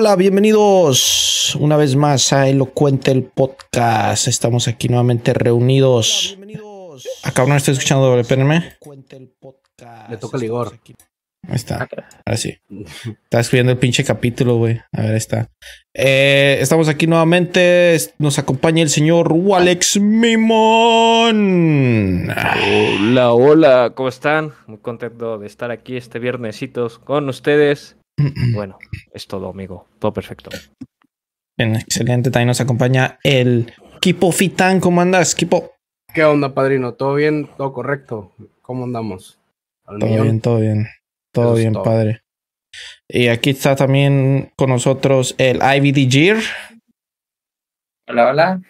Hola, bienvenidos una vez más a Elocuente el podcast. Estamos aquí nuevamente reunidos. Acá no estoy escuchando, espérenme. Le toca el Igor. Ahí está. Ahora sí. Está escribiendo el pinche capítulo, güey. A ver, está. Eh, estamos aquí nuevamente. Nos acompaña el señor Walex Mimón. Hola, hola, ¿cómo están? Muy contento de estar aquí este viernesitos con ustedes. Bueno, es todo, amigo. Todo perfecto. Bien, excelente. También nos acompaña el Kipo Fitán. ¿Cómo andas, Kipo? ¿Qué onda, padrino? ¿Todo bien? ¿Todo correcto? ¿Cómo andamos? Al todo millón? bien, todo bien. Todo bien, todo. padre. Y aquí está también con nosotros el IVD Gear. Hola, hola.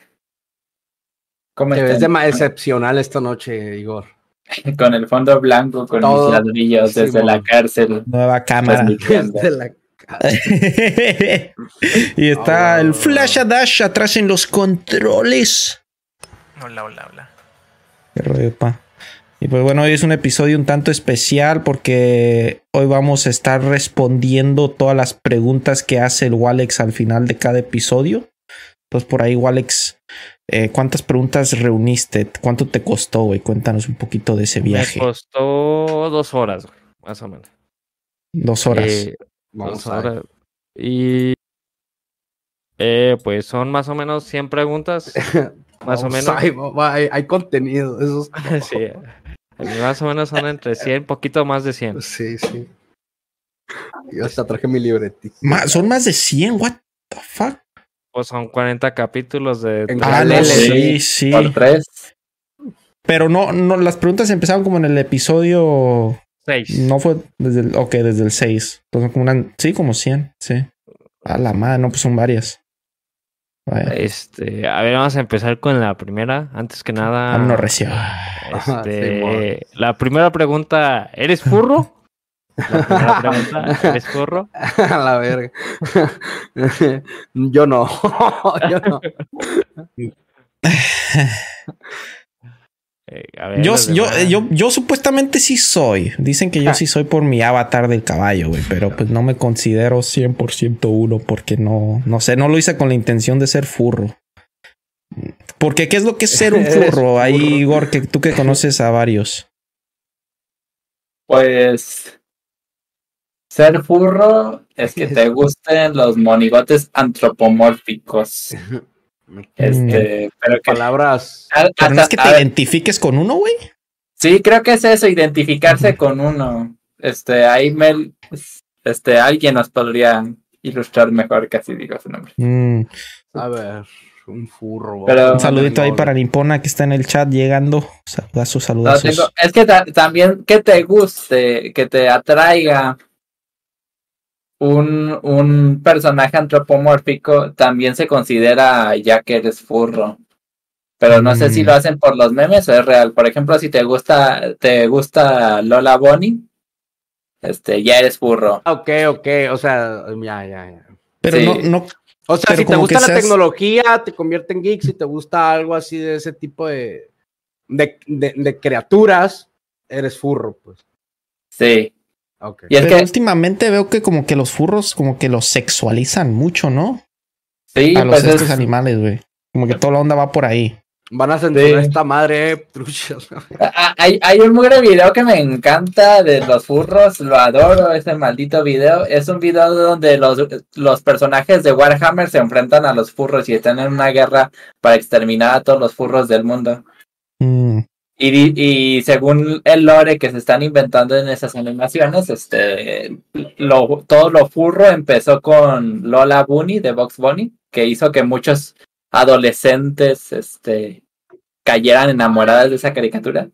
¿Cómo Te ves de más excepcional esta noche, Igor. Con el fondo blanco, con Todo. mis ladrillos sí, desde la cárcel. Nueva cámara. Desde la y está oh. el Flash Dash atrás en los controles. Hola, hola, hola. Qué rollo, pa. Y pues bueno, hoy es un episodio un tanto especial porque hoy vamos a estar respondiendo todas las preguntas que hace el Walex al final de cada episodio. Entonces por ahí, Walex, eh, ¿cuántas preguntas reuniste? ¿Cuánto te costó, güey? Cuéntanos un poquito de ese viaje. Me costó dos horas, güey, más o menos. Dos horas. Eh, dos horas. Y eh, pues son más o menos 100 preguntas. más o menos. Hay, hay, hay contenido. Eso es sí. Más o menos son entre 100, poquito más de 100. Sí, sí. Yo hasta traje mi libretita. son más de 100, what the fuck. Pues son 40 capítulos de. Ah, no, sí, sí. Por tres. Pero no, no, las preguntas empezaron como en el episodio 6. No fue desde el. Ok, desde el 6. Entonces, como una. Sí, como 100, sí. A la madre, no, pues son varias. Vaya. Este, a ver, vamos a empezar con la primera. Antes que nada. Ah, no recio. Este, sí, la primera pregunta: ¿eres furro? La primera pregunta: ¿eres furro? A la verga. Yo no. Yo no. Eh, ver, yo, yo, yo, yo, supuestamente sí soy. Dicen que yo sí soy por mi avatar del caballo, güey. Pero pues no me considero 100% uno porque no, no sé, no lo hice con la intención de ser furro. Porque, ¿qué es lo que es ser un furro? Ahí, Igor, que tú que conoces a varios. Pues. Ser furro es que te gusten los monigotes antropomórficos. Este, pero que, palabras. Pero hasta, no es que te identifiques con uno, güey. Sí, creo que es eso, identificarse con uno. Este, ahí me, este, alguien nos podría ilustrar mejor que así digo su nombre. Mm. A ver, un furro. Pero, un saludito ahí para Nippona que está en el chat llegando. Saludazos, saludazos. No, tengo, es que ta también que te guste, que te atraiga un, un personaje antropomórfico también se considera ya que eres furro. Pero no mm. sé si lo hacen por los memes o es real. Por ejemplo, si te gusta, te gusta Lola Bonnie, este, ya eres furro. Ok, ok, o sea, ya, ya, ya. Pero sí. no, no. O sea, si te gusta la seas... tecnología, te convierte en geek. Si te gusta algo así de ese tipo de, de, de, de criaturas, eres furro, pues. Sí. Okay. Y es Pero que últimamente veo que como que los furros como que los sexualizan mucho, ¿no? Sí, a los pues estos es... animales, güey. Como que toda la onda va por ahí. Van a sí. esta madre, eh, truchas. Hay, hay un mugre video que me encanta de los furros, lo adoro, ese maldito video. Es un video donde los, los personajes de Warhammer se enfrentan a los furros y están en una guerra para exterminar a todos los furros del mundo. Mm. Y, y, según el lore que se están inventando en esas animaciones, este, lo, todo lo furro empezó con Lola Bunny de Box Bunny, que hizo que muchos adolescentes este, cayeran enamoradas de esa caricatura.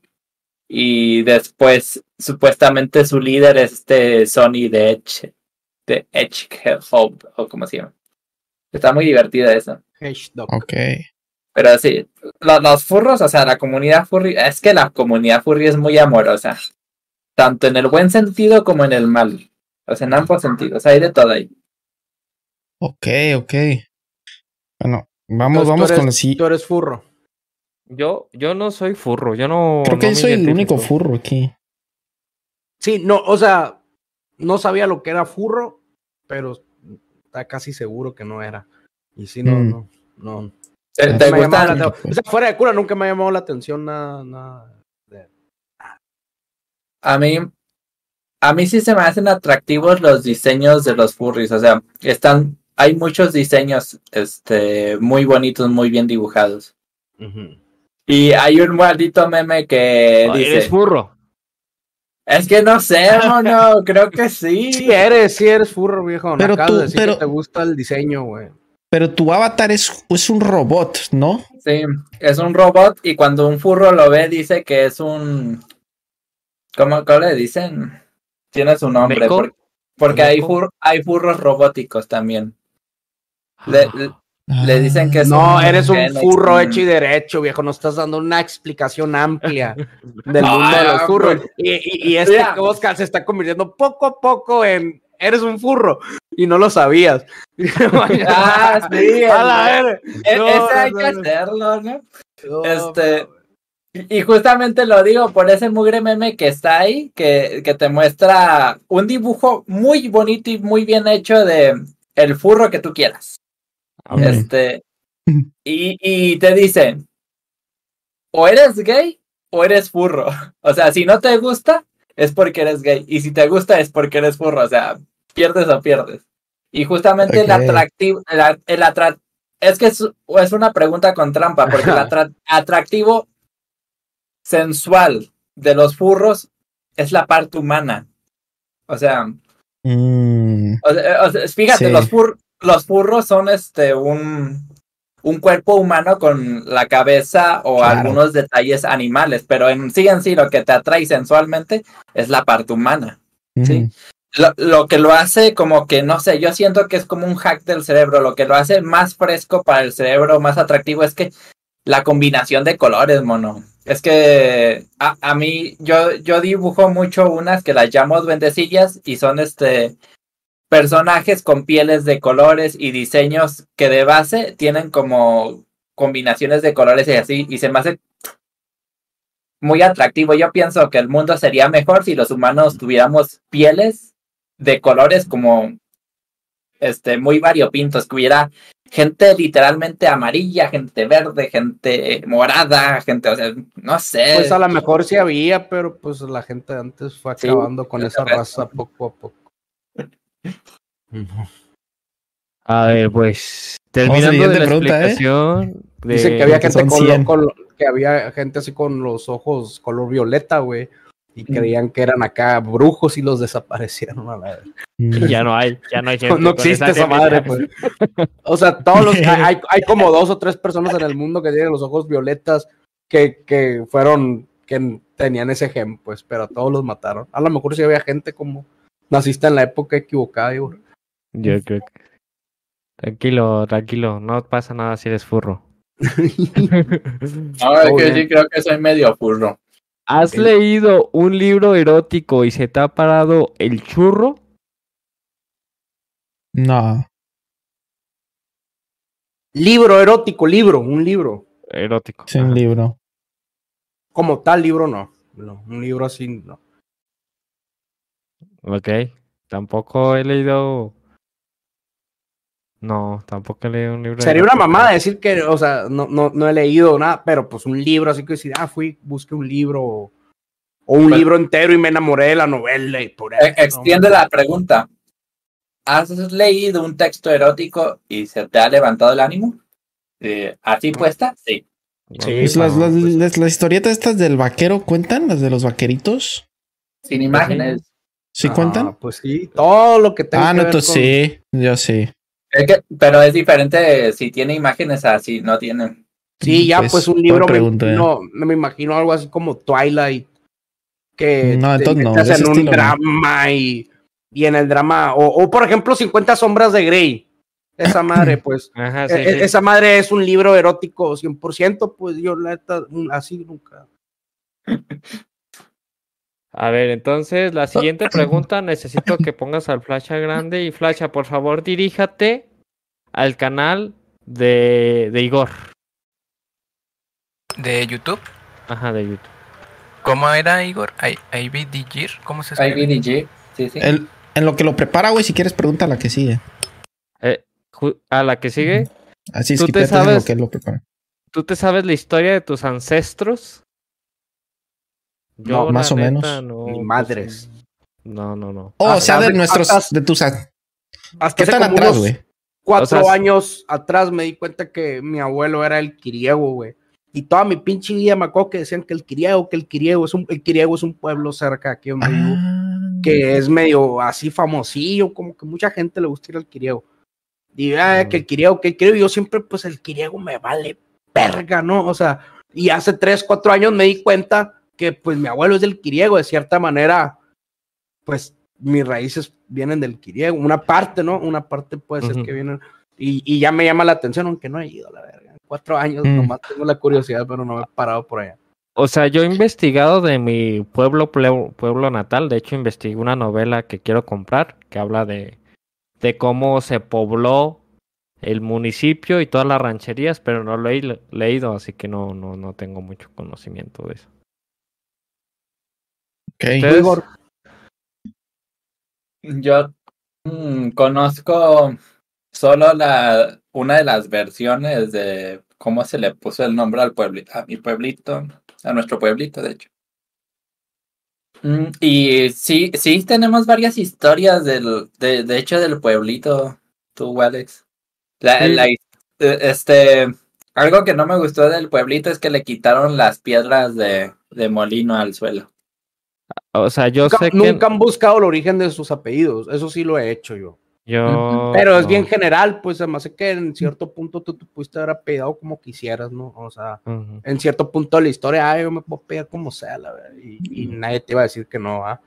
Y después, supuestamente, su líder es este Sony de Edge, de Edge Hope, o como se llama. Está muy divertida esa. Ok. Pero sí, los, los, furros, o sea, la comunidad furry, es que la comunidad furry es muy amorosa. Tanto en el buen sentido como en el mal. O sea, en ambos sentidos. Hay de todo ahí. Ok, ok. Bueno, vamos, vamos con el sí. Tú eres furro. Yo, yo no soy furro, yo no. Creo que soy el único furro aquí. Sí, no, o sea, no sabía lo que era furro, pero está casi seguro que no era. Y sí, no, mm. no, no. ¿Te, o sea, fuera de cura nunca me ha llamado la atención nada, nada de... A mí, a mí sí se me hacen atractivos los diseños de los furries, o sea, están, hay muchos diseños, este, muy bonitos, muy bien dibujados. Y hay un maldito meme que dice... Eres furro. Es que no sé, no, creo que sí. Sí eres, sí eres furro, viejo. Pero tú, pero... te gusta el diseño, güey. Pero tu avatar es, es, un robot, ¿no? Sí, es un robot y cuando un furro lo ve dice que es un... ¿Cómo, cómo le dicen? Tiene su nombre. Porque, hay, hay furros robóticos también. Le, le dicen que No, eres un furro hecho y derecho, viejo. Nos estás dando una explicación amplia del mundo de los furros. Y, y, este Oscar se está convirtiendo poco a poco en eres un furro y no lo sabías. ah, sí. A ver. E-, ese hay que hacerlo, ¿no? este. Y justamente lo digo por ese mugre meme que está ahí, que, que te muestra un dibujo muy bonito y muy bien hecho de el furro que tú quieras. Este, y, y te dicen, o eres gay o eres furro. O sea, si no te gusta, es porque eres gay. Y si te gusta, es porque eres furro. O sea, pierdes o pierdes. Y justamente el atractivo, el, es que es, es, una pregunta con trampa, porque el atractivo sensual de los furros es la parte humana. O sea, mm. fíjate, los, fur, los furros son este un, un cuerpo humano con la cabeza o algunos detalles animales, pero en sí en sí lo que te atrae sensualmente es la parte humana. ¿sí? Lo, lo, que lo hace como que, no sé, yo siento que es como un hack del cerebro, lo que lo hace más fresco para el cerebro, más atractivo, es que la combinación de colores, mono. Es que a, a mí, yo, yo dibujo mucho unas que las llamo duendecillas y son este personajes con pieles de colores y diseños que de base tienen como combinaciones de colores y así, y se me hace muy atractivo. Yo pienso que el mundo sería mejor si los humanos tuviéramos pieles de colores como este muy variopintos, que hubiera gente literalmente amarilla, gente verde, gente morada, gente, o sea, no sé. Pues a lo mejor sí había, pero pues la gente antes fue acabando con esa raza poco a poco. A ver, pues terminando de la pregunta, ¿eh? explicación. Dicen que había gente con, que había gente así con los ojos color violeta, güey. Y mm. creían que eran acá brujos y los desaparecieron a la. Ya no hay, ya no hay gente. No, existe esa madre, pues. O sea, todos los hay, hay como dos o tres personas en el mundo que tienen los ojos violetas que, que fueron, que tenían ese gen, pues, pero todos los mataron. A lo mejor sí había gente como naciste en la época equivocada, Yo creo que... Tranquilo, tranquilo, no pasa nada si eres furro. Ahora que sí creo que soy medio furro. ¿Has leído un libro erótico y se te ha parado el churro? No. Libro erótico, libro, un libro. Erótico. Sí, un libro. Como tal libro, no. no. Un libro así, no. Ok. Tampoco he leído. No, tampoco he leído un libro. Sería una mamada decir que, o sea, no, no, no he leído nada, pero pues un libro, así que decir, ah, fui, busqué un libro o, un pues libro entero y me enamoré de la novela y por eso. Extiende la pregunta. ¿Has leído un texto erótico y se te ha levantado el ánimo? Eh, ¿Así puesta? Sí. Sí, pues las, las, las, las, historietas estas del vaquero cuentan, las de los vaqueritos. Sin imágenes. ¿Sí cuentan? Ah, pues sí, todo lo que tenga. Ah, no, entonces sí, yo sí. pero es diferente si tiene imágenes así, no tiene. Sí, ya pues, un libro, me, no, me imagino algo así como Twilight que No, te entonces no, en un no. drama y, y en el drama, o, o, por ejemplo 50 sombras de Grey. Esa madre, pues, Ajá, sí, e- e- sí. esa madre es un libro erótico 100%, pues yo la neta, mm, así nunca. A ver, entonces la siguiente pregunta necesito que pongas al Flasha grande y Flasha, por favor, diríjate al canal de, de Igor. De YouTube. Ajá, de YouTube. ¿Cómo era, Igor? I- Ivy Digir. ¿Cómo se escribe? IBDG, sí, sí. El- en lo que lo prepara, güey, si quieres, pregunta la que sigue. Eh, a la que sigue, Así es ¿Tú te en sabes? lo que lo prepara. ¿tú te sabes la historia de tus ancestros? No, la más o menos. no, Ni pues, madres. No, no, no. Oh, o sea, de nuestros, hasta- de tus... a- Hasta ¿Qué tan atrás, güey? cuatro O sea, años atrás me di cuenta que mi abuelo era el Quiriego, güey. Y toda mi pinche vida me acuerdo que decían que el Quiriego, que el Quiriego es un, el Quiriego es un pueblo cerca de aquí donde vivo, Ah, que es medio así famosillo, como que mucha gente le gusta ir al Quiriego. Y ah, que el Quiriego, que el Quiriego, yo siempre, pues el Quiriego me vale verga, ¿no? O sea, y hace tres, cuatro años me di cuenta que pues mi abuelo es del Quiriego, de cierta manera, pues mis raíces vienen del Quiriego, una parte, ¿no? Una parte puede ser que vienen, y, y ya me llama la atención, aunque no he ido, la verga. En Cuatro años, Mm. nomás tengo la curiosidad, pero no me he parado por allá. O sea, yo he investigado de mi pueblo, pueblo natal. De hecho, investigué una novela que quiero comprar que habla de, de cómo se pobló el municipio y todas las rancherías, pero no lo he le- leído, así que no, no, no tengo mucho conocimiento de eso. Ok. Ustedes- Igor, Yo mm, conozco solo la una de las versiones de cómo se le puso el nombre al pueblito, a mi pueblito, a nuestro pueblito, de hecho. Mm, Y sí, sí tenemos varias historias del, de, de hecho del pueblito, tú, Alex. La, Sí. la his- eh, este, algo que no me gustó del pueblito es que le quitaron las piedras de, de molino al suelo. O sea, yo nunca, sé que nunca han buscado el origen de sus apellidos, eso sí lo he hecho yo. yo Pero es no. bien general, pues además sé que en cierto punto tú te pudiste haber apellidado como quisieras, ¿no? O sea, en cierto punto de la historia, ah, yo me puedo pegar como sea, la verdad, y, y nadie te iba a decir que no, ¿ah?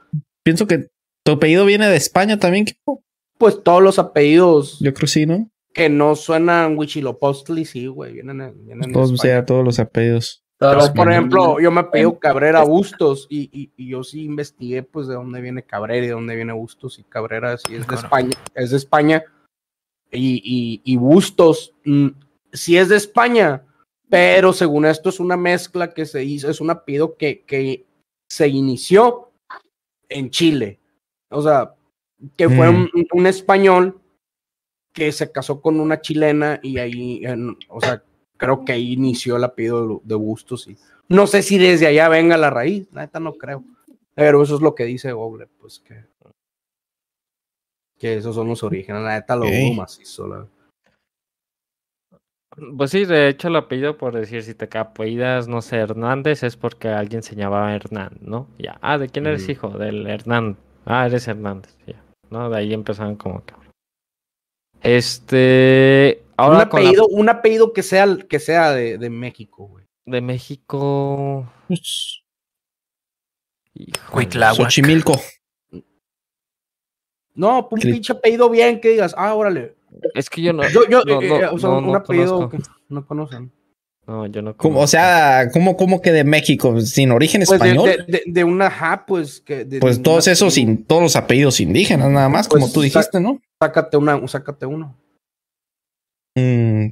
Pienso que tu apellido viene de España también. Kiko. Pues todos los apellidos Yo creo que sí, ¿no? que no suenan Huichilopostli, sí, güey, vienen, en- vienen de Todos, o España. sea, todos los apellidos. Los por ejemplo, yo me apellido Cabrera Bustos y, y, y yo sí investigué pues de dónde viene Cabrera y de dónde viene Bustos y Cabrera sí es de. España, es de España y, y, y Bustos mm, sí es de España, pero según esto es una mezcla que se hizo, es un apellido que, que se inició en Chile, o sea, que fue Mm. un, un español que se casó con una chilena y ahí, en- o sea, creo que ahí inició el apellido de, Bustos. Y no sé si desde allá venga la raíz, la neta no creo. Pero eso es lo que dice Google, pues que, que esos son los orígenes. La neta lo dudo macizo. la- Pues sí, de hecho el apellido, por decir, si te apellidas, no sé, Hernández, es porque alguien se llamaba Hernán, ¿no? Ya. Ah, ¿de quién eres hijo? Del Hernán. Ah, eres Hernández, ya. ¿No? De ahí empezaron como que. Este. Un la- apellido, un apellido que sea, que sea de, de México, güey. de México. Pues. Cuitláhuac. Xochimilco. No, un Cri- pinche apellido bien que digas, ah, órale. Es que yo no. Yo, yo, no, eh, no, eh, o sea, no, un no apellido conozco. que no conocen. No, yo no ¿Cómo? O sea, ¿cómo, cómo que de México? ¿Sin origen Pues español? de, de- de una ja, pues que. de- pues de todos un esos, sin todos los apellidos indígenas, nada más, Pues, como tú dijiste, ¿no? Sácate una, sácate uno. Mm.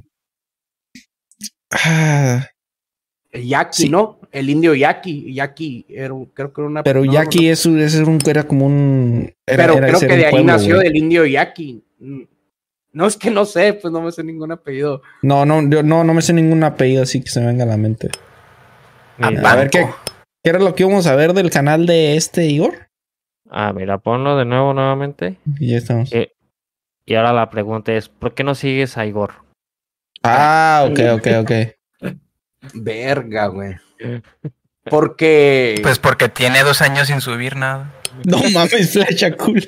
Ah, El Yaqui, Sí. ¿no? El indio Yaqui. Yaqui, era, un- creo que era una. pero no, Yaqui no, es, un- es un, era como un. Era, pero era creo que de ahí pueblo, nació güey. el indio Yaqui. Mm. No es que no sé, pues no me sé ningún apellido. No, no, yo no, no me sé ningún apellido así que se me venga a la mente. A ver, ¿qué, ¿qué era lo que íbamos a ver del canal de este Igor? Ah, mira, ponlo de nuevo nuevamente. Y ya estamos. Eh, Y ahora la pregunta es: ¿por qué no sigues a Igor? Ah, ok, ok, ok. Verga, güey. Porque. Pues porque tiene dos años sin subir nada. No mames, flecha cool.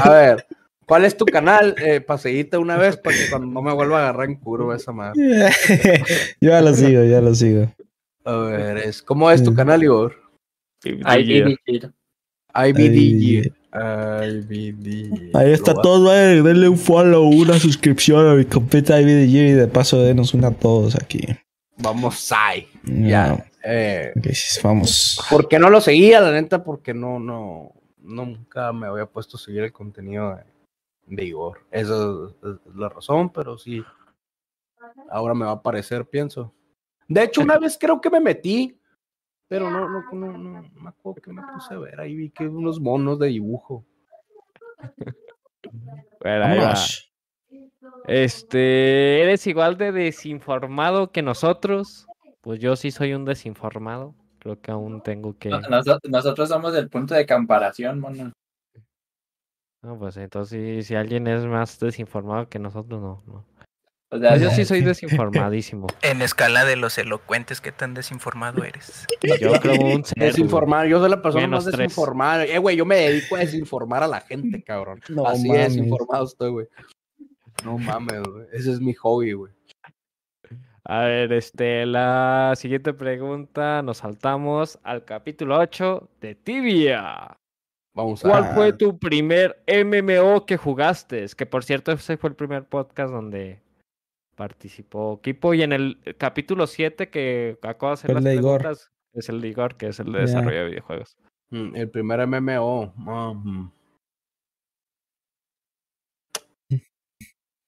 a ver, ¿cuál es tu canal? Eh, seguirte una vez para que cuando no me vuelva a agarrar en curva esa madre. ya lo sigo, ya lo sigo. A ver, es, ¿cómo es tu Mm. canal, Igor? IBDG. IBDG. IBDG. Ahí está todo, eh. Denle un follow, una suscripción a mi compita IBDG y de paso denos una a todos aquí. Vamos, Sai. Ya. Ya. Eh, vamos. ¿Por qué no lo seguía, la neta? Porque no, no, nunca me había puesto a seguir el contenido de, de Igor. Esa es, es la razón, pero sí. Ahora me va a aparecer, pienso. De hecho, una vez creo que me metí, pero no, no, no, no, no me acuerdo que me puse a ver. Ahí vi que unos monos de dibujo. Bueno, ahí va. Vámonos. Este, ¿eres igual de desinformado que nosotros? Pues yo sí soy un desinformado. Creo que aún tengo que. No- noso- nosotros somos el punto de comparación, mono. No, pues entonces si, si alguien es más desinformado que nosotros, no. no. O sea, Yo sí soy desinformadísimo. En escala de los elocuentes, ¿qué tan desinformado eres? Yo creo un. Desinformar, yo soy la persona Menos más desinformada. Eh, güey, yo me dedico a desinformar a la gente, cabrón. No Así mames. desinformado estoy, güey. No mames, güey. Ese es mi hobby, güey. A ver, este, la siguiente pregunta, nos saltamos al capítulo 8 de Tibia. Vamos a ¿Cuál fue tu primer MMO que jugaste? Que por cierto, ese fue el primer podcast donde participó Kipo. Y en el capítulo 7 que acabo de hacer las Igor. preguntas, es el de Igor, que es el de desarrollo de videojuegos. Mm, El primer MMO. mm.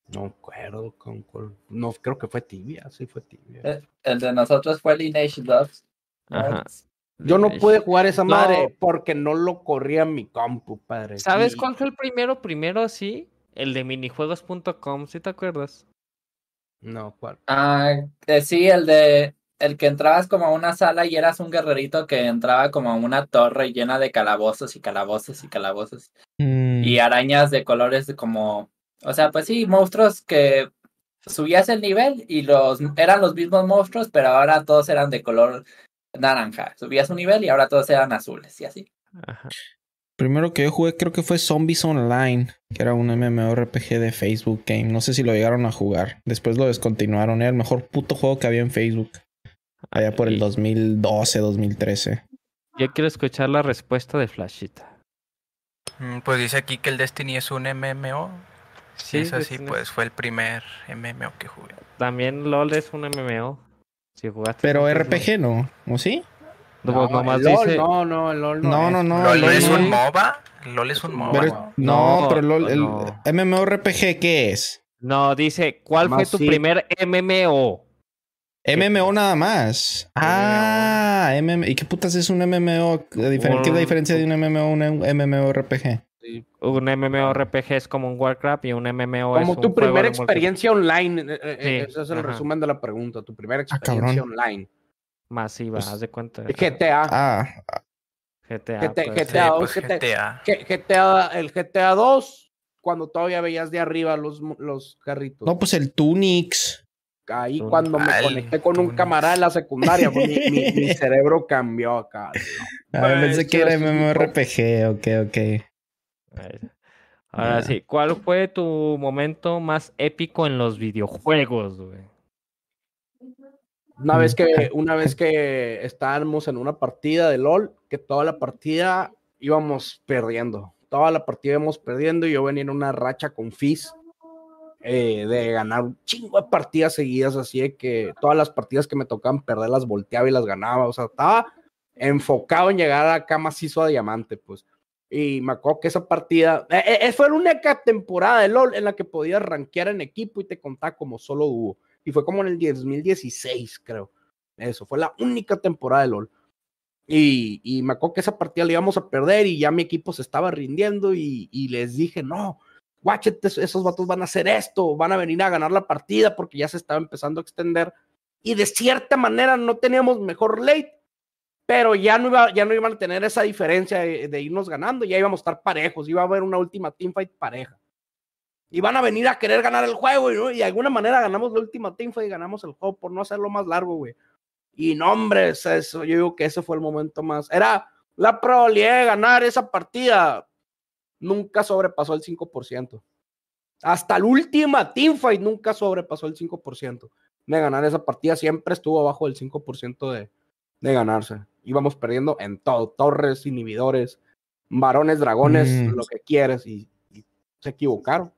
No acuerdo con cuál. No, creo que fue tibia, sí fue tibia. Eh, El de nosotros fue Lineage 2. Ajá. Yo no pude jugar esa No. madre porque no lo corría en mi compu, padre. ¿Sabes cuál fue el primero? Primero sí, el de minijuegos.com, ¿sí te acuerdas? No, ¿cuál? Ah, eh, sí, el de el que entrabas como a una sala y eras un guerrerito que entraba como a una torre llena de calabozos y calabozos y calabozos Mm, y arañas de colores de como, o sea, pues sí, monstruos que subías el nivel y los eran los mismos monstruos, pero ahora todos eran de color naranja. Subías un nivel y ahora todos eran azules y así. Ajá. Primero que yo jugué creo que fue Zombies Online, que era un MMORPG de Facebook Game. No sé si lo llegaron a jugar. Después lo descontinuaron. Era el mejor puto juego que había en Facebook. Allá por el Y 2012, 2013. Yo quiero escuchar la respuesta de Flashita. Mm, Pues dice aquí que el Destiny es un MMO. Sí, Si es así, Destiny. pues fue el primer MMO que jugué. También LOL es un MMO. Si jugaste. Pero RPG no, ¿o sí? No, pues nomás el LOL, dice. no, no, el LOL no. No, es. no, no. ¿LOL LOL es un MOBA? ¿LOL es un un MOBA? Pero- no, No, pero LOL, el no. MMORPG, ¿qué es? No, dice, ¿cuál fue Más tu sí. primer MMO? MMO nada más. Ah, MM. ¿Y qué putas es un MMO? ¿Qué difer- ¿Qué es la diferencia de un MMO a un MMORPG? Sí. Un MMORPG es como un Warcraft y un MMO es Como un tu juego primera experiencia online. eh, eh, Sí, Ese es el ajá. resumen de la pregunta. Tu primera Ah, experiencia cabrón. online. Masiva, Pues, haz de cuenta. GTA. Ah, GTA. GTA, pues, Sí, GTA, pues GTA. GTA. El GTA 2, cuando todavía veías de arriba los, los carritos. no, pues el Tunix. Ahí cuando me Ah, conecté con un camarada en la secundaria, pues, mi, mi- mi cerebro cambió acá. Ah, Pues, pensé que era MMORPG. Ok, ok. Ahora Ya. sí, ¿cuál fue tu momento más épico en los videojuegos, güey? Una vez que, una vez que estábamos en una partida de LOL, que toda la partida íbamos perdiendo. Toda la partida íbamos perdiendo y yo venía en una racha con Fizz eh, de ganar un chingo de partidas seguidas, así de que todas las partidas que me tocaban perder las volteaba y las ganaba. O sea, estaba enfocado en llegar acá macizo a diamante, pues. Y me acuerdo que esa partida eh, eh, fue la única temporada de LOL en la que podías rankear en equipo y te contaba como solo dúo. Y fue como en el 2016, creo. Eso, fue la única temporada de LOL. Y, y me acuerdo que esa partida la íbamos a perder y ya mi equipo se estaba rindiendo y, y les dije, no, guáchete, esos vatos van a hacer esto, van a venir a ganar la partida porque ya se estaba empezando a extender. Y de cierta manera no teníamos mejor late, pero ya no, iba, ya no iban a tener esa diferencia de, de irnos ganando, ya íbamos a estar parejos, iba a haber una última teamfight pareja. Y van a venir a querer ganar el juego, ¿no? y de alguna manera ganamos la última teamfight y ganamos el juego por no hacerlo más largo, güey. Y no, hombre, es eso, yo digo que ese fue el momento más. Era la probabilidad de ganar esa partida, nunca sobrepasó el 5%. Hasta la última teamfight nunca sobrepasó el 5% de ganar esa partida, siempre estuvo abajo del 5% de, de ganarse. íbamos perdiendo en todo, torres, inhibidores, varones, dragones, Mm. lo que quieras, y, y se equivocaron.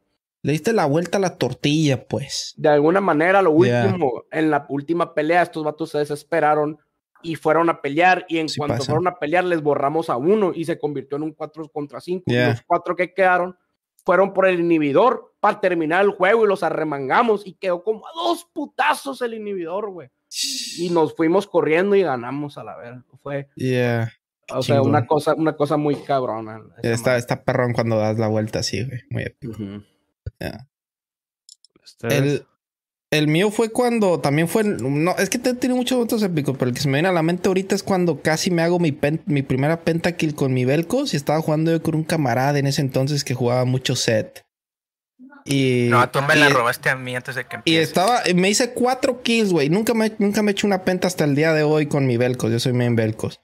Le diste la vuelta a la tortilla, pues. De alguna manera, lo último, en la última pelea, estos vatos se desesperaron y fueron a pelear, y en Sí cuanto pasa. fueron a pelear, les borramos a uno y se convirtió en un 4 contra 5. Ya. Los cuatro que quedaron fueron por el inhibidor para terminar el juego y los arremangamos y quedó como a dos putazos el inhibidor, güey. Y nos fuimos corriendo y ganamos a la vez. Fue, Yeah. o sea, una cosa, una cosa muy cabrona. Está, está perrón cuando das la vuelta así, güey. Muy épico. El, el mío fue cuando también fue. No, es que tiene muchos momentos épicos, pero el que se me viene a la mente ahorita es cuando casi me hago mi, pen- mi primera pentakill con mi Velcos y estaba jugando yo con un camarada en ese entonces que jugaba mucho set. Y, No, tú me la y- robaste a mí antes de que Y empieces. estaba, me hice cuatro kills, güey. Nunca me, nunca me he hecho una penta hasta el día de hoy con mi Velcos. Yo soy main Velcos.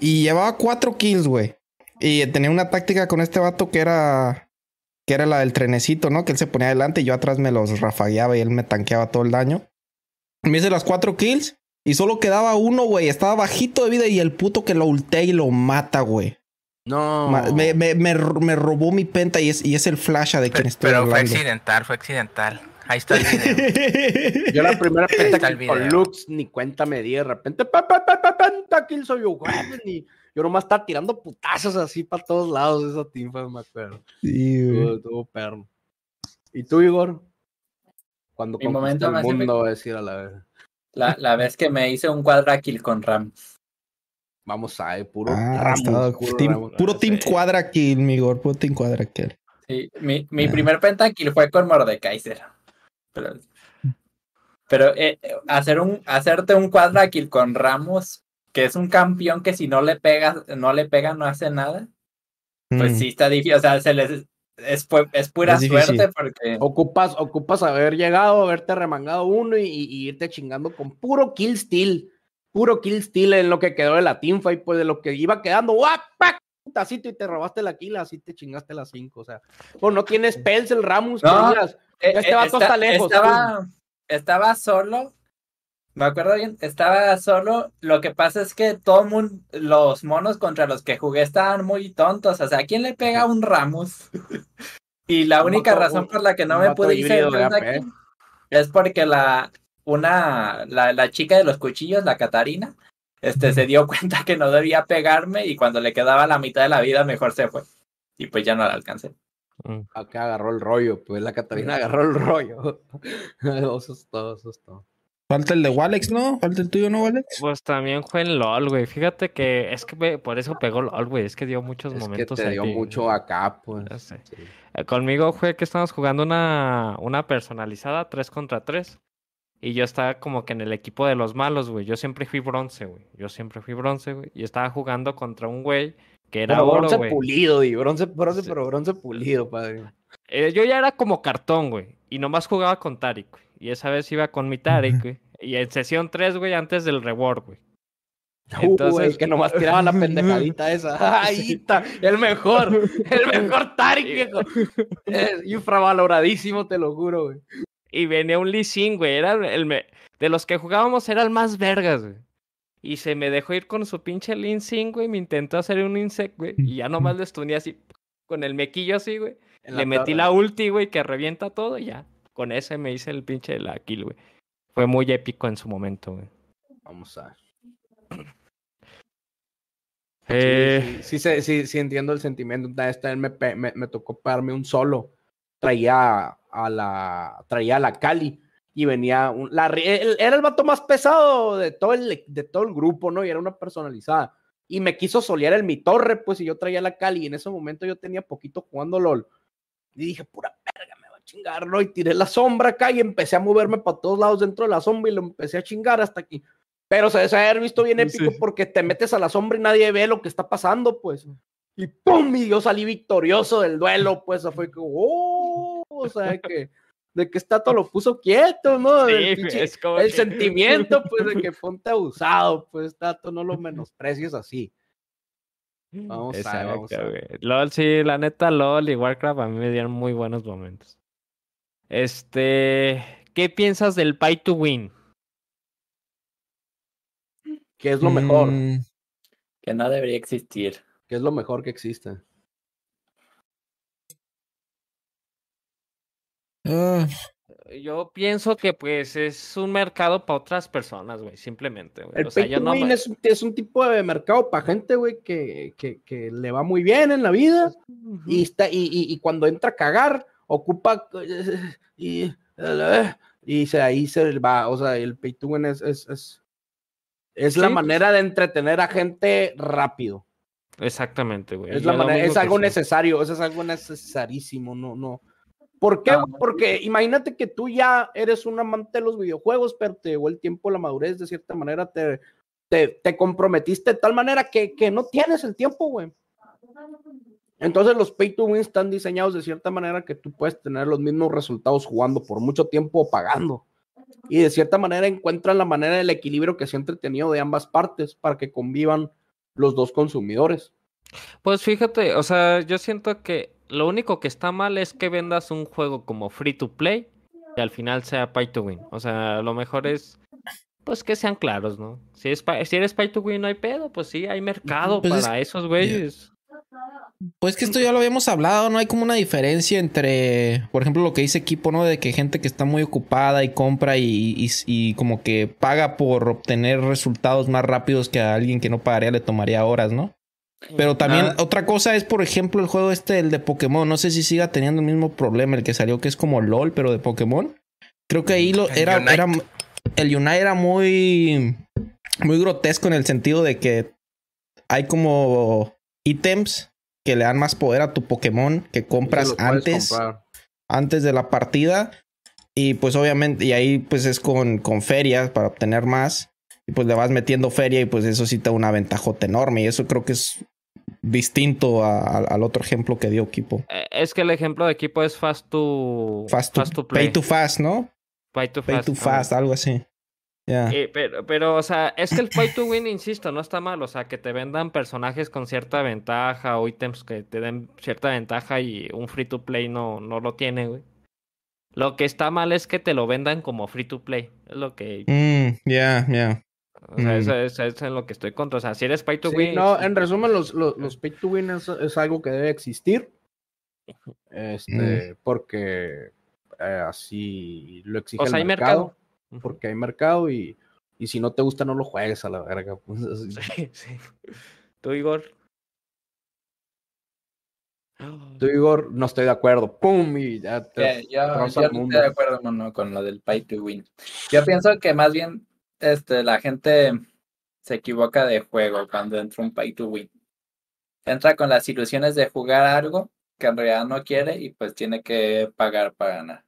Y llevaba cuatro kills, güey. Y tenía una táctica con este vato que era. Que era la del trenecito, ¿no? Que él se ponía adelante y yo atrás me los rafagueaba y él me tanqueaba todo el daño. Me hice las cuatro kills y solo quedaba uno, güey. Estaba bajito de vida y el puto que lo ultea y lo mata, güey. No. Me, me, me, me robó mi penta y es, y es el flash de quien estoy Pero fue accidental, fue accidental. Ahí está el video. Yo la primera penta que con video. Lux ni cuenta me di de repente. Pa, pa, pa, pa, pentakill soy yo, güey. Ni, yo nomás estaba tirando putazos así para todos lados de esa timba, me acuerdo. Sí, güey. Estuvo, estuvo perro. ¿Y tú, Igor? Cuando Mi momento el más mundo, voy a decir a la vez. La, la vez que me hice un cuadrakill con Ram. Vamos a ver, puro Ah, Ramos, estaba puro team- Ramos. puro team Sí. cuadra kill, mi Igor, puro team cuadra kill. Sí, mi, mi Ah. primer pentakill fue con Mordekaiser. Pero, pero eh, eh, hacer un, hacerte un cuadrakill con Ramos, que es un campeón que si no le pegas, no le pega, no hace nada, pues Mm. sí está difícil. O sea, se les, es, pu- es pura Es suerte porque. Ocupas, ocupas haber llegado, haberte remangado uno y, y- y irte chingando con puro kill steal. Puro kill steal en lo que quedó de la teamfight, pues de lo que iba quedando. ¡guap! ¡pac! Un tacito y te robaste la kill, así te chingaste las cinco. O sea, pues no tienes spells el Ramos. No, Eh, Este eh, vato está lejos, Estaba, estaba solo. Me acuerdo bien, estaba solo. Lo que pasa es que todo mundo, los monos contra los que jugué estaban muy tontos. O sea, ¿a quién le pega un Ramos? y la única razón por la que no me pude aquí es porque la una la, la chica de los cuchillos, la Catarina, este se dio cuenta que no debía pegarme y cuando le quedaba la mitad de la vida mejor se fue. Y pues ya no la alcancé. Acá agarró el rollo, pues la Catarina agarró el rollo. eso es todo, eso es todo. Falta el de Walex, ¿no? Falta el tuyo, ¿no, Walex? Pues también fue en LOL, güey. Fíjate que es que me- por eso pegó LOL, güey. Es que dio muchos Es que momentos. te dio mucho acá, pues. Ya sé. Sí. Eh, Conmigo fue que estábamos jugando una, una personalizada 3 contra 3. Y yo estaba como que en el equipo de los malos, güey. Yo siempre fui bronce, güey. Yo siempre fui bronce, güey. Y estaba jugando contra un güey que era Pero oro, bronce güey. pulido, di, bronce, bronce, Sí. pero bronce pulido, padre. Eh, yo ya era como cartón, güey. Y nomás jugaba con Tarik, güey. Y esa vez iba con mi Tarik, güey. Y en sesión 3, güey, antes del reward, güey. Entonces- Uy, que nomás tiraba la pendejadita esa. Ahí está, el mejor, el mejor Tarik, viejo. Es infravaloradísimo, te lo juro, güey. Y venía un Lee Sin, güey. Era el, me- de los que jugábamos, era el más vergas, güey. Y se me dejó ir con su pinche Lee Sin, güey. Me intentó hacer un insect, güey. Y ya nomás le estuneé así, con el mequillo así, güey. Le metí torre. la ulti, güey, que revienta todo y ya. Con ese me hice el pinche la kill, güey. Fue muy épico en su momento, güey. Vamos a ver. Eh, Sí, sí, sí, sí, entiendo el sentimiento. Una vez me, me, me tocó pegarme un solo. Traía a la, traía a la Cali y venía un, la, era el vato más pesado de todo el, de todo el grupo, ¿no? Y era una personalizada. Y me quiso solear en mi torre, pues, y yo traía la Cali. Y en ese momento yo tenía poquito jugando LOL. Y dije, pura verga, me va a chingar, ¿no? Y tiré la sombra acá y empecé a moverme para todos lados dentro de la sombra y lo empecé a chingar hasta aquí. Pero se debe haber visto bien épico Sí. porque te metes a la sombra y nadie ve lo que está pasando, pues. Y ¡pum! Y yo salí victorioso del duelo, pues. Fue como, ¡oh! O sea, que, de que Stato lo puso quieto, ¿no? sí, el güey, pinche- es como el que- sentimiento, pues, de que ponte abusado, pues, Tato, no lo menosprecies así. Vamos a ver, vamos a ver. LOL, sí, la neta, LOL y Warcraft a mí me dieron muy buenos momentos. Este, ¿qué piensas del Pay to Win? ¿Qué es lo mejor? Mm, Que no debería existir. ¿Qué es lo mejor que existe? ah, Yo pienso que pues es un mercado para otras personas, güey, simplemente, güey. El O sea, pay yo to no win me- es, un- es un tipo de mercado para gente, güey, que, que, que le va muy bien en la vida y, está, y, y, y cuando entra a cagar, ocupa y, y se, ahí se va, o sea, el pay to win es, es, es, es la pues. manera de entretener a gente rápido. Exactamente, güey. Es, la manera, es algo necesario, eso es algo necesarísimo, no, no. ¿Por qué? Ah. Porque imagínate que tú ya eres un amante de los videojuegos, pero te llegó el tiempo, la madurez, de cierta manera, te, te, te comprometiste de tal manera que, que no tienes el tiempo, güey. Entonces los pay to win están diseñados de cierta manera que tú puedes tener los mismos resultados jugando por mucho tiempo o pagando. Y de cierta manera encuentran la manera del equilibrio que se ha entretenido de ambas partes para que convivan los dos consumidores. Pues fíjate, o sea, yo siento que lo único que está mal es que vendas un juego como free to play y al final sea pay to win. O sea, lo mejor es pues que sean claros, ¿no? Si, es pa- si eres pay to win no hay pedo, pues sí, hay mercado Pues es- para esos güeyes. Pues que esto ya lo habíamos hablado, ¿no? Hay como una diferencia entre, por ejemplo, lo que dice equipo, ¿no? De que gente que está muy ocupada y compra y, y- y como que paga por obtener resultados más rápidos que a alguien que no pagaría, le tomaría horas, ¿no? Pero también Ah. otra cosa es, por ejemplo, el juego este, el de Pokémon. No sé si siga teniendo el mismo problema, el que salió que es como LOL, pero de Pokémon. Creo que ahí lo El era, Unite. era el Unite era muy muy grotesco en el sentido de que hay como ítems que le dan más poder a tu Pokémon que compras antes antes de la partida y pues obviamente y ahí pues es con con ferias para obtener más y pues le vas metiendo feria y pues eso sí te da una ventajota enorme y eso creo que es distinto a- a- al otro ejemplo que dio Equipo. Eh, Es que el ejemplo de equipo es fast to, Fast to, play. pay to fast, ¿no? Pay to Pay to fast, algo así. Eh, pero, pero, o sea, es que el pay to win, insisto, no está mal. O sea, que te vendan personajes con cierta ventaja o ítems que te den cierta ventaja y un free to play no, no lo tiene, güey. Lo que está mal es que te lo vendan como free to play. Es lo que. Mm, ya, ya. O sea, Mm. eso, es, eso es en lo que estoy contra. O sea, si eres pay to Sí, win. no, en resumen, los, los, los pay to win es, es algo que debe existir. Este, porque eh, así lo exige o sea, el hay mercado. Porque hay mercado y, y si no te gusta, no lo juegues a la verga. pues. Sí, sí. ¿Tú, Igor? Tú, Igor, no estoy de acuerdo. ¡Pum! Y ya te yo, yo no mundo. estoy de acuerdo mono, con lo del pay to win. Yo pienso que más bien este, la gente se equivoca de juego cuando entra un pay to win. Entra con las ilusiones de jugar algo que en realidad no quiere y pues tiene que pagar para ganar.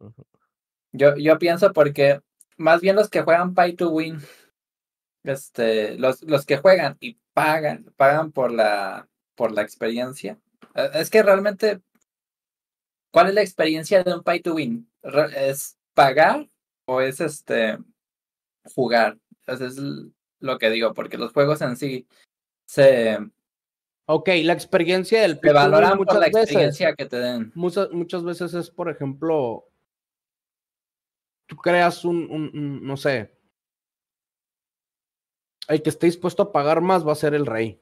Ujú. Yo, yo pienso porque más bien los que juegan pay to win, este, los, los que juegan y pagan, pagan por la, por la experiencia. Eh, Es que realmente, ¿cuál es la experiencia de un pay to win? ¿Es pagar o es este jugar? Eso es lo que digo, porque los juegos en sí se, Ok, la experiencia del se pay to win valoran por muchas la veces. experiencia que te den. Muchas, muchas veces es, por ejemplo, tú creas un, un- un- no sé, el que esté dispuesto a pagar más va a ser el rey.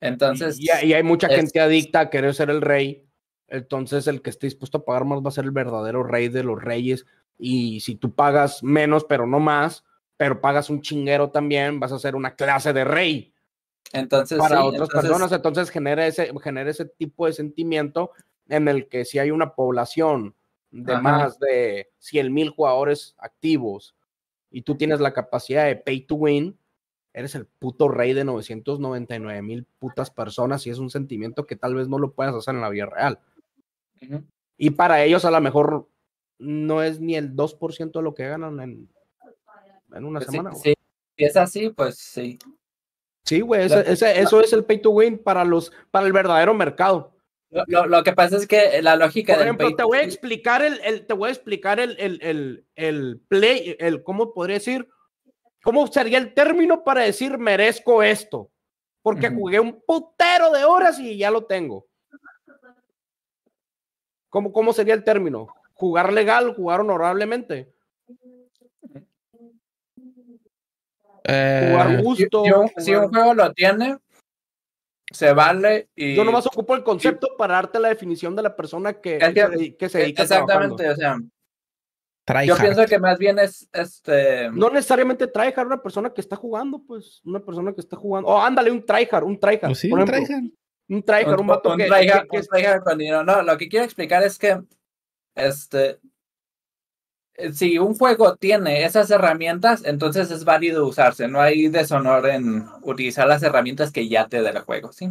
Entonces, y, y hay mucha es- gente adicta a querer ser el rey. Entonces, el que esté dispuesto a pagar más va a ser el verdadero rey de los reyes. Y si tú pagas menos, pero no más, pero pagas un chinguero también, vas a ser una clase de rey entonces para sí, otras entonces- personas. Entonces genera ese, genera ese tipo de sentimiento en el que si hay una población de Ajá. más de 100 mil jugadores activos y tú tienes la capacidad de pay to win, eres el puto rey de 999 mil putas personas y es un sentimiento que tal vez no lo puedas hacer en la vida real. Y para ellos a lo mejor no es ni el 2% de lo que ganan en, en una Pues semana. sí. Si es así, pues sí. Sí, güey, ese- eso es el pay to win para los para el verdadero mercado. Lo, lo- lo que pasa es que la lógica Por del ejemplo, te voy a explicar el, el- te voy a explicar el, el, el, el play, el cómo podría decir, cómo sería el término para decir merezco esto. Porque jugué un putero de horas y ya lo tengo. ¿Cómo, ¿Cómo sería el término? ¿Jugar legal, jugar honorablemente? Eh, Jugar Si, gusto. si un, si un jugar- juego lo tiene, se vale y... Yo nomás ocupo el concepto para darte la definición de la persona que, Es que- que se dedica Exactamente, trabajando. o sea, try yo hard. pienso que más bien es este... No necesariamente tryhard una persona que está jugando, pues, una persona que está jugando. O ándale, un tryhard, un tryhard. Pues sí, por un ejemplo. try hard. Un tryhard, un, vato un que, tryhard- que- que un tryhard con dinero. No, lo que quiero explicar es que este si un juego tiene esas herramientas, entonces es válido usarse. No hay deshonor en utilizar las herramientas que ya te da el juego, ¿sí?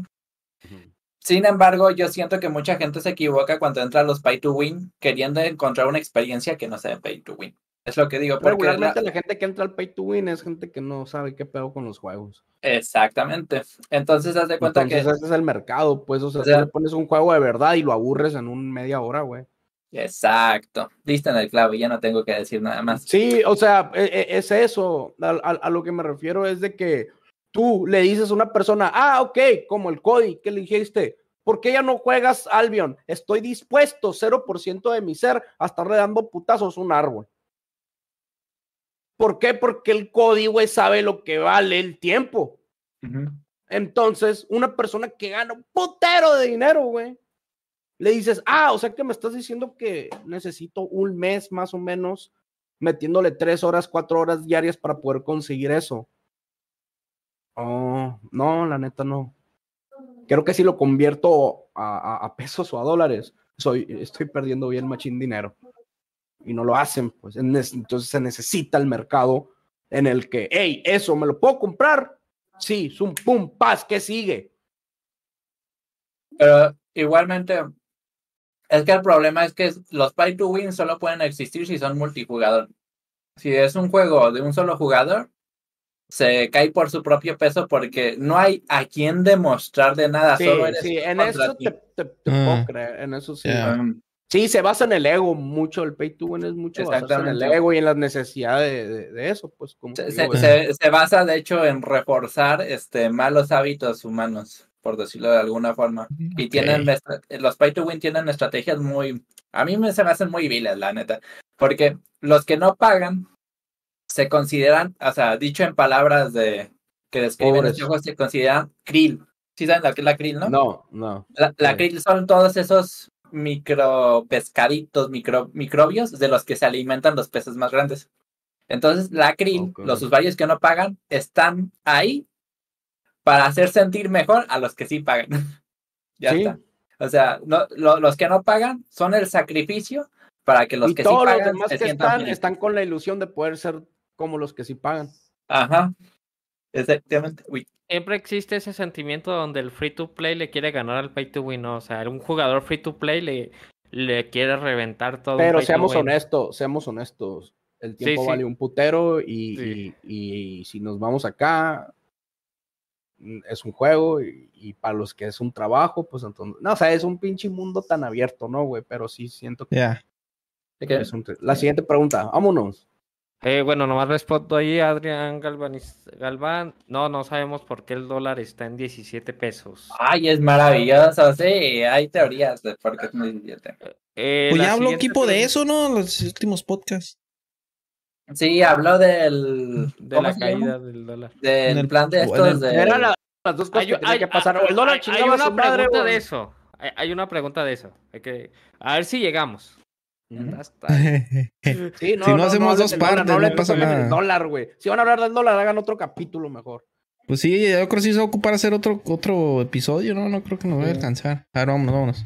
Sin embargo, yo siento que mucha gente se equivoca cuando entra a los pay to win queriendo encontrar una experiencia que no sea pay to win. Es lo que digo. Porque la- Regularmente la... gente que entra al pay to win es gente que no sabe qué pedo con los juegos. Exactamente. Entonces, haz de cuenta Entonces que. ese es el mercado, pues, o sea, O sea- tú le pones un juego de verdad y lo aburres en un media hora, güey. Exacto. Diste en el clavo y ya no tengo que decir nada más. Sí, o sea, e- e- es eso. A, a- a lo que me refiero es de que tú le dices a una persona, ah, ok, como el Cody, que le dijiste, ¿por qué ya no juegas Albion? Estoy dispuesto, 0% de mi ser, a estarle dando putazos a un árbol. ¿Por qué? Porque el Cody, güey, sabe lo que vale el tiempo. Entonces, una persona que gana un putero de dinero, güey, le dices, ah, o sea que me estás diciendo que necesito un mes más o menos metiéndole tres horas, cuatro horas diarias para poder conseguir eso. Oh, no, la neta no. Creo que si lo convierto a, a- pesos o a dólares, soy, estoy perdiendo bien machín dinero. Y no lo hacen, pues. en es- Entonces se necesita el mercado en el que, hey, eso me lo puedo comprar. Sí, es un pum, paz, ¿qué sigue? Pero igualmente, es que el problema es que los pay to win solo pueden existir si son multijugador. Si es un juego de un solo jugador, se cae por su propio peso porque no hay a quien demostrar de nada. Sí, solo eres sí, en eso ti. te, te- te puedo creer, en eso sí. Um, Sí, se basa en el ego mucho, el pay to win es mucho basarse en el ego y en las necesidades de, de- de eso, pues como se, se- se basa, de hecho, en reforzar este malos hábitos humanos, por decirlo de alguna forma. Y tienen los pay to win tienen estrategias muy, a mí me se me hacen muy viles, la neta, porque los que no pagan se consideran, o sea, dicho en palabras de que describen Pobres. este juego, se consideran krill. ¿Sí saben lo que es la krill, no? no, no. La, la Sí. krill son todos esos micro pescaditos, micro, microbios de los que se alimentan los peces más grandes. Entonces, la krill, los usuarios que no pagan, están ahí para hacer sentir mejor a los que sí pagan. ya Sí. está. O sea, no, lo- los que no pagan son el sacrificio para que los y que todos sí los pagan demás se que sientan están, están con la ilusión de poder ser como los que sí pagan. Ajá. Exactamente. Uy. Siempre existe ese sentimiento donde el free to play le quiere ganar al pay to win, ¿no? O sea, un jugador free to play le, le quiere reventar todo. Pero pay to seamos win. honestos, seamos honestos. El tiempo sí. vale un putero y, Sí. y- y si nos vamos acá, es un juego y, y para los que es un trabajo, pues entonces, no, o sea, es un pinche mundo tan abierto, ¿no, güey? Pero sí siento que es un... La siguiente pregunta, vámonos. Eh, bueno, nomás respondo ahí Adrián Galvaniz- Galván. No, no sabemos por qué el dólar está en 17 pesos. Ay, es maravilloso. Sí, hay teorías de por qué es muy divierte. Eh, Pues ya habló equipo de eso, ¿no? Los últimos podcasts. Sí, habló del. De ¿cómo la caída del dólar. Del En el- plan de estos de. Era la- las dos cosas Hay, que tenía hay- que pasar. O el dólar hay- una su madre, pregunta güey. de eso. Hay, hay una pregunta de eso. Hay que, a ver si llegamos. Hasta- Sí, no, Si no hacemos dos del partes, dólar, no pasa del nada. dólar, güey. Si van a hablar del dólar, hagan otro capítulo mejor. Pues sí, yo creo que sí se va a ocupar hacer otro, otro episodio, ¿no? No creo que nos vaya a alcanzar. A ver, vámonos, vámonos.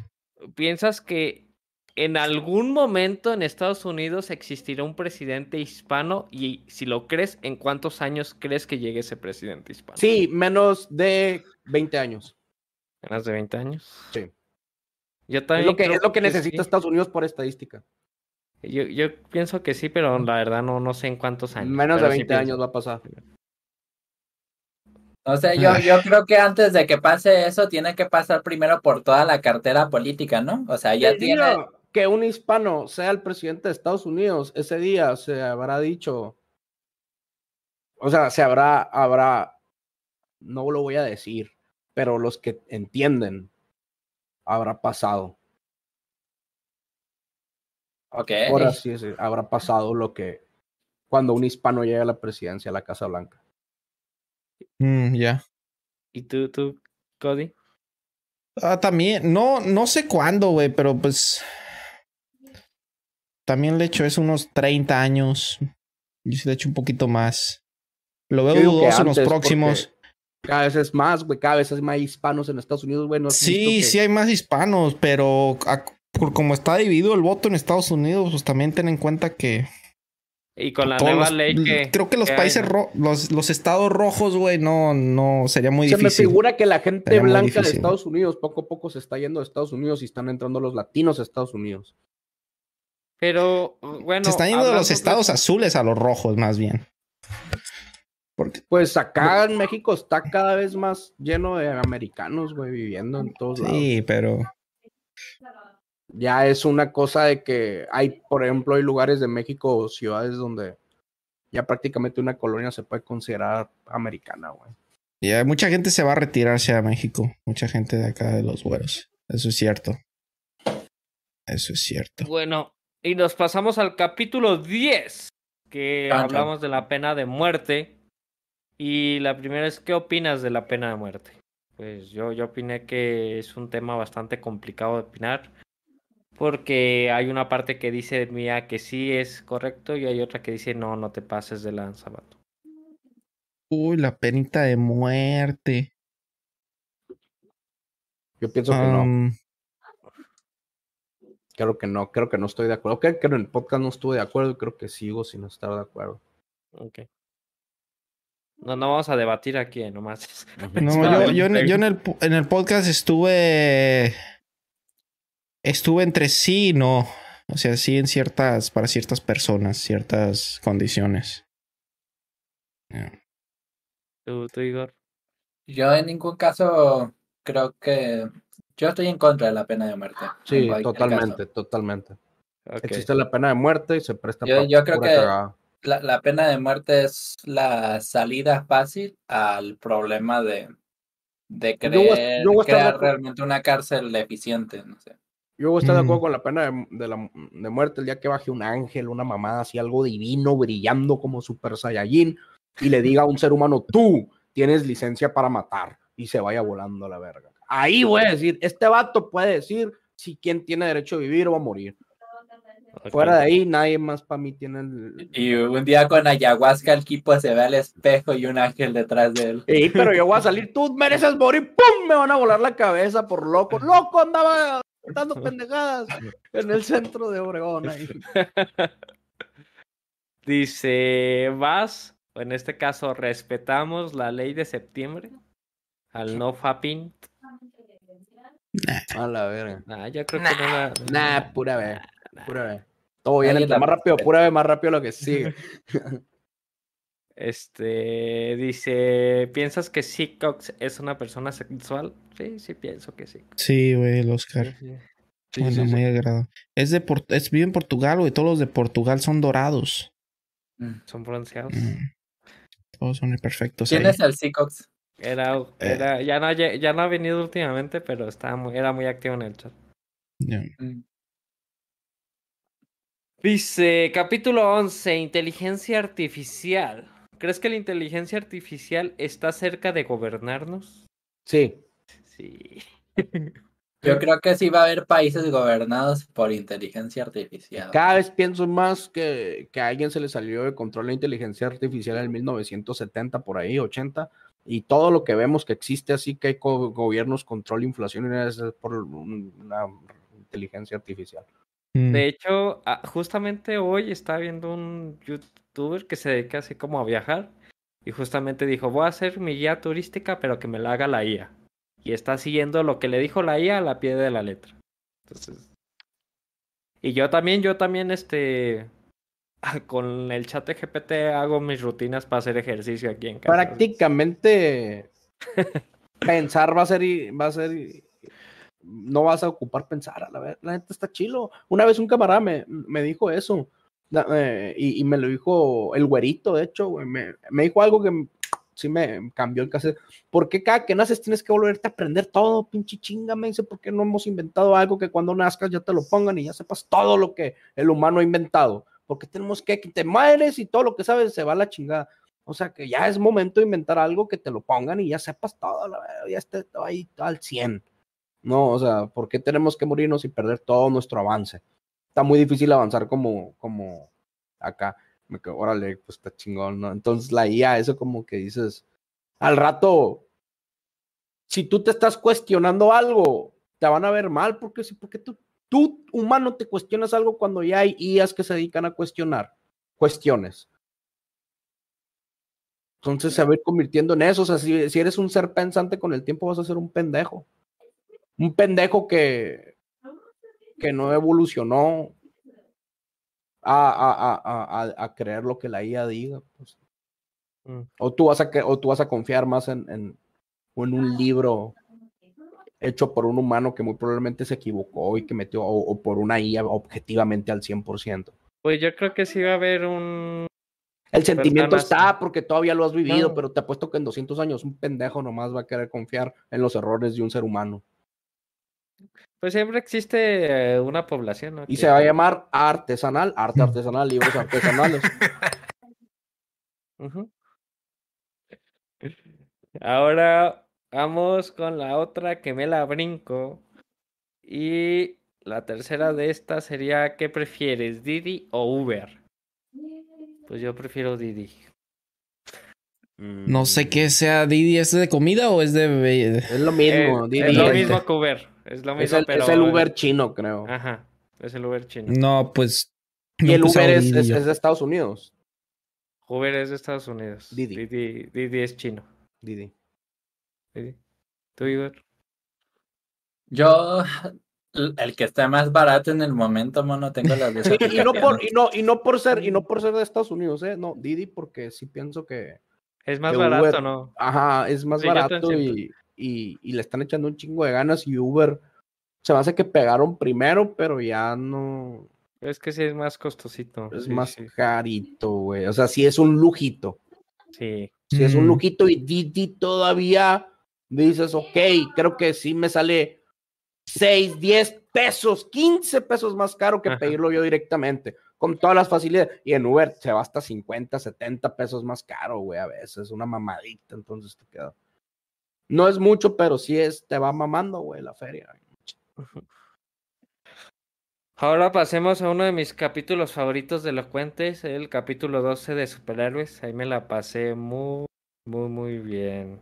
¿Piensas que en algún momento en Estados Unidos existirá un presidente hispano? Y si lo crees, ¿en cuántos años crees que llegue ese presidente hispano? Sí, menos de 20 años. ¿Menos de 20 años? Sí. Yo Es también lo que, creo es lo que necesita sí. Estados Unidos por estadística. Yo, yo pienso que sí, pero la verdad no, no sé en cuántos años. Menos de pero sí 20 pienso. años va a pasar. No sé, yo, yo creo que antes de que pase eso, tiene que pasar primero por toda la cartera política, ¿no? O sea, ya tiene. Que un hispano sea el presidente de Estados Unidos, ese día se habrá dicho, o sea, se habrá, habrá, no lo voy a decir, pero los que entienden, habrá pasado. Ok. Así decir, habrá pasado lo que cuando un hispano llega a la presidencia, a la Casa Blanca. Mm, ya. ¿Y tú, tú, Cody? Ah, también, no, no sé cuándo, güey, pero pues. También le echo eso unos 30 años. Yo sí le echo un poquito más. Lo veo dudoso en los próximos. Cada vez es más, güey. Cada vez hay más hispanos en Estados Unidos, güey. ¿no has Sí, que- sí hay más hispanos, pero a- por como está dividido el voto en Estados Unidos, pues también ten en cuenta que Y con la nueva los- ley que... creo que los que países ro- los, los estados rojos, güey, no, no sería muy Se me difícil. figura que la gente Sería blanca de. Estados Unidos poco a poco se está yendo de Estados Unidos y están entrando los latinos a Estados Unidos. Pero, bueno... Se están yendo de los estados azules a los rojos, más bien. Porque Pues acá en México está cada vez más lleno de americanos, güey, viviendo en todos lados. sí, pero Ya es una cosa de que hay, por ejemplo, hay lugares de México o ciudades donde ya prácticamente una colonia se puede considerar americana, güey. ya mucha gente se va a retirarse a México. Mucha gente de acá de los güeros. Eso es cierto. Eso es cierto. Bueno, y nos pasamos al capítulo 10, que chan. hablamos de la pena de muerte. Y la primera es, ¿qué opinas de la pena de muerte? Pues yo, yo opiné que es un tema bastante complicado de opinar, porque hay una parte que dice mía que sí es correcto y hay otra que dice no, no te pases de lanza, vato. Uy, la penita de muerte. Yo pienso que no, creo que no, creo que no estoy de acuerdo. Creo que en el podcast no estuve de acuerdo y creo que sigo sin estar de acuerdo. Ok. No, no vamos a debatir aquí, eh, nomás. No, yo, yo, en- yo en, el, en el podcast estuve. Estuve entre sí y no. O sea, sí en ciertas. Para ciertas personas, ciertas condiciones. ¿Tú, tú, Igor? Yo en ningún caso creo que yo estoy en contra de la pena de muerte. Sí, totalmente, caso. totalmente. Existe la pena de muerte y se presta Yo- para yo creo que-. La, la pena de muerte es la salida fácil al problema de, de Yo voy a- creer, yo voy a estar de crear realmente una cárcel eficiente. No sé. Yo voy a estar de acuerdo con la pena de, de la, de muerte el día que baje un ángel, una mamada así, algo divino, brillando como Super Saiyajin, y le diga a un ser humano, tú tienes licencia para matar, y se vaya volando a la verga. Ahí voy a decir, este vato puede decir si quién tiene derecho a vivir o a morir. Fuera de ahí, nadie más para mí tiene el... Y un día con ayahuasca el equipo se ve al espejo y un ángel detrás de él. Ey, pero yo voy a salir, tú mereces morir, ¡pum! Me van a volar la cabeza por loco. ¡Loco! Andaba dando pendejadas en el centro de Obregón. ahí. Dice, vas, o en este caso, respetamos la ley de septiembre al no fapping. A la verga. Nah, yo creo que no la... Nah, pura vez. Pura vez. Todo bien, entre más rápido, pura vez, más rápido lo que sigue. Este, dice, ¿piensas que Seacox es una persona sexual? Sí, sí, pienso que sí. Sí, güey, el Oscar. Sí, sí. Sí, bueno, sí, sí. muy agrado. Es de Por- es vive en Portugal, güey. Todos los de Portugal son dorados. Mm. Son bronceados. Mm. Todos son perfectos. ¿Quién ahí. es el Seacox? Era, era, ya no, ya no ha venido últimamente, pero estaba muy, era muy activo en el chat. Dice, capítulo 11, inteligencia artificial. ¿Crees que la inteligencia artificial está cerca de gobernarnos? Sí. Sí. Yo creo que sí va a haber países gobernados por inteligencia artificial. Cada vez pienso más que, que a alguien se le salió de control la inteligencia artificial en 1970, por ahí, 80. Y todo lo que vemos que existe así que hay co- gobiernos, control, inflación, es por un- una inteligencia artificial. Mm. De hecho, ah, justamente hoy estaba viendo un youtuber que se dedica así como a viajar y justamente dijo, voy a hacer mi guía turística pero que me la haga la IA. Y está siguiendo lo que le dijo la IA a la pie de la letra. Entonces... Y yo también, yo también, este... Con el chat de GPT hago mis rutinas para hacer ejercicio aquí en casa. Prácticamente pensar va a ser, va a ser, no vas a ocupar pensar, a la vez, la gente está chilo. Una vez un camarada me, me dijo eso, eh, y, y me lo dijo el güerito, de hecho, güey, me, me dijo algo que sí me cambió el caso. ¿Por qué cada que naces tienes que volverte a aprender todo, pinche chinga? Me dice, ¿por qué no hemos inventado algo que cuando nazcas ya te lo pongan y ya sepas todo lo que el humano ha inventado? Porque tenemos que, que te mueres y todo lo que sabes se va a la chingada. O sea, que ya es momento de inventar algo que te lo pongan y ya sepas todo, ya esté ahí al 100. No, o sea, ¿por qué tenemos que morirnos y perder todo nuestro avance? Está muy difícil avanzar como, como acá. Me quedo, órale, pues está chingón, ¿no? Entonces la IA, eso como que dices, al rato, si tú te estás cuestionando algo, te van a ver mal, porque sí, porque tú, tú, humano, te cuestionas algo cuando ya hay IAs que se dedican a cuestionar cuestiones. Entonces se va a ir convirtiendo en eso. O sea, si, si eres un ser pensante con el tiempo, vas a ser un pendejo. Un pendejo que, que no evolucionó a, a, a, a, a creer lo que la IA diga. Pues. Mm. O, tú vas a, o tú vas a confiar más en, en, un libro hecho por un humano que muy probablemente se equivocó y que metió, o, o por una IA objetivamente al 100%. Pues yo creo que sí va a haber un. El sentimiento está porque todavía lo has vivido, No. pero te apuesto que en 200 años un pendejo nomás va a querer confiar en los errores de un ser humano. Pues siempre existe eh, una población, ¿no? Y Que- se va a llamar artesanal, arte artesanal, libros artesanales. Ahora vamos con la otra que me la brinco. Y la tercera de esta sería, ¿qué prefieres, Didi o Uber? Pues yo prefiero Didi. No sé qué sea Didi, ¿es de comida o es de? Es lo mismo, Eh, Didi, es lo mismo que Uber. Es lo mismo, Es el, pero... es el Uber chino, creo. Ajá, es el Uber chino. No, pues. y el Uber es, es- de Estados Unidos. Uber es de Estados Unidos. Didi. Didi, Didi es chino. Didi. Didi. ¿Tú, Uber? Yo, el que esté más barato en el momento, mono, tengo las dos Y, y no por, y, no, y no por ser, y no por ser de Estados Unidos, eh. No, Didi, porque sí pienso que, Es más Que barato, Uber- ¿no? ajá, es más Sí, barato y, y, y le están echando un chingo de ganas y Uber se me hace que pegaron primero, pero ya no, Es que sí es más costosito. es sí, más sí, carito, güey. O sea, sí es un lujito. sí. Si es un Mm. lujito y Didi todavía dices, ok, creo que sí me sale 6, 10 pesos, 15 pesos más caro que Ajá. pedirlo yo directamente, con todas las facilidades. Y en Uber se va hasta 50, 70 pesos más caro, güey, a veces, una mamadita, entonces te queda. No es mucho, pero sí es, te va mamando, güey, la feria. Ahora pasemos a uno de mis capítulos favoritos de Elocuentes, el capítulo 12 de superhéroes. Ahí me la pasé muy, muy, muy bien.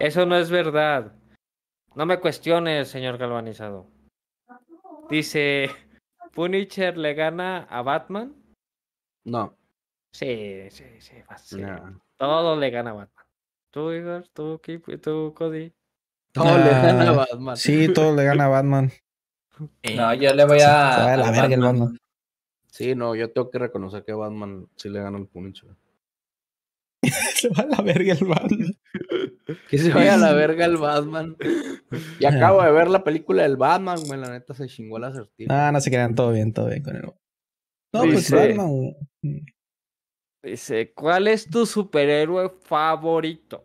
Eso no es verdad. No me cuestione, señor galvanizado. Dice, ¿Punisher le gana a Batman? No, Sí, sí, sí, no. Todo le gana a Batman. ¿Tú, Igor? ¿Tú, Kip? ¿Tú, Cody? Todo le gana a Batman. Sí, todo le gana a Batman. Eh, No, yo le voy Se a. va a la a verga el Batman. Batman. Sí, no, yo tengo que reconocer que Batman sí le gana al Punisher. Se va a la verga el Batman. Que se vaya a la verga el Batman. Y acabo de ver la película del Batman, güey. La neta se chingó la acertijo. No, no se crean, todo bien, todo bien con el No, pues Batman. Dice, ¿cuál es tu superhéroe favorito?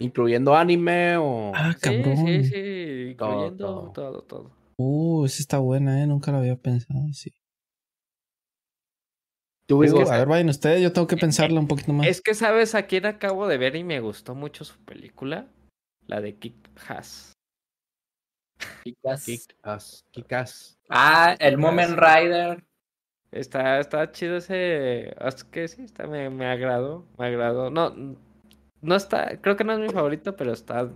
Incluyendo anime o. Ah, Sí, cabrón. sí, sí, incluyendo todo. todo, todo. Uh, esa está buena, eh. Nunca lo había pensado así. Uh, Igor, a ver, vayan ustedes, yo tengo que pensarla un poquito más. Es que, ¿sabes a quién acabo de ver y me gustó mucho su película? La de Kick Ass. Chicas. Kick-Ass, Kick-Ass. Ah, el Moment Rider. Está, está chido ese. Es que sí, está, me, me agradó. Me agradó. No, no está. Creo que no es mi favorito, pero está.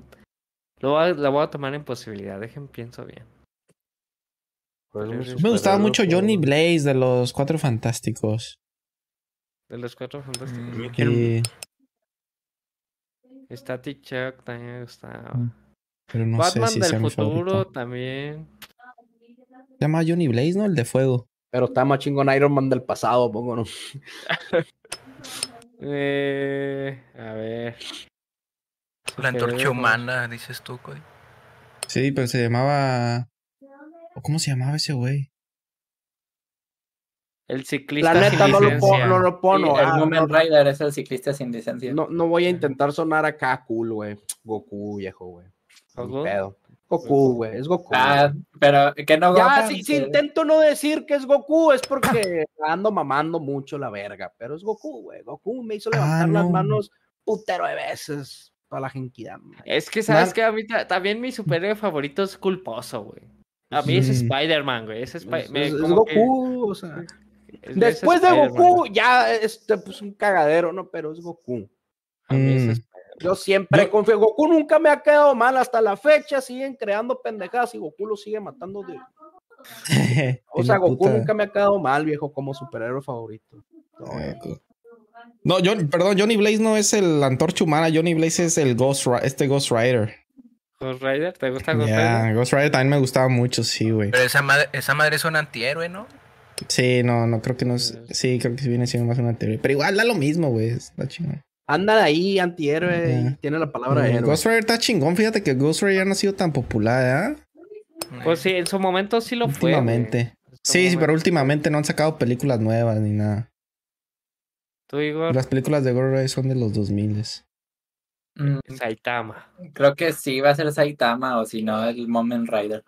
Lo voy a, lo voy a tomar en posibilidad. Dejen, pienso bien. Pues, Me gustaba mucho Johnny. Blaze de los Cuatro Fantásticos. De los cuatro fantásticos. Mm, Sí, Está Chuck también me gustaba. Mm, pero no Batman sé si del sea futuro también. Se llama Johnny Blaze, ¿no? El de fuego. Pero está más chingón Iron Man del pasado, pongo, ¿no? Eh, a ver. La antorcha humana, dices tú, Cody. Sí, pero se llamaba. ¿o ¿Cómo se llamaba ese güey? El ciclista La neta sin no lo, licencia. pongo, no lo pongo. Sí, el ah, Moment no, Rider es el ciclista sin licencia. no, no voy a intentar sonar acá cool, güey. Goku, viejo, güey. Pedo. Goku, güey, es Goku. Ah, pero que no ya, Gohan, si, intento no decir que es Goku, es porque ando mamando mucho la verga, pero es Goku, güey. Goku me hizo Ah, levantar las no. manos putero de veces para la Genkidama. Es que, ¿sabes Man. que A mí ta- también mi superhéroe favorito es culposo, güey. A mí es. Spider-Man, güey. Es, que- Goku, o sea. Es- Después es de Goku, ya este, pues un cagadero, ¿no? Pero es Goku. A mí es Mm. Yo siempre Yo- confío. Goku nunca me ha quedado mal hasta la fecha. Siguen creando pendejadas y Goku lo sigue matando de. O sea, Goku puta- nunca me ha quedado mal, viejo, como superhéroe favorito. No, John, perdón, Johnny Blaze no es el antorcha humana, Johnny Blaze es el Ghost este Ghost Rider. Ghost Rider, ¿te gusta Ghost Rider? Ghost Rider también me gustaba mucho, sí, güey. Pero esa madre, esa madre es un antihéroe, ¿no? Sí, no, no creo que no es. Sí, creo que sí viene siendo más una teoría. Pero igual da lo mismo, güey. Está chingón. Andan ahí, antihéroe, y tiene la palabra Mm, héroe. Ghost Rider está chingón. Fíjate que Ghost Rider ya no ha sido tan popular, ¿eh? Pues sí, en su momento sí lo fue. Últimamente. Sí, sí, pero últimamente no han sacado películas nuevas ni nada. Tú, Igor, Las películas de Ghost Rider son de los 2000 Mm, Saitama. creo que sí va a ser Saitama o si no, el Moment Rider.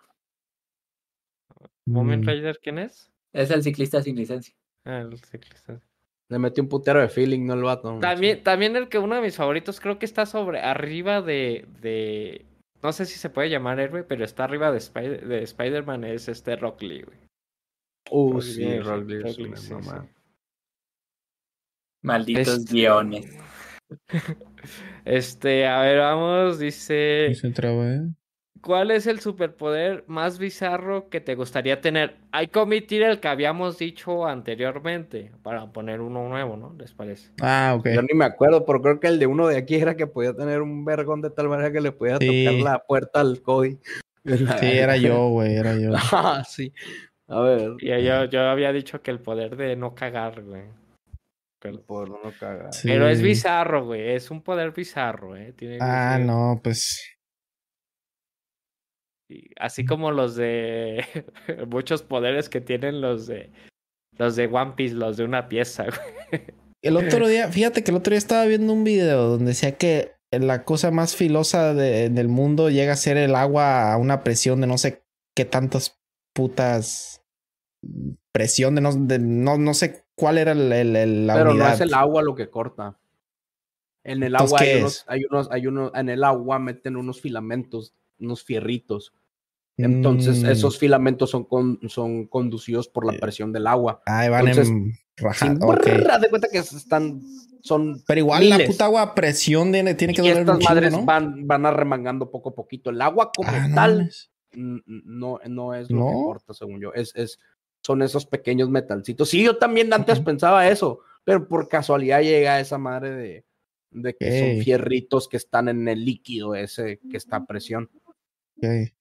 ¿Moment Mm. Rider quién es? Es el ciclista sin licencia. Ah, el ciclista. Le metió un putero de feeling, no el vato. También, también el que uno de mis favoritos creo que está sobre arriba de, de no sé si se puede llamar héroe, pero está arriba de, Spider- de Spider-Man es este Rock Lee, güey. Uh, Rock sí, Lee, Rock Lee, Rock es Lee, una sí, mamá. sí. Malditos Este- guiones. Este, a ver, vamos, dice, se traba, ¿eh? ¿Cuál es el superpoder más bizarro que te gustaría tener? Hay que omitir el que habíamos dicho anteriormente para poner uno nuevo, ¿no? ¿Les parece? Ah, ok. Yo ni me acuerdo, pero creo que el de uno de aquí era que podía tener un vergón de tal manera que le podía Sí. tocar la puerta al Cody. Sí, era yo, güey, era yo. Ah, sí. A ver. Y yo, yo había dicho que el poder de no cagar, güey. Pero, Por no cagar. Sí. pero es bizarro, güey. Es un poder bizarro, ¿eh? Tiene Ah, no, pues. Y Así como los de muchos poderes que tienen los de los de One Piece, los de una pieza, güey. El otro día, fíjate que el otro día estaba viendo un video donde decía que la cosa más filosa de- del mundo llega a ser el agua a una presión de no sé qué tantas putas presión de no, de no, no sé cuál era el, el- el- la Pero no es el agua lo que corta. En el Entonces, agua ¿qué hay unos, hay unos, hay unos, en el agua meten unos filamentos, unos fierritos. Mm, Entonces, esos filamentos son, con- son conducidos por la Eh, presión del agua. Ahí van entonces, en raja- Sin ok. brrr, de cuenta que están, son Pero igual la puta agua a presión tiene, tiene que y doler un estas chingo, madres ¿no? van, van arremangando poco a poquito. El agua como Ah, tal no, no es lo que ¿No? corta, según yo. Es, es, son esos pequeños metalcitos. Sí, yo también antes pensaba eso, pero por casualidad llega esa madre de, de que son fierritos que están en el líquido ese que está a presión. Ok.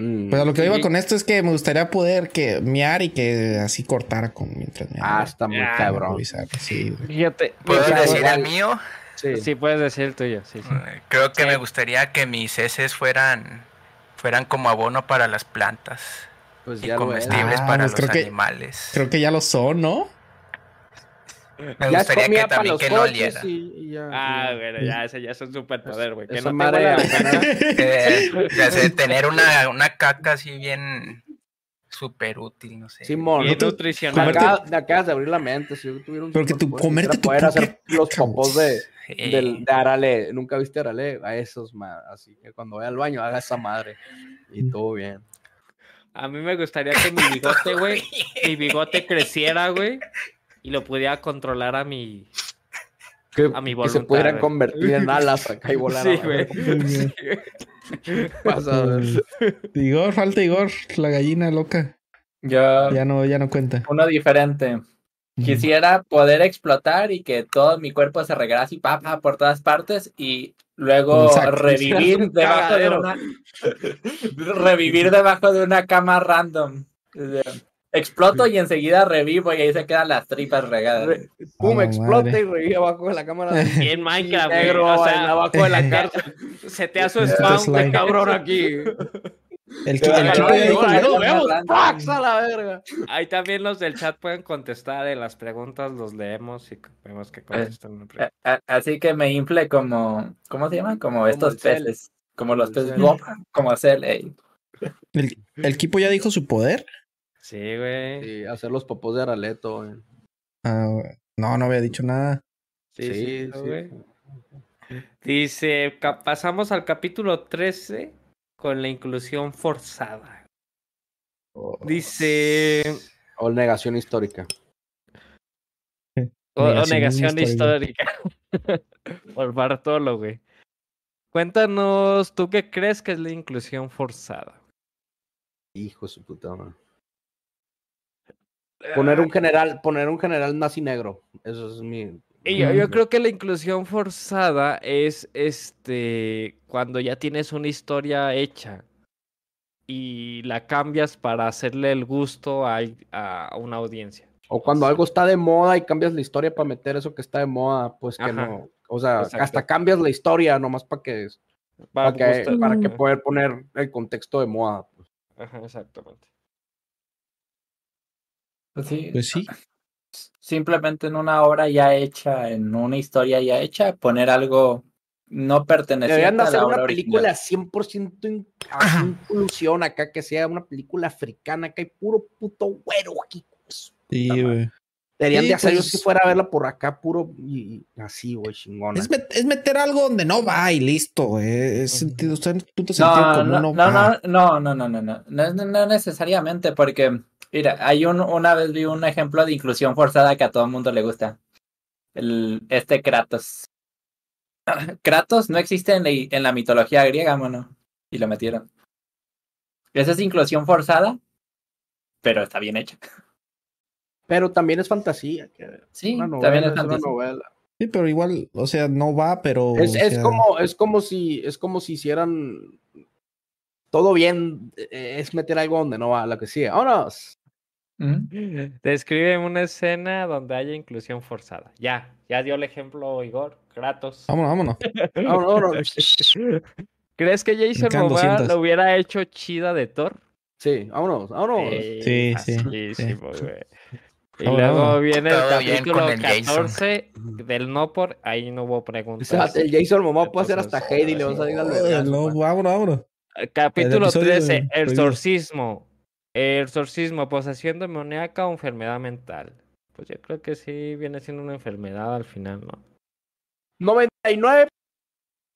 Mm. Pero lo que iba con esto es que me gustaría poder que mear y que así cortara con mientras meaba. Ah, está muy Ah, cabrón. Sí. Fíjate. ¿Puedo decir igual. el mío? Sí. Sí, puedes decir el tuyo, sí, sí. Eh, Creo que Sí. me gustaría que mis heces fueran, fueran como abono para las plantas Pues y ya comestibles Ah, para pues los creo que- animales. Creo que ya lo son, ¿no? Me gustaría que también que no oliera. y- y ya- Ah, ya. bueno, ya, ese ya es un superpoder, güey. Que Esa no te huela. Eh, ya sé, tener una, una caca así bien súper útil, no sé. Simón, tú- nutricional. comerte- Acabas, acabas de abrir la mente. Si yo tuviera un Pero que tú- comerte tu poder hacer los popos de, Sí. del, de Arale. Nunca viste Arale. A esos, ma- así que cuando vaya al baño haga esa madre. Y todo bien. A mí me gustaría que mi bigote, güey, mi bigote creciera, güey, y lo pudiera controlar a mi... Que, A mi que se voluntad, pudieran güey. convertir en alas acá y volar. Sí, a- güey. Sí, güey. Pasa, a ver. Igor, falta Igor, la gallina loca. Yo, Ya no, ya no cuenta. uno diferente. Quisiera poder explotar y que todo mi cuerpo se regara así pa, pa, por todas partes y luego revivir debajo de una revivir debajo de una cama random. Exploto y enseguida revivo y ahí se quedan las tripas regadas. Re- Pum, Ah, explota madre. y revive abajo de la cámara. Y en Minecraft, negro o en sea, abajo de la cárcel. se te hace Este spawn, güey, cabrón aquí. El, Te el Igor, Ahí ¿no? nos vemos. Random. ¡Fax a la verga! Ahí también los del chat pueden contestar en las preguntas, los leemos y vemos que contestan. pregunta. a- Así que me infle como, ¿cómo se llama? Como estos el cel. peces. Como los peces como hacer. ¿El, el equipo ya dijo su poder? Sí, güey. Sí, hacer los popos de Araleto, güey. Ah, no, no había dicho nada. Sí, Sí, sí, sí. güey. Dice, pasamos al capítulo 13 con la inclusión forzada. Dice, O negación histórica. o, negación histórica. histórica. Por Bartolo, güey. Cuéntanos, ¿tú qué crees que es la inclusión forzada? Hijo de su puta madre. Poner un general, poner un general nazi negro. Eso es mi. Y yo, yo Ujú. creo que la inclusión forzada es este cuando ya tienes una historia hecha y la cambias para hacerle el gusto a, a una audiencia. O cuando algo está de moda y cambias la historia para meter eso que está de moda, pues que Ajá. no. O sea, Exacto. hasta cambias la historia nomás para que, Para para que, para que poder poner el contexto de moda. pues. Ajá, exactamente. Pues sí, Pues sí. simplemente en una obra ya hecha, en una historia ya hecha, poner algo no perteneciente Deberían de a la hacer una obra película original. 100% in- así, inclusión acá, que sea una película africana, que hay puro puto güero aquí. Sí, güey. Deberían Sí, de hacer, yo pues- si fuera a verla por acá, puro y, y así, güey, chingona. Es, met- es meter algo donde no va y listo, güey. Es sentido, está en punto No, sentido no, común, no, no, no, va. no, no, no, no, no, no, no, no necesariamente, porque, mira, hay un, una vez vi un ejemplo de inclusión forzada que a todo el mundo le gusta. El, este Kratos. Kratos no existe en la, en la mitología griega, mano, y lo metieron. Esa es inclusión forzada, pero está bien hecha. Pero también es fantasía. que- Sí, una novela, también es es una fantasía. novela. Sí, pero igual, o sea, no va, pero. Es, es sea, como, es como si, es como si hicieran todo bien, eh, es meter algo donde no va, lo que sigue. Vámonos. Describe una escena donde haya inclusión forzada. Ya, ya dio el ejemplo Igor, Kratos. Vámonos, vámonos. Vámonos, vámonos. ¿Crees que Jason Momoa 200. lo hubiera hecho chida de Thor? Sí, vámonos, vámonos. Eh, Sí, sí, facilísimo, güey. Y luego viene el capítulo con el Jason. 14 del no por, ahí no hubo O preguntas. sea, el Jason Momoa puede hacer hasta Heidi y le vas a decir al no, vámonos, vámonos. Eh, Capítulo episodio 13, de- exorcismo. Exorcismo, posesión demoníaca o enfermedad mental. Pues yo creo que sí viene siendo una enfermedad al final, ¿no?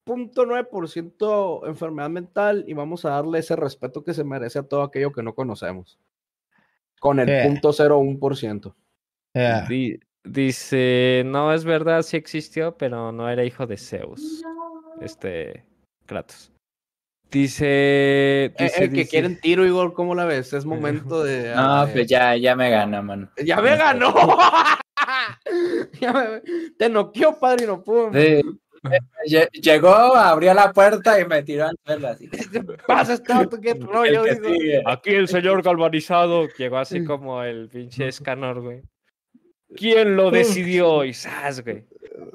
99.9% enfermedad mental y vamos a darle ese respeto que se merece a todo aquello que no conocemos. Con el Eh. punto 0.1%. Ya. Di- dice, no es verdad, sí existió, pero no era hijo de Zeus. Este, Kratos. Dice, Eh, dice, el que dice- quieren tiro, Igor, ¿cómo la ves? Es momento de. No, eh, pues ya, ya me gana, mano. ¡Ya me ganó! Ya me- Te noqueó, padre, y no pudo. Sí. Lle- Llegó, abrió la puerta y me tiró al suelo así. Pasa este qué rollo, El digo. Aquí el señor galvanizado llegó así como el pinche escanor, güey. ¿Quién lo decidió? Y ¡zas, güey.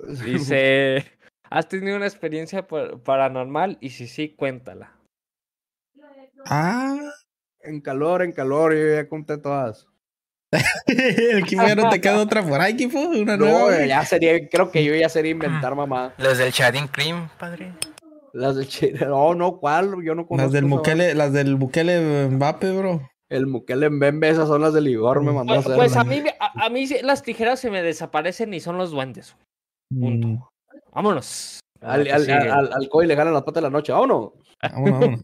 Dice, ¿has tenido una experiencia par- paranormal? Y si sí, cuéntala. Ah, En calor, en calor, yo ya conté todas. el equipo ya no te queda otra por ahí, equipo. Una No, nueva. güey, ya sería, creo que yo ya sería inventar mamá. Los del Shading Cream, padre. Las del No, no, ¿cuál? Yo no conozco. Las del Mukele, las del Bukele Mbappe, bro. El Mukele Mbembe, esas son las del Igor, me mandó a Pues, hacer. pues a mí, me- a, a mí las tijeras se me desaparecen y son los duendes. Punto. Mm, Vámonos. Al, al, al, al, al Coy le ganan las patas de la noche. ¡Vámonos! vámonos, vámonos.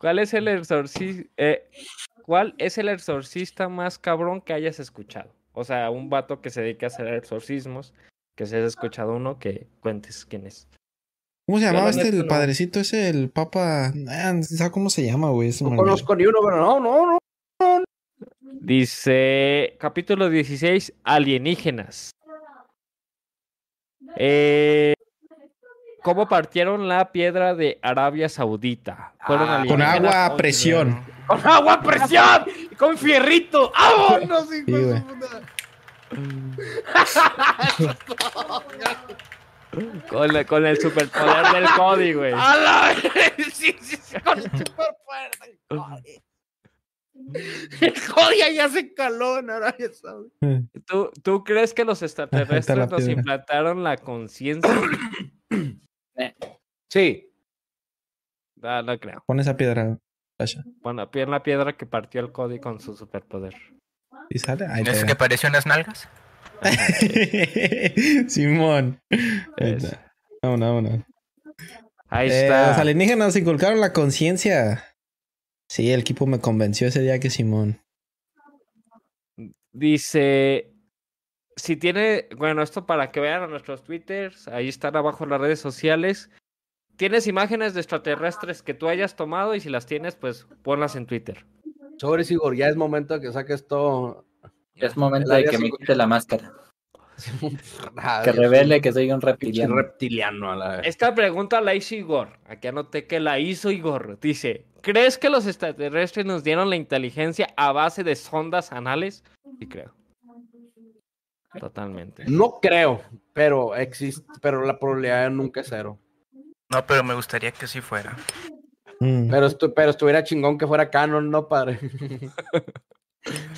¿Cuál es el exorcista? ¿Cuál es el exorcista más cabrón que hayas escuchado? O sea, un vato que se dedique a hacer exorcismos, que se has escuchado uno, que cuentes quién es. ¿Cómo se llamaba la este, el no. padrecito ese, el papa? Ah, ¿Sabes cómo se llama, güey? No conozco ni uno, pero no, no, no. Dice, capítulo 16, alienígenas. Eh, ¿Cómo partieron la piedra de Arabia Saudita? ¿Fueron Ah, Con agua a presión. ¡Con agua a presión! ¡Y ¡Con fierrito! ¡Vámonos, hijo Sí, de puta! Con, la- con el superpoder del Cody, güey. ¡A la vez! Sí, sí, sí, con el superfuerza, el Cody. El Cody ya se caló en Arabia Saudita. ¿Tú, ¿Tú crees que los extraterrestres nos implantaron la conciencia? Sí. Ah, no creo. Pon esa piedra. Sasha. Bueno, en la piedra que partió el Cody con su superpoder. ¿Y sale? Ahí ¿Es que apareció en las nalgas? Simón. Ahí Es- está. Vámonos, vámonos. Ahí Eh, está. los alienígenas inculcaron la conciencia. Sí, el equipo me convenció ese día que Simón. Dice, si tiene, bueno, esto para que vean a nuestros twitters, ahí están abajo las redes sociales. Tienes imágenes de extraterrestres que tú hayas tomado y si las tienes, pues ponlas en Twitter. Sobres, Igor, ya es momento de que saques todo. Es momento de que me quite la máscara. Que revele que soy un reptiliano. reptiliano a la vez. Esta pregunta la hizo Igor. Aquí anoté que la hizo Igor. Dice, ¿crees que los extraterrestres nos dieron la inteligencia a base de sondas anales? Sí, creo. Totalmente. No creo, pero existe, pero la probabilidad nunca es cero. No, pero me gustaría que sí fuera. Mm. Pero, estu- pero estuviera chingón que fuera canon, ¿no, padre?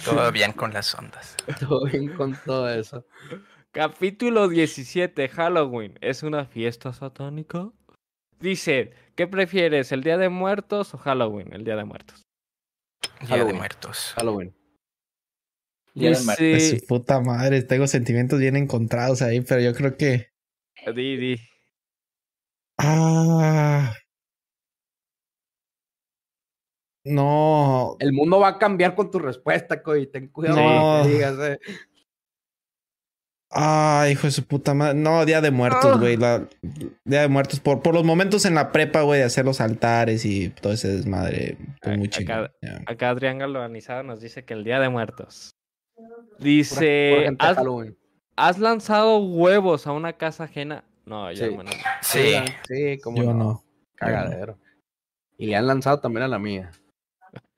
Todo bien con las ondas. Todo bien con todo eso. Capítulo 17, Halloween. ¿Es una fiesta satánica? Dice, ¿qué prefieres, el Día de Muertos o Halloween? El Día de Muertos. Día de muertos. Halloween. Muertos. De su Dice, puta madre, tengo sentimientos bien encontrados ahí, pero yo creo que. di, di. Ah. No. El mundo va a cambiar con tu respuesta, Coy. Ten cuidado No. con lo que digas, eh. Ay, hijo de su puta madre. No, Día de Muertos, Ah. güey. Día de Muertos. Por, por los momentos en la prepa, güey, de hacer los altares y todo ese desmadre. Pues muy Acá-. Acá Adrián Galvanizado nos dice que el Día de Muertos. Dice, ¿has, Halloween. has lanzado huevos a una casa ajena? No, yo Sí. hermano. Sí. Sí, como Yo no. no. Cagadero. Y le han lanzado también a la mía.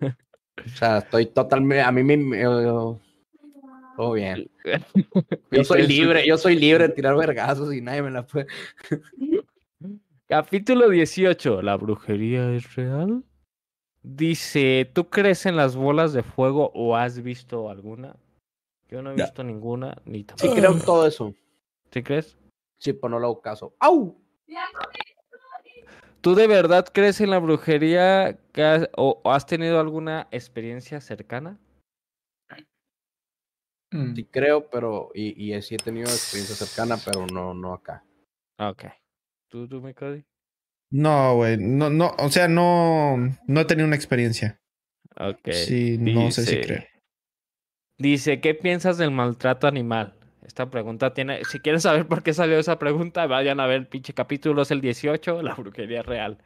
O sea, estoy totalmente. A mí me. me- yo- todo bien. Yo soy libre, yo soy libre de tirar vergazos y nadie me la puede. Capítulo 18. ¿La brujería es real? Dice, ¿tú crees en las bolas de fuego o has visto alguna? Yo no he Ya. visto ninguna, ni Sí, tampoco. creo en todo eso. ¿Sí crees? Sí, pero no le hago caso. ¡Au! ¿Tú de verdad crees en la brujería que has- o, o has tenido alguna experiencia cercana? Mm. Sí, creo, pero. Y, y sí he tenido experiencia cercana, pero no, no acá. Ok. ¿Tú, tú, mi Cody? No, güey. No, no, o sea, no, no he tenido una experiencia. Ok. Sí, no sé si creo. Dice, ¿qué piensas del maltrato animal? Esta pregunta tiene, si quieren saber por qué salió esa pregunta, vayan a ver el pinche capítulo, es el 18, la brujería real.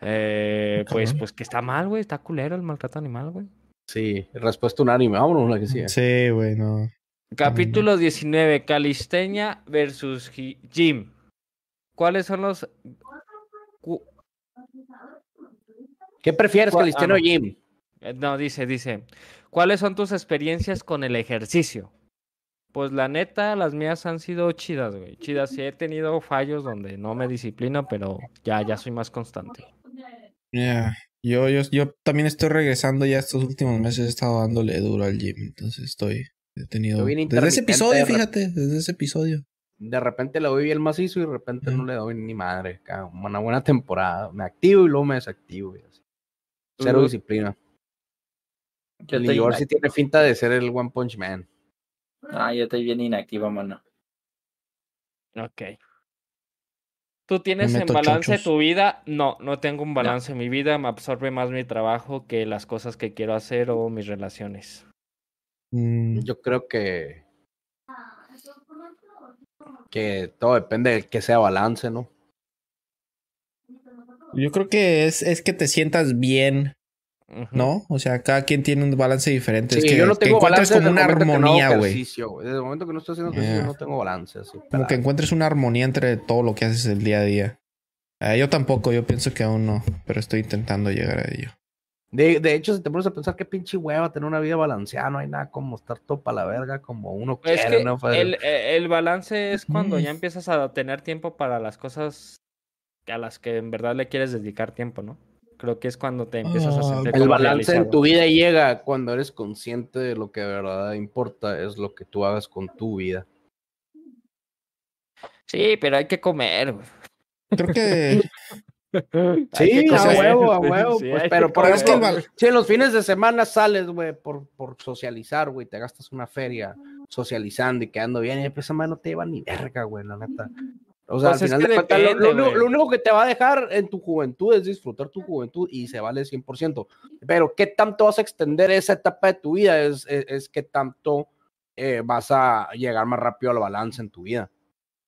Eh, pues, pues que está mal, güey, está culero el maltrato animal, güey. Sí, respuesta unánime. Vámonos, la que sigue. Sí, güey, no. Capítulo 19, Calisteña versus Jim. ¿Cuáles son los... cu- ¿Qué prefieres, ¿Cuál- Calisteno ah, o. Jim? Eh, No, dice, dice, ¿cuáles son tus experiencias con el ejercicio? Pues la neta, las mías han sido chidas, güey. Chidas, sí he tenido fallos donde no me disciplino, pero ya, ya soy más constante. Ya. Yo, yo, yo también estoy regresando ya estos últimos meses. He estado dándole duro al gym. Entonces estoy. He tenido. Yo bien Desde ese episodio, de fíjate. Desde ese episodio. De repente le doy bien macizo y de repente no le doy ni madre. Una buena temporada. Me activo y luego me desactivo. y así. Cero disciplina. Yo sí tiene finta de ser el One Punch Man. Ah, yo estoy bien inactivo, mano. Ok. ¿Tú tienes en balance tu vida? No, no tengo un balance en mi vida. Me absorbe más mi trabajo que las cosas que quiero hacer o mis relaciones. Mm, Yo creo que. Que todo depende de que sea balance, ¿no? yo creo que es, es que te sientas bien, ¿no? O sea, cada quien tiene un balance diferente. es que, yo no que tengo encuentres balance como una que no armonía, güey. ejercicio, güey. Desde el momento que no estoy haciendo ejercicio, Yeah. no tengo balance. Así, Como que encuentres una armonía entre todo lo que haces el día a día. Ah, yo tampoco, yo pienso que aún no, pero estoy intentando llegar a ello. De, de hecho, si te pones a pensar qué pinche hueva tener una vida balanceada, no hay nada como estar todo para la verga como uno Es quiere, que ¿no? Pues, el, eh, el balance es cuando Mm. ya empiezas a tener tiempo para las cosas a las que en verdad le quieres dedicar tiempo, ¿no? Creo que es cuando te empiezas a Ah, sentir El balance en tu vida llega cuando eres consciente de lo que de verdad importa, es lo que tú hagas con tu vida. Sí, pero hay que comer, güey. Creo que Sí, que a comer. huevo, a huevo. Sí, pues, pero por comer. Es si en los fines de semana sales, güey, por, por socializar, güey, te gastas una feria socializando y quedando bien, y pues esa madre no te lleva ni verga, güey, la neta. O sea, Pues al final de cuentas, lo- lo, lo único que te va a dejar en tu juventud es disfrutar tu juventud y se vale 100%. Pero qué tanto vas a extender esa etapa de tu vida es, es, es qué tanto eh, vas a llegar más rápido al balance en tu vida.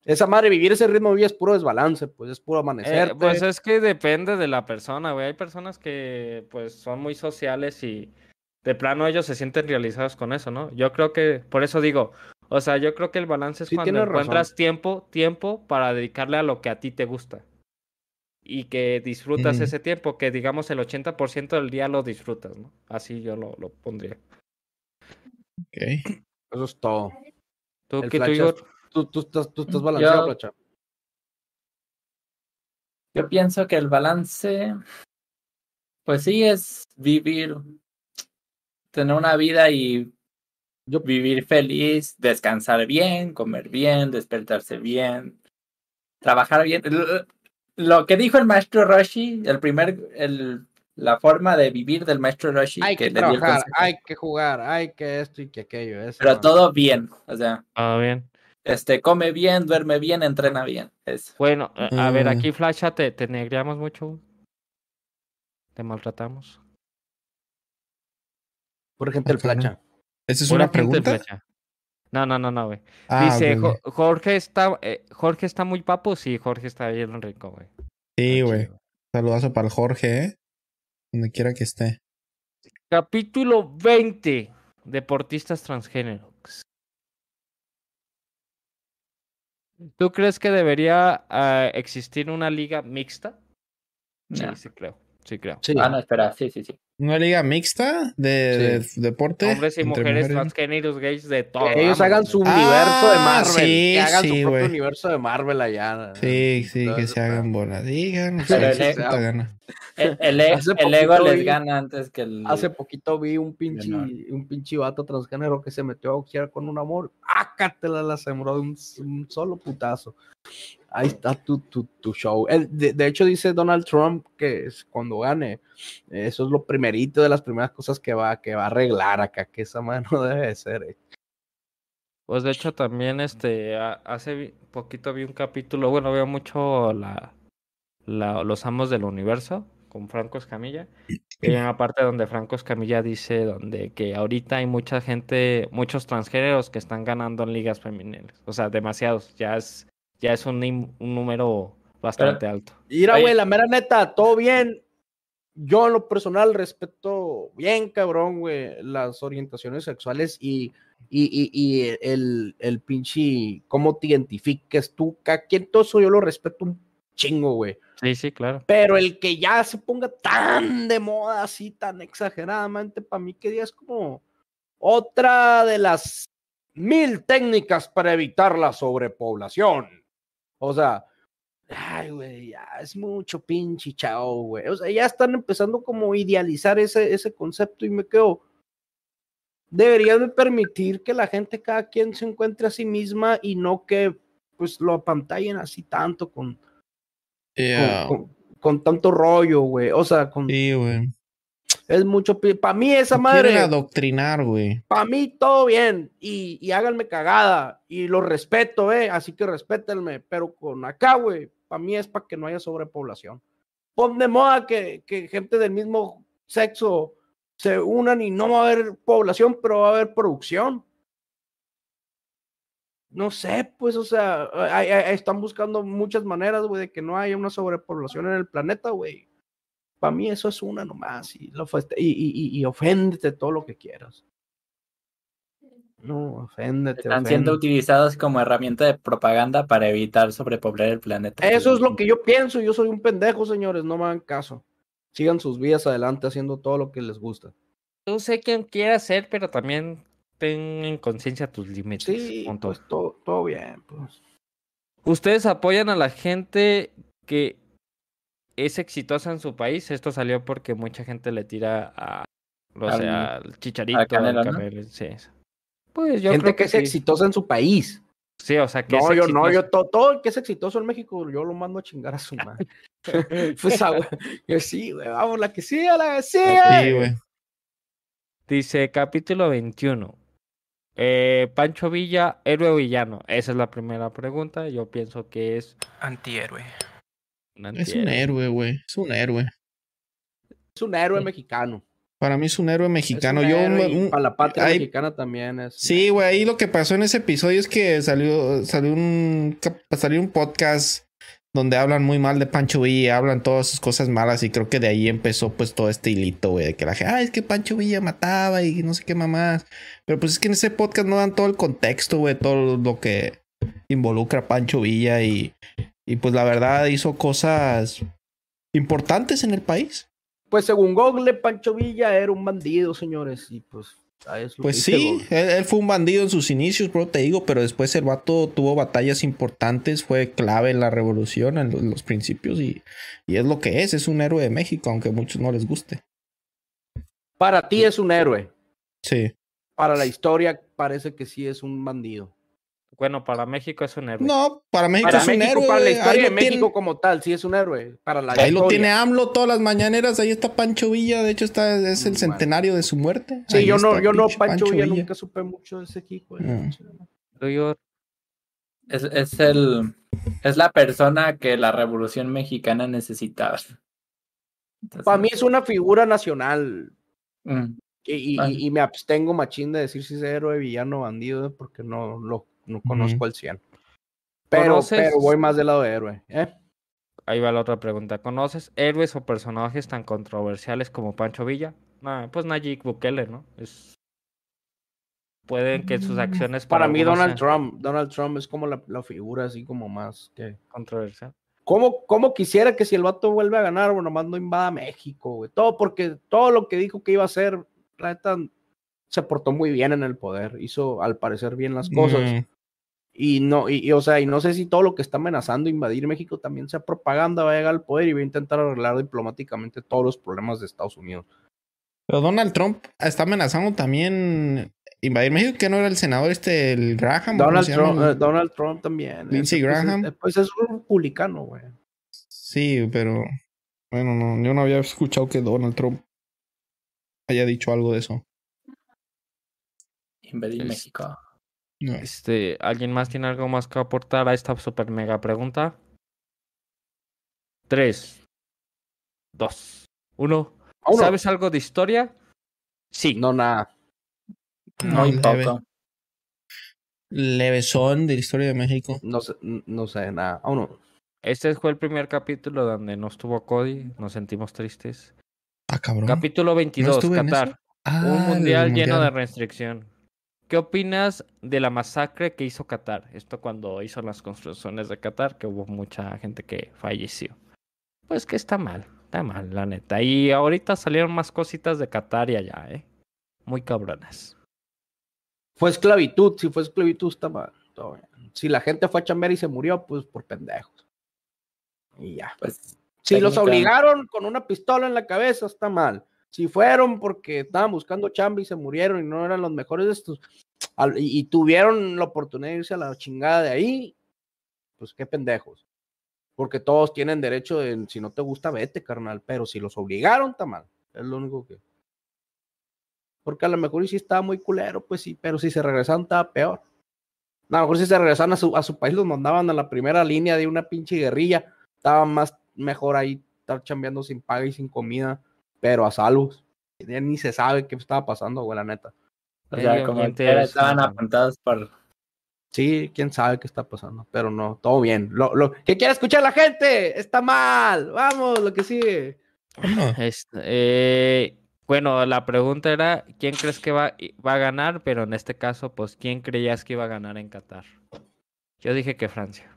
Esa madre, vivir ese ritmo de vida es puro desbalance, pues es puro amanecer. Eh, pues es que depende de la persona, güey. Hay personas que pues son muy sociales y de plano ellos se sienten realizados con eso, ¿no? Yo creo que, por eso digo, o sea, yo creo que el balance es Sí, cuando razón. encuentras tiempo, tiempo para dedicarle a lo que a ti te gusta. Y que disfrutas Mm. ese tiempo, que digamos el 80% del día lo disfrutas, ¿no? Así yo lo, lo pondría. Ok. Eso es todo. ¿Tú tú? Tú, tú estás, tú estás balanceado, Yo- Flacha. Yo pienso que el balance, pues sí, es vivir, tener una vida y Yo- vivir feliz, descansar bien, comer bien, despertarse bien, trabajar bien. Lo que dijo el maestro Roshi, el primer, el, la forma de vivir del maestro Roshi, Hay que, el trabajar, hay que jugar, hay que esto y que aquello. eso, pero todo bien, o sea, Ah, bien. este, come bien, duerme bien, entrena bien. Eso. Bueno, a ver, Mm. aquí Flasha, ¿te, te negreamos mucho? ¿Te maltratamos? Por ejemplo, el. Flacha. ¿Esa es una pregunta? No, no, no, no, güey. Ah, Dice, ok, "Jo- ok. Jorge está, eh, Jorge está muy papo, sí, Jorge está bien rico, güey. Sí, güey. Saludazo para el Jorge, ¿eh? Donde quiera que esté. Capítulo 20. Deportistas transgéneros. ¿Tú crees que debería ah, existir una liga mixta? Sí, No. sí creo. Sí creo. Sí. Ah, no, espera, sí, sí, sí. ¿Una liga mixta de, de deporte? Hombres y entre mujeres mujeres? transgéneros gays de todo. Que ellos hagan su Ah, universo de Marvel. sí, que hagan sí, su propio universo de Marvel allá. Sí, sí, que se hagan bolas. Digan, Pero sí, el- sí. El, el e- el ego les vi- gana antes que el. Hace poquito vi un pinche, Menor. un pinche vato transgénero que se metió a boxear con un amor. ¡Ácatela! La sembró de un, un solo putazo. Ahí está tu, tu, tu show. De, de hecho, dice Donald Trump que es cuando gane, eso es lo primerito de las primeras cosas que va, que va a arreglar acá, que esa mano debe de ser. eh. Pues de hecho también este hace poquito vi un capítulo, bueno, veo mucho la, la- los amos del universo con Franco Escamilla. Y hay una parte donde Franco Escamilla dice donde que ahorita hay mucha gente, muchos transgéneros que están ganando en ligas femeniles. O sea, demasiados. Ya es, ya es un, un número bastante alto. Mira, güey, la mera neta, todo bien. Yo en lo personal respeto bien, cabrón, güey, las orientaciones sexuales y, y, y, y el, el pinche, cómo te identifiques tú, quien, todo eso yo lo respeto un chingo, güey. Sí, sí, claro. Pero el que ya se ponga tan de moda, así, tan exageradamente, para mí que ya es como otra de las mil técnicas para evitar la sobrepoblación. O sea, ay, güey, ya es mucho pinche chao, güey. O sea, ya están empezando como a idealizar ese, ese concepto y me quedo. Deberían de permitir que la gente, cada quien se encuentre a sí misma y no que pues lo apantallen así tanto con, Yeah. con, con- con tanto rollo, güey. O sea, con, Sí, güey. Es mucho. Para mí, esa Quieren madre, adoctrinar, güey. para mí todo bien. Y, y háganme cagada. Y lo respeto, eh. Así que respétenme. Pero con acá, güey, para mí es para que no haya sobrepoblación. Pon de moda que, que gente del mismo sexo se unan y no va a haber población, pero va a haber producción. No sé, pues, o sea, hay- hay- están buscando muchas maneras, güey, de que no haya una sobrepoblación en el planeta, güey. Para mí eso es una nomás, y, lo feste- y, y, y- y oféndete todo lo que quieras. No, oféndete. Están siendo utilizados como herramienta de propaganda para evitar sobrepoblar el planeta. Eso es lo que yo pienso, yo soy un pendejo, señores, no me hagan caso. Sigan sus vidas adelante haciendo todo lo que les gusta. Tú sé quién quieras ser, pero también ten en conciencia tus límites. Sí, pues todo, todo bien, pues. ¿Ustedes apoyan a la gente que es exitosa en su país? Esto salió porque mucha gente le tira a, o Al- sea, al chicharito, al sí. Pues yo Gente creo que que, es sí. exitosa en su país. Sí, o sea, que No, es yo no, yo to- todo el que es exitoso en México, yo lo mando a chingar a su madre. pues, ah, yo sí, güey, vamos, la que siga, la que. Sí, güey. Dice capítulo 21. Eh, Pancho Villa, héroe o villano. Esa es la primera pregunta. Yo pienso que es Antihéroe. Un Es un héroe, güey. Es un héroe. Es un héroe mexicano. Para mí es un héroe Es mexicano. un Yo, héroe un- para la patria hay- mexicana también es. Sí, güey, ahí lo que pasó en ese episodio es que salió, salió un salió un podcast donde hablan muy mal de Pancho Villa, hablan todas sus cosas malas y creo que de ahí empezó pues todo este hilito, güey, de que la gente, ah, es que Pancho Villa mataba y no sé qué mamás. Pero pues es que en ese podcast no dan todo el contexto, güey, todo lo que involucra a Pancho Villa y, y pues la verdad hizo cosas importantes en el país. Pues según Google, Pancho Villa era un bandido, señores. Y pues, Pues sí, él, él fue un bandido en sus inicios, bro, te digo, pero después el vato tuvo batallas importantes, fue clave en la revolución, en los principios, y, y es lo que es, es un héroe de México, aunque a muchos no les guste. Para ti es un héroe. Sí. Para la historia parece que sí es un bandido. Bueno, para México es un héroe. No, para México Para es un México, héroe. para la historia ahí de lo México tiene, como tal, sí es un héroe. Para la ahí lo tiene AMLO todas las mañaneras, ahí está Pancho Villa, de hecho está, es el Mm, centenario de su muerte. Sí, Ahí yo no, yo no, Pancho, Villa, nunca supe mucho de ese equipo. eh. Mm. Es, es el es la persona que la revolución mexicana necesitaba. Entonces, Para mí es una figura nacional. mm, Y, y- y me abstengo machín de decir si es héroe, villano, bandido, porque no lo no conozco al 100. Pero, ¿Conoces? pero voy más del lado de héroe. ¿eh? Ahí va la otra pregunta. ¿Conoces héroes o personajes tan controversiales como Pancho Villa? Nah, pues Nayib Bukele, ¿no? Es... Pueden que sus acciones Mm, Para mí Donald Trump, Donald Trump es como la, la figura así como más que... controversial. ¿Cómo, ¿Cómo quisiera que si el vato vuelve a ganar, bueno, más no invada México, güey? Todo porque todo lo que dijo que iba a hacer, la neta, se portó muy bien en el poder. Hizo, al parecer, bien las cosas. Mm, Y no, y, y, o sea, y no sé si todo lo que está amenazando invadir México también sea propaganda, va a llegar al poder y va a intentar arreglar diplomáticamente todos los problemas de Estados Unidos. Pero Donald Trump está amenazando también invadir México, que no era el senador este, el Graham. ¿o cómo Donald? Trump, eh, Donald Trump también. Lindsey Ese, pues, es- Graham. eh, Pues es un republicano, güey. Sí, pero bueno, no, yo no había escuchado que Donald Trump haya dicho algo de eso. invadir Es- México. No. Este, ¿alguien más tiene algo más que aportar a esta super mega pregunta? Tres, dos, uno. Vámonos. ¿Sabes algo de historia? Sí. No, nada. Leve. poco. Levesón de la historia de México. No sé, no sé nada. Vámonos. Este fue el primer capítulo donde no estuvo Cody. Nos sentimos tristes. Ah, cabrón. Capítulo 22, estuve en Qatar. Ah, Un mundial lleno de restricción. ¿Qué opinas de la masacre que hizo Qatar? Esto cuando hizo las construcciones de Qatar, que hubo mucha gente que falleció. Pues que está mal, está mal, la neta. Y ahorita salieron más cositas de Qatar y allá, ¿eh? Muy cabronas. Fue esclavitud. Si fue esclavitud, está mal. Todo bien. Si la gente fue a chambear y se murió, pues por pendejos. Y ya. Pues Si los obligaron con una pistola en la cabeza, está mal. Si fueron porque estaban buscando chamba y se murieron y no eran los mejores de estos, y, tuvieron la oportunidad de irse a la chingada de ahí, pues qué pendejos. Porque todos tienen derecho de, si no te gusta, vete, carnal. Pero si los obligaron, está mal. Es lo único que. Porque a lo mejor si estaba muy culero, pues sí, pero si se regresaron, estaba peor. A lo mejor si se regresaban a su, a su país, los mandaban a la primera línea de una pinche guerrilla. Estaba más mejor ahí estar chambeando sin paga y sin comida, pero a salvos. Ya ni se sabe qué estaba pasando, güey, la neta. O sea, Medio como que estaban apuntados por Sí, quién sabe qué está pasando, pero no, todo bien. Lo, lo, ¿Qué quiere escuchar la gente? Está mal. Vamos, lo que sigue. Este, eh, bueno, la pregunta era, ¿quién crees que va, va a ganar? Pero en este caso, pues, ¿quién creías que iba a ganar en Qatar? Yo dije que Francia.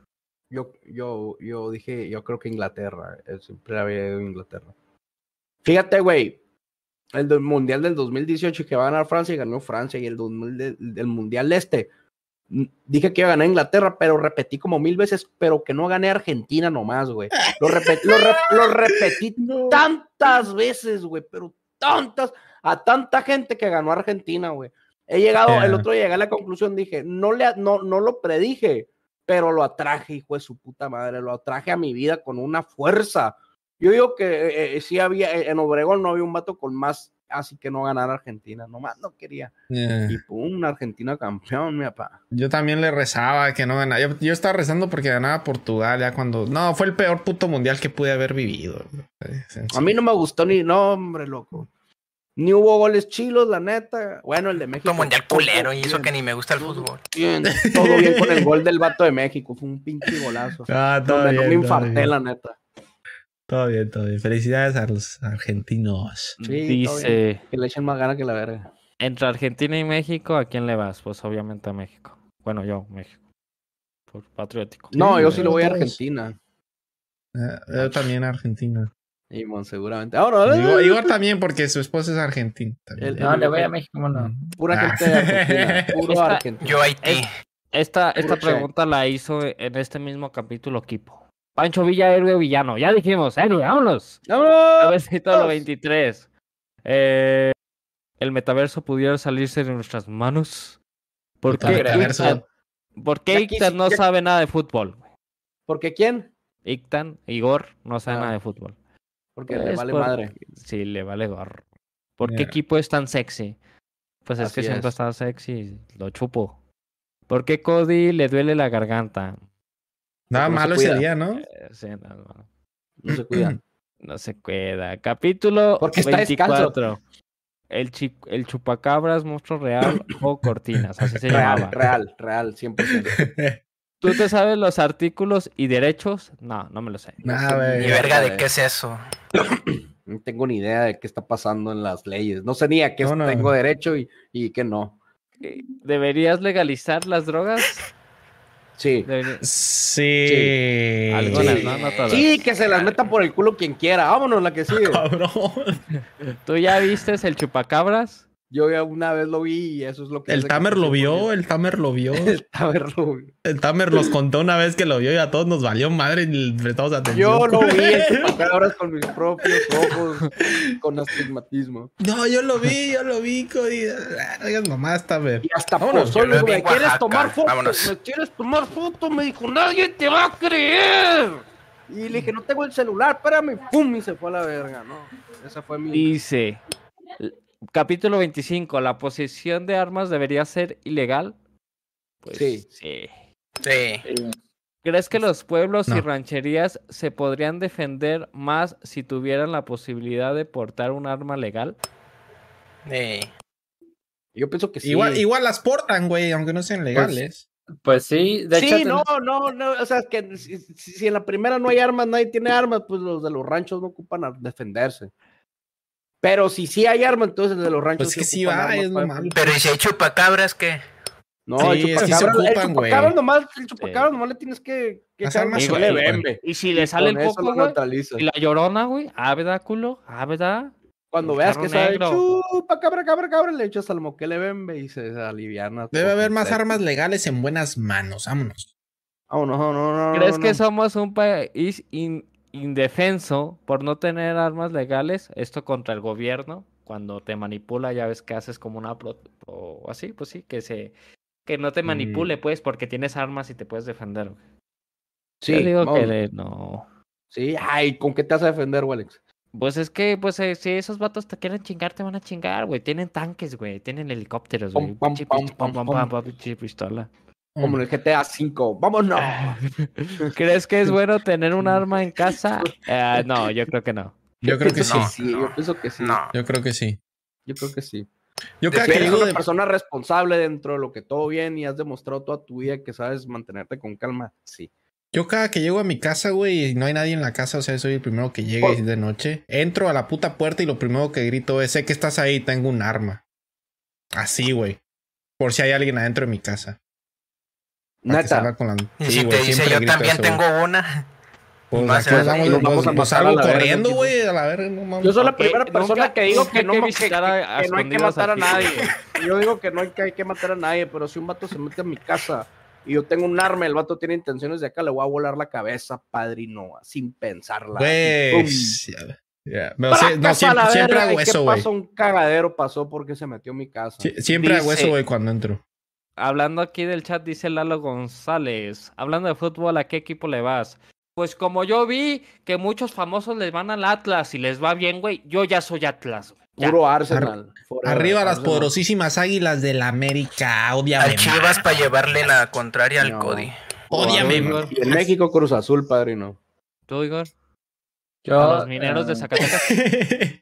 Yo, yo, yo dije, yo creo que Inglaterra. eh, Siempre había ido a Inglaterra. Fíjate, güey. El del Mundial del 2018 que va a ganar Francia y ganó Francia. Y el 2000 del, del Mundial este. mm, Dije que iba a ganar Inglaterra, pero repetí como mil veces, pero que no gané Argentina nomás, güey. Lo, repet- lo, re- lo repetí tantas veces, güey, pero tantas, a tanta gente que ganó Argentina, güey. He llegado, Yeah. el otro día llegué a la conclusión, dije, no, le, no, no lo predije, pero lo atraje, hijo de su puta madre, lo atraje a mi vida con una fuerza. Yo digo que eh, eh, sí había, eh, en Obregón no había un vato con más, así que no ganara Argentina, nomás no quería. Eh, Y pum, una Argentina campeón, mi papá. Yo también le rezaba que no ganara. Yo, yo estaba rezando porque ganaba Portugal ya cuando. No, fue el peor puto mundial que pude haber vivido. A mí no me gustó ni, no, hombre, loco. Ni hubo goles chilos, la neta. Bueno, el de México. Todo mundial culero y eso bien, que ni me gusta el fútbol. bien, todo bien con el gol del vato de México. Fue un pinche golazo. Ah, todo Donde no bien, me infarté, bien. la neta. Todo bien, todo bien. Felicidades a los argentinos. Sí. Dice, Que le echen más ganas que la verga. entre Argentina y México, ¿a quién le vas? Pues obviamente a México. Bueno, yo, México. Por patriótico. No, yo sí lo voy a. Argentina. Eh, yo también a Argentina. Y seguramente. Ahora, Igor, Igor también porque su esposa es argentina. El- No, le voy a México, no. pura Ah. gente de Argentina. Puro Esta- Argentina. Yo Haití. Esta, esta pregunta la hizo en este mismo capítulo Kipo. Pancho Villa, héroe villano. Ya dijimos, héroe, vámonos. ¡Vámonos! Cabecito lo 23. Eh, el metaverso pudiera salirse de nuestras manos. ¿Por qué metaverso. Ictan, ¿por qué Ictan no sabe nada de fútbol? güey? ¿Porque quién? Ictan, Igor, no sabe Ah. nada de fútbol. Porque le Pues vale por- madre. Sí, le vale gorro. ¿Por qué equipo es tan sexy? Pues es que siempre es. está sexy, lo chupo. ¿Por qué Cody le duele la garganta? Nada no se malo cuida. ese día, ¿no? Eh, sí, no, no, No se cuidan. no se cuida. Capítulo Porque está descalzo. 24. El, chi- el chupacabras, monstruo real o cortinas, así se Real, llamaba. real, real, 100%. ¿Tú te sabes los artículos y derechos? No, no me lo sé. Nah. Ni verga de qué es eso. No tengo ni idea de qué está pasando en las leyes. No sé ni a qué No, no. tengo derecho y, y qué no. ¿Deberías legalizar las drogas? Sí. Debería- Sí. Algunas, Sí. ¿no? No todas. Sí, que se las metan por el culo quien quiera. Vámonos, la que sigue. Cabrón. ¿Tú ya viste el chupacabras? Yo ya una vez lo vi y eso es lo que. El Tamer lo vio, 100%. el Tamer lo vio. El Tamer lo vi. El Tamer nos contó una vez que lo vio y a todos nos valió madre y le prestamos atención. Yo lo vi el chupacabras con mis propios ojos, con astigmatismo. No, yo lo vi, yo lo vi, Cody. Digas mamás, Tamer. Y hasta Vámonos, pozole, yo lo vi ¿me en quieres Oaxaca. tomar foto? Vámonos. ¿Me quieres tomar foto? Me dijo, nadie te va a creer. Y le dije, no tengo el celular, espérame. ¡Pum! Y se fue a la verga, ¿no? Esa fue mi... Dice, capítulo 25, ¿la posesión de armas debería ser ilegal? Pues, Sí. sí. Sí. ¿Crees que los pueblos y rancherías se podrían defender más si tuvieran la posibilidad de portar un arma legal? sí. Yo pienso que sí. Igual, igual las portan, güey, aunque no sean legales. Pues sí, de sí, hecho. no, no, no, o sea, es que si, si- si en la primera no hay armas, nadie tiene armas, pues los de los ranchos no ocupan a defenderse. Pero si sí hay armas, entonces de los ranchos Pues que sí va, es defenderse. Pero ¿y si hay chupacabras qué? No, Sí, el chupacabras, el ocupan, güey. chupacabras nomás, el chupacabras nomás le tienes que, que Las echar armas bembe. Y si le sale el güey, neutraliza. y la llorona, güey, ah, ¿verdad, culo? Ah, ¿verdad? Cuando el veas que negro. chupa, cabra, cabra, cabra, le echas al moquele bembe y se aliviana. Debe haber más armas legales en buenas manos. Vámonos. Oh, no, no, no, no, ¿Crees no, que no. somos un país in- indefenso por no tener armas legales? Esto contra el gobierno, cuando te manipula, ya ves que haces como una pro- o así, pues sí, que se que no te Mm. manipule, pues, porque tienes armas y te puedes defender. Sí, Yo digo vamos. que le- no. Sí, ay, ¿con qué te vas a defender, Alex? Pues es que, pues, eh, si esos vatos te quieren chingar, te van a chingar, güey. Tienen tanques, güey. Tienen helicópteros, güey. pistola. Como en el GTA V. ¡Vámonos! ¿Crees que es bueno tener un arma en casa? Eh, no, yo creo que no. Yo creo que sí. no. Yo pienso que sí. No. Yo creo que sí. Yo creo que sí. Yo cada Si que eres llego una de... persona responsable dentro de lo que todo bien y has demostrado toda tu vida que sabes mantenerte con calma, sí. Yo cada que llego a mi casa, güey, y no hay nadie en la casa, o sea, soy el primero que llega y es de noche. Entro a la puta puerta y lo primero que grito es, sé que estás ahí, tengo un arma. Así, güey. Por si hay alguien adentro de mi casa. Neta. con la- Y Sí, si güey, te dice yo también eso, güey. tengo una. Pues vamos, y nos vamos a a la verga, corriendo, güey, a la verga, no mames. Yo soy la primera persona nunca- que digo que no, que a- a que no hay que matar a nadie. Yo digo que no hay que, hay que matar a nadie, pero si un vato se mete a mi casa y yo tengo un arma, el vato tiene intenciones de acá, le voy a volar la cabeza, padrino, sin pensarla. Güey, Yeah. No, Fracaso a siempre, siempre hago ¿y qué eso, güey. pasó? Un cagadero pasó porque se metió en mi casa. Siempre hago Dice- eso, güey, cuando entro. Hablando aquí del chat, dice Lalo González. Hablando de fútbol, ¿a qué equipo le vas? Pues como yo vi que muchos famosos les van al Atlas y les va bien, güey, yo ya soy Atlas. güey. Ya. Puro Arsenal. Arriba las Arsenal. poderosísimas águilas del América. Al Chivas para llevarle la contraria al. Cody. Y en México Cruz Azul, padrino. ¿Tú, Igor? Yo, A los mineros de eh, Zacatecas.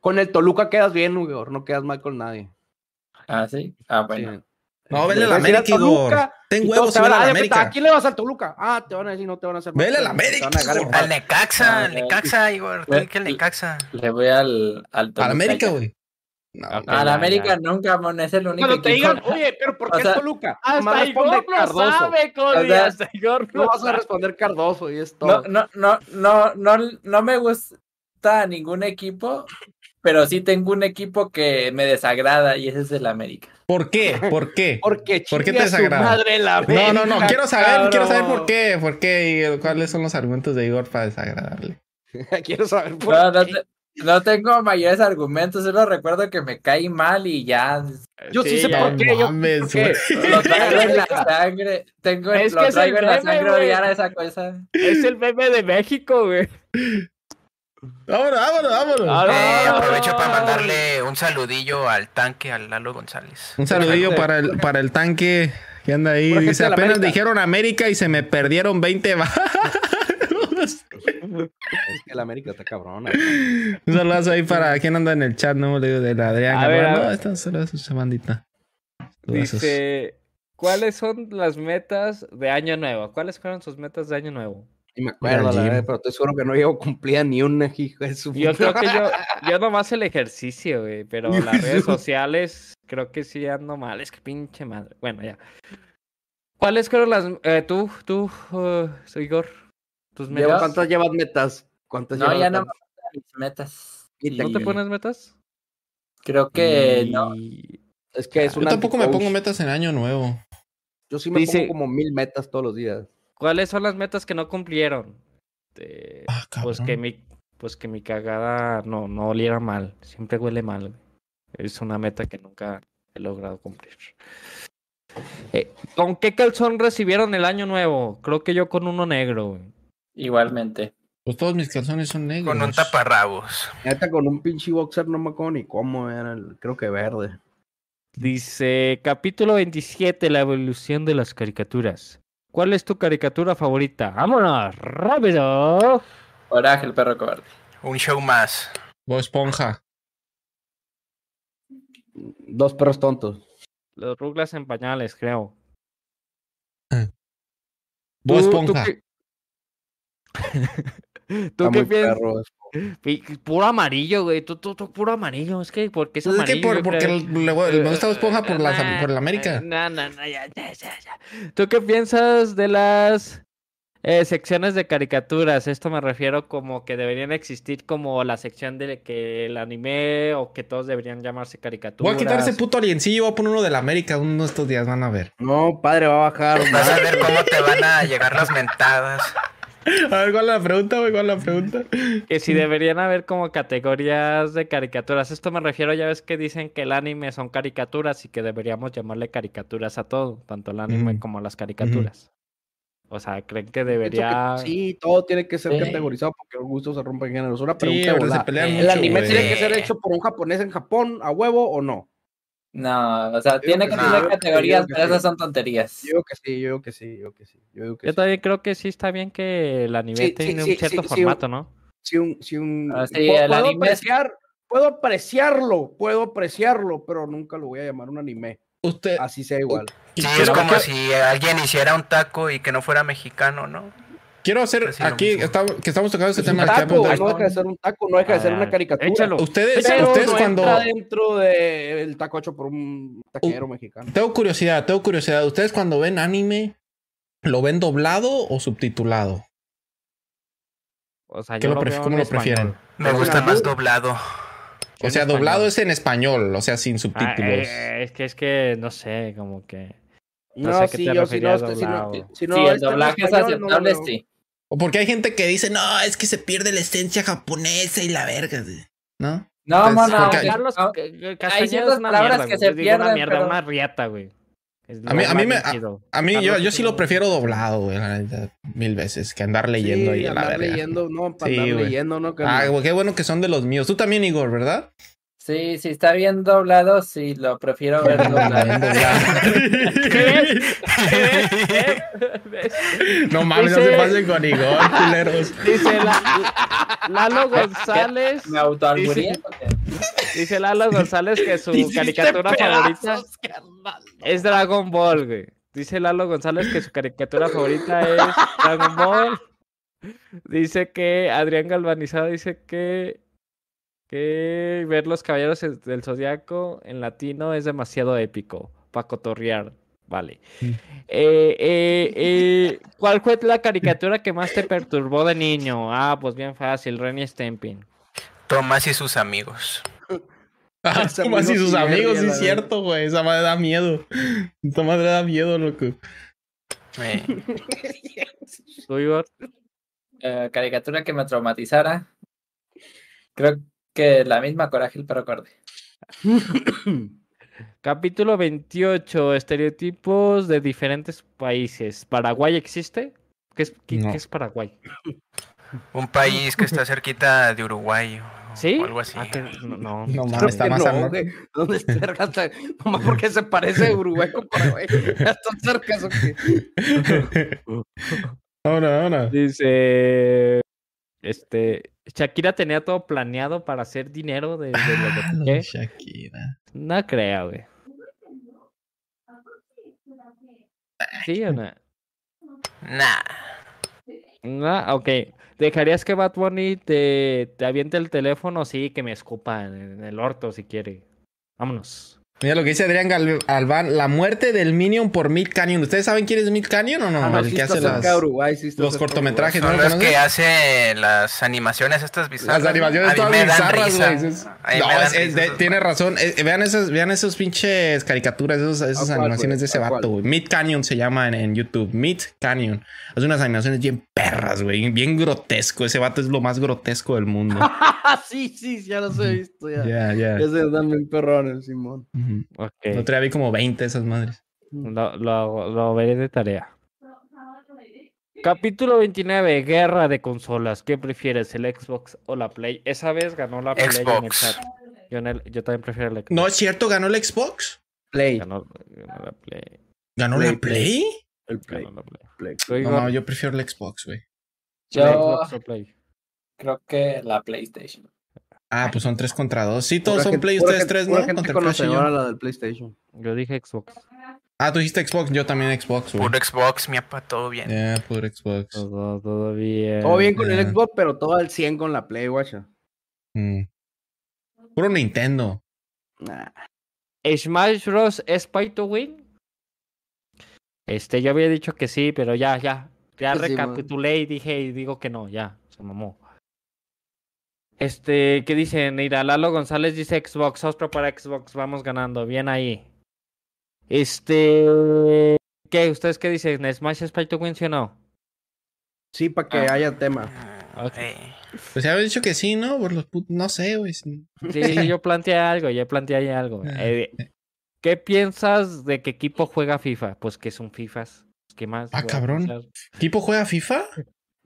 Con el Toluca quedas bien, Igor. No quedas mal con nadie. Ah, sí. Ah, bueno. Sí. No, vele a la América, Igor. Toluca Ten huevos y vele a la ¿a América. quién le vas al Toluca? Ah, te van a decir, no te van a hacer Vele a la América. Al Necaxa, al Necaxa, Igor. Que Necaxa. Le voy al, al A la Toluca América, ya. güey. No. A la América nunca, mon, es el único Cuando te digan, oye, pero ¿por O qué sea, Toluca? Nomás Hasta responde Igor Cardoso. sabe, Cody. O sea, Hasta Igor No lo vas a responder Cardoso y es No, todo. no, no, no, no, no me gusta ningún equipo, pero sí tengo un equipo que me desagrada y ese es el América. ¿Por qué? ¿Por qué? Porque ¿Por qué te desagrada? madre la No, no, no. Quiero saber, quiero saber por qué. ¿Por qué? y ¿Cuáles son los argumentos de Igor para desagradarle? quiero saber por No, no, qué. te- no tengo mayores argumentos, solo recuerdo que me cae mal y ya Yo sí, Sí, sé ya, por qué. Yo, mames, ¿por qué? lo traigo en la sangre. Tengo, Es lo que es traigo el en la sangre odiar a esa cosa. Es el meme de México, güey. Vámonos, vámonos, vámonos. Ah, Eh, no. aprovecho para mandarle un saludillo al tanque, al Lalo González. Un saludillo para el, para el tanque que anda ahí. Dice, de la apenas América". dijeron América y se me perdieron 20 baros. Es que la América está cabrona. Un saludazo ahí para quien anda en el chat, ¿no? Le digo del Adrián. A ver, Gabriel. a no, ver. esta es su bandita. Dice, ¿cuáles son las metas de Año Nuevo? ¿Cuáles fueron sus metas de Año Nuevo? Y me acuerdo, la verdad, pero estoy seguro que no llevo cumplida ni una hijo de su Yo creo que yo, yo nomás el ejercicio, güey, pero las redes sociales creo que sí ando mal. Es que pinche madre. Bueno, ya. ¿Cuáles fueron las... eh, tú, tú, uh, Igor, tus Lleva- metas? ¿Cuántas llevas metas? ¿Cuántas No, llevas ya no me metas? gustan mis metas. ¿No te pones metas? Creo que no. Es que es Yo un tampoco me pongo metas en año nuevo. Yo sí me Dice- pongo como mil metas todos los días. ¿Cuáles son las metas que no cumplieron? Eh, Ah, pues que mi pues que mi cagada no, no oliera mal. Siempre huele mal. Es una meta que nunca he logrado cumplir. Eh, ¿Con qué calzón recibieron el año nuevo? Creo que yo con uno negro. güey. Igualmente. Pues todos mis calzones son negros. Con un taparrabos. Neta, con un pinche boxer no me acuerdo ni cómo era, el- creo que verde. Dice, capítulo 27, la evolución de las caricaturas. ¿Cuál es tu caricatura favorita? ¡Vámonos! ¡Rápido! Coraje, el perro cobarde. Un show más. Bob Esponja. Dos perros tontos. Los ruglas en pañales, creo. Bob ¿Tú- tú Esponja. qué- ¿Tú qué piensas? Puro amarillo, güey. Tú, tú, tú, puro amarillo. Es que, porque es Pues es que amarillo? por- porque me gusta Bob Esponja por, la, Nah, por el América. No, no, no, ya, ya, ya, ya. ¿Tú qué piensas de las eh, secciones de caricaturas? Esto me refiero como que deberían existir como la sección de que el anime o que todos deberían llamarse Voy caricaturas. a quitar ese puto aliencillo. Voy a poner uno del América uno de estos días. Van a ver. No, padre, va a bajar. Vas a ver cómo te van a llegar las mentadas. A ver, ¿cuál es la pregunta? güey? ¿Cuál es la pregunta? Que si deberían haber como categorías de caricaturas. Esto me refiero, ya ves que dicen que el anime son caricaturas y que deberíamos llamarle caricaturas a todo, tanto el anime como las caricaturas. O sea, ¿creen que debería...? Sí, todo tiene que ser Sí. categorizado porque los gustos se rompen géneros. Una Sí, pregunta pero se pelean ¿El mucho, anime güey. tiene que ser hecho por un japonés en Japón a huevo o no? No, o sea, tiene que que tener sí, categorías, que pero esas sí. son tonterías. Yo que sí, yo que sí, yo que sí. Yo que Yo sí. también creo que sí está bien que el anime Sí, sí, tiene sí, un cierto sí, sí, formato, ¿no? Si un, si un, Ah, sí, puedo, es- apreciar, puedo apreciarlo, puedo apreciarlo, pero nunca lo voy a llamar un anime. Usted. Así sea igual. Sí, es como si alguien hiciera un taco y que no fuera mexicano, ¿no? Quiero hacer sí, aquí, que estamos tocando este Es un tema. que taco, de- no deja de ser un taco, no deja de ser Ah, una caricatura. échalo. Ustedes, Pero ustedes no cuando. entra dentro del taco hecho por un taquero mexicano. Tengo curiosidad, tengo curiosidad. ¿Ustedes cuando ven anime, lo ven doblado o subtitulado? O sea, ¿Qué yo lo lo pref- veo ¿Cómo en lo prefieren? Me gusta más doblado. O sea, doblado español. es en español, o sea, sin subtítulos. Ah, eh, es que es que no sé, como que. No No, sé a qué sí, te yo si no, si no, doblado. si no sí, el doblaje es español, aceptable, sí. O porque hay gente que dice, no, es que se pierde la esencia japonesa y la verga, güey", ¿no? No, Pues, mono, porque- Carlos no, hay ciertas palabras mierda, que se digo Una pierden, mierda, pero- una riata, güey. Es A mí- a mí me- chido. A mí, yo, yo sí lo prefiero doblado, güey, la neta, mil veces, que andar leyendo sí, ahí a la andar verga. leyendo, no, para Sí, andar güey. leyendo, ¿no? Que Ah, no. güey, qué bueno que son de los míos. Tú también, Igor, ¿verdad? Sí, si está bien doblado, sí, lo prefiero ver doblado. ¿Ves? No mames, no Dice- se pasen con Igor, culeros. Dice la- Lalo González. ¿Me autoalburía? Dice Lalo González que su caricatura favorita carnal. es Dragon Ball, güey. Dice Lalo González que su caricatura favorita es Dragon Ball. Dice que Adrián Galvanizado dice que que ver los caballeros del zodiaco en latino es demasiado épico para cotorrear. Vale. Mm. Eh, eh, eh, ¿Cuál fue la caricatura que más te perturbó de niño? Ah, pues bien fácil, Renny Stempin. Tomás y sus amigos. Ah, así amigo sus amigos, sí es cierto, güey. Esa madre da miedo. Esa madre da miedo, loco. Caricatura que me traumatizara. Creo que la misma Coraje el perro cobarde. Capítulo 28. Estereotipos de diferentes países. ¿Paraguay existe? ¿Qué es, qué- No. qué es Paraguay? un país que está cerquita de Uruguay o, ¿Sí? o algo así. Ah, que- no, no. No mames, está más no, al norte. ¿Dónde está Nomás porque se parece a Uruguay con Paraguay. Están cerca eso que. Ahora, ahora. Dice. Este. Shakira tenía todo planeado para hacer dinero de, de lo de Ah, lo Piqué. de Shakira. No creo, güey. ¿Sí o no? Nah. No, ok. ¿Dejarías que Bad Bunny te, te aviente el teléfono? Sí, que me escupa en, en el orto si quiere. Vámonos. Mira lo que dice Adrián Gal- Albán, la muerte del Minion por Mid Canyon. ¿Ustedes saben quién es Mid Canyon o no? Ah, no, el sí que hace las, Uruguay, sí los cortometrajes, ¿no los que hace las animaciones estas bizarras. Las animaciones todas bizarras, güey. Es- No, es- es de- tiene razón. Eh, vean esas, vean esos pinches caricaturas, esos- esas ¿A cuál, animaciones de ese vato, güey. Mid Canyon se llama en, en YouTube. Mid Canyon. Hace unas animaciones bien perras, güey. Bien grotesco. Ese vato es lo más grotesco del mundo. Sí, sí, ya los he visto. Ya, Ya, ya. ya se dan bien perrones, Simón. Ujú. Ok. El otro día vi como 20 de esas madres. Lo, lo, lo veré de tarea. Capítulo 29, Guerra de consolas. ¿Qué prefieres, el Xbox o la Play? Esa vez ganó la Play en el Xbox. chat. Yo, en el- yo también prefiero el Xbox. No es cierto, ganó el Xbox. Play. Ganó, ganó la Play. ¿Ganó Play, la Play? El Play. ganó la Play. Play. Tú, No, no, yo prefiero el Xbox, güey. Yo Xbox o Play. creo que la PlayStation. Ah, pues son tres contra dos. Sí, todos son gente- Play, pura ustedes gente- tres, pura ¿no? gente Contra el Flash y yo. conocedora la del PlayStation. Yo dije Xbox. Ah, tú dijiste Xbox, yo también Xbox, güey. Puro Xbox, mi apa, todo bien. Puro Xbox. Todo, todo bien. Todo bien con el Xbox, pero todo al 100 con la Play, guacha. Mm. Puro Nintendo. Nah. Smash Bros. es pay to win. Este, yo había dicho que sí, pero ya, ya. Ya Sí, man. recapitulé y dije y digo que no, ya, se mamó. Este, ¿qué dicen? Mira, Lalo González dice Xbox, Ostro para Xbox, vamos ganando, bien ahí. Este, ¿qué? ¿Ustedes qué dicen? ¿Smash es pay to win, sí o no? Sí, para que Ah. haya tema. Ok. Eh, Pues ya había dicho que sí, ¿no? Por los put- No sé, güey. sí. Sí, sí, yo planteé algo, yo planteé ahí algo. Eh, ¿Qué piensas de qué equipo juega FIFA? Pues que son FIFAs. ¿Qué más? Ah, cabrón. ¿Tipo juega FIFA?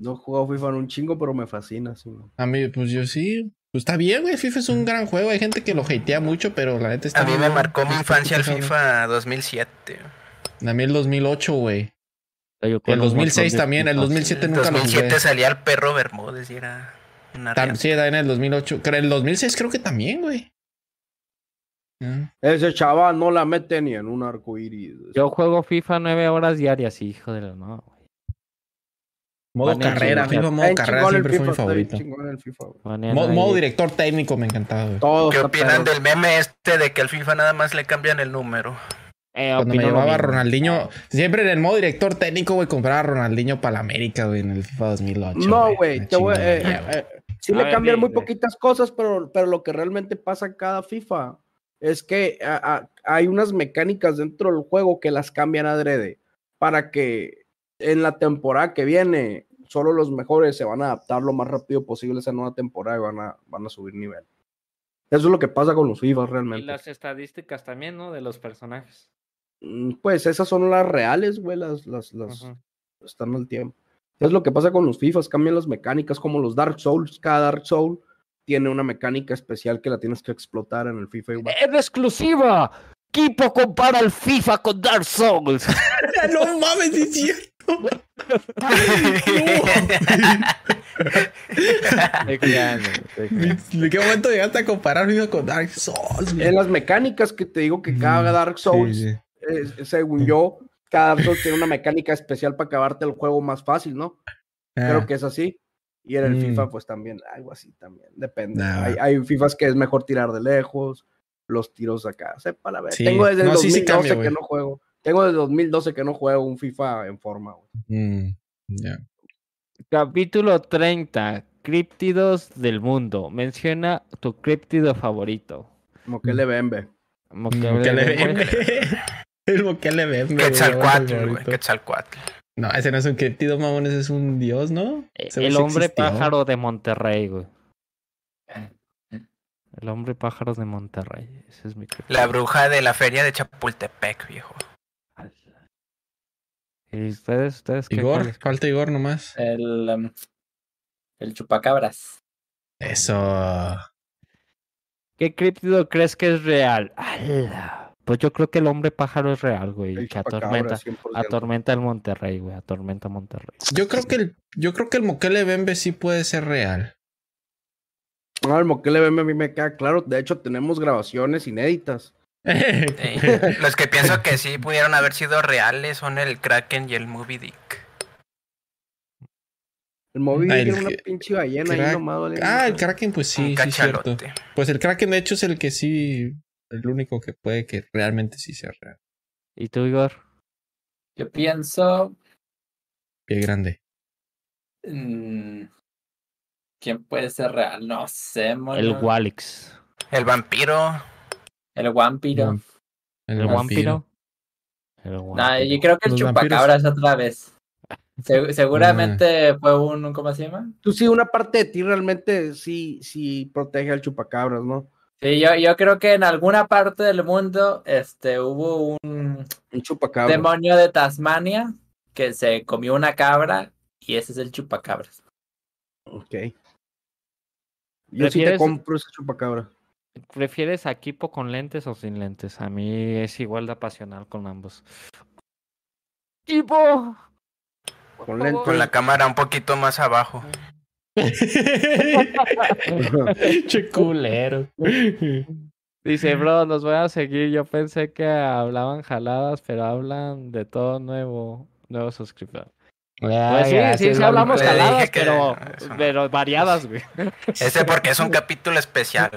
No he jugado FIFA en un chingo, pero me fascina. sí. A mí, pues yo sí. Pues está bien, güey. FIFA es un gran juego. Hay gente que lo hatea mucho, pero la neta está a mí bien, me marcó mi Está infancia el. FIFA 2007. A mí el 2008, güey. Yo El con un 2006 montón de también. El FIFAs. 2007 En nunca lo 2007 jugué. salía el perro Bermúdez y era una Tam- riata. Sí, era en el 2008. Creo- El 2006 creo que también, güey. Ah. Ese chaval no la mete ni en un arco iris. Yo juego FIFA nueve horas diarias, hijo de la no. güey. Modo Banean carrera. FIFA modo carrera siempre fue mi favorito. el FIFA, Mo- modo director técnico me encantaba, güey. ¿Qué opinan del meme este de que al FIFA nada más le cambian el número? Eh, Cuando me llevaba. Ronaldinho, siempre en el modo director técnico, güey, compraba a Ronaldinho para la América, güey, en el FIFA 2008. No, güey, te voy- eh, eh, sí A le ver, cambian muy poquitas cosas, pero, pero lo que realmente pasa en cada FIFA es que a- a- hay unas mecánicas dentro del juego que las cambian adrede para que en la temporada que viene solo los mejores se van a adaptar lo más rápido posible a esa nueva temporada y van a, van a subir nivel. Eso es lo que pasa con los FIFA Y realmente. las estadísticas también, ¿no? De los personajes. Mm, Pues esas son las reales, güey, las, las, las están al tiempo. Es lo que pasa con los FIFAs, cambian las mecánicas como los Dark Souls. Cada Dark Soul tiene una mecánica especial que la tienes que explotar en el FIFA igual. ¡En exclusiva! Kipo compara el FIFA con Dark Souls. no mames, es cierto. ¿En qué momento llegaste a comparar con Dark Souls? En las mecánicas que te digo que cada Dark Souls, Sí, sí. eh, según yo, cada Dark Souls tiene una mecánica especial para acabarte el juego más fácil, ¿no? Creo Ah, que es así. Y en el Mm. FIFA, pues también, algo así también. Depende. Nah. Hay, hay FIFAs que es mejor tirar de lejos, los tiros acá. Sepa la ver. Sí. Tengo desde el No, sí, sí 2012 cambia, que no juego. Tengo desde 2012 que no juego un FIFA en forma, güey. mm, ya. Capítulo 30. Críptidos del mundo. Menciona tu críptido favorito. Como que le vembe. Como que Moquele hable de- Bembe. El Moquele Bembe, güey, Quetzalcoatl, güey. Quetzalcoatl. No, ese no es un criptido, mamón, ese es un dios, ¿no? Ese El hombre existió. pájaro de Monterrey, güey. El hombre pájaro de Monterrey. Ese es mi críptido. La bruja de la feria de Chapultepec, viejo. ¿Y ustedes, ustedes qué? Igor, falta Igor nomás. El, um, el chupacabras. Eso. ¿Qué críptido crees que es real? ¡Hala! Pues yo creo que el hombre pájaro es real, güey. El Que atormenta, chupacabra, 100%. atormenta el Monterrey, güey. Atormenta Monterrey. Yo creo que el, yo creo que el Moquele Bembe sí puede ser real. No, el Moquele Bembe a mí me queda claro. De hecho, tenemos grabaciones inéditas. Sí. Los que pienso que sí pudieron haber sido reales son el Kraken y el Moby Dick. El móvil Ah, el tiene una que- pinche ballena ahí crack- nomás. vale, ah, el. Kraken, pues sí, sí, cierto. Pues el Kraken, de hecho, es el que sí, el único que puede que realmente sí sea real. ¿Y tú, Igor? Yo pienso. Pie grande. mm, ¿Quién puede ser real? No sé, mono. El Walix. El vampiro. El vampiro. ¿El vampiro? El yo creo que el chupacabras otra vez. Se- seguramente fue un. ¿Cómo se llama? Tú sí, una parte de ti realmente sí, sí protege al chupacabras, ¿no? Sí, yo, yo creo que en alguna parte del mundo este, hubo un Un chupacabras. demonio de Tasmania que se comió una cabra y ese es el chupacabras. Ok. Yo sí te ¿Prefieres- compro ese chupacabra. ¿Prefieres a Kipo con lentes o sin lentes? A mí es igual de apasional con ambos. ¡Kipo! Con lentes. Con la cámara un poquito más abajo. che culero. Dice, bro, los voy a seguir. Yo pensé que hablaban jaladas, pero hablan de todo nuevo, nuevo suscriptor. Pues sí, sí, sí hablamos que pero, no. pero variadas, güey. Ese porque es un capítulo especial.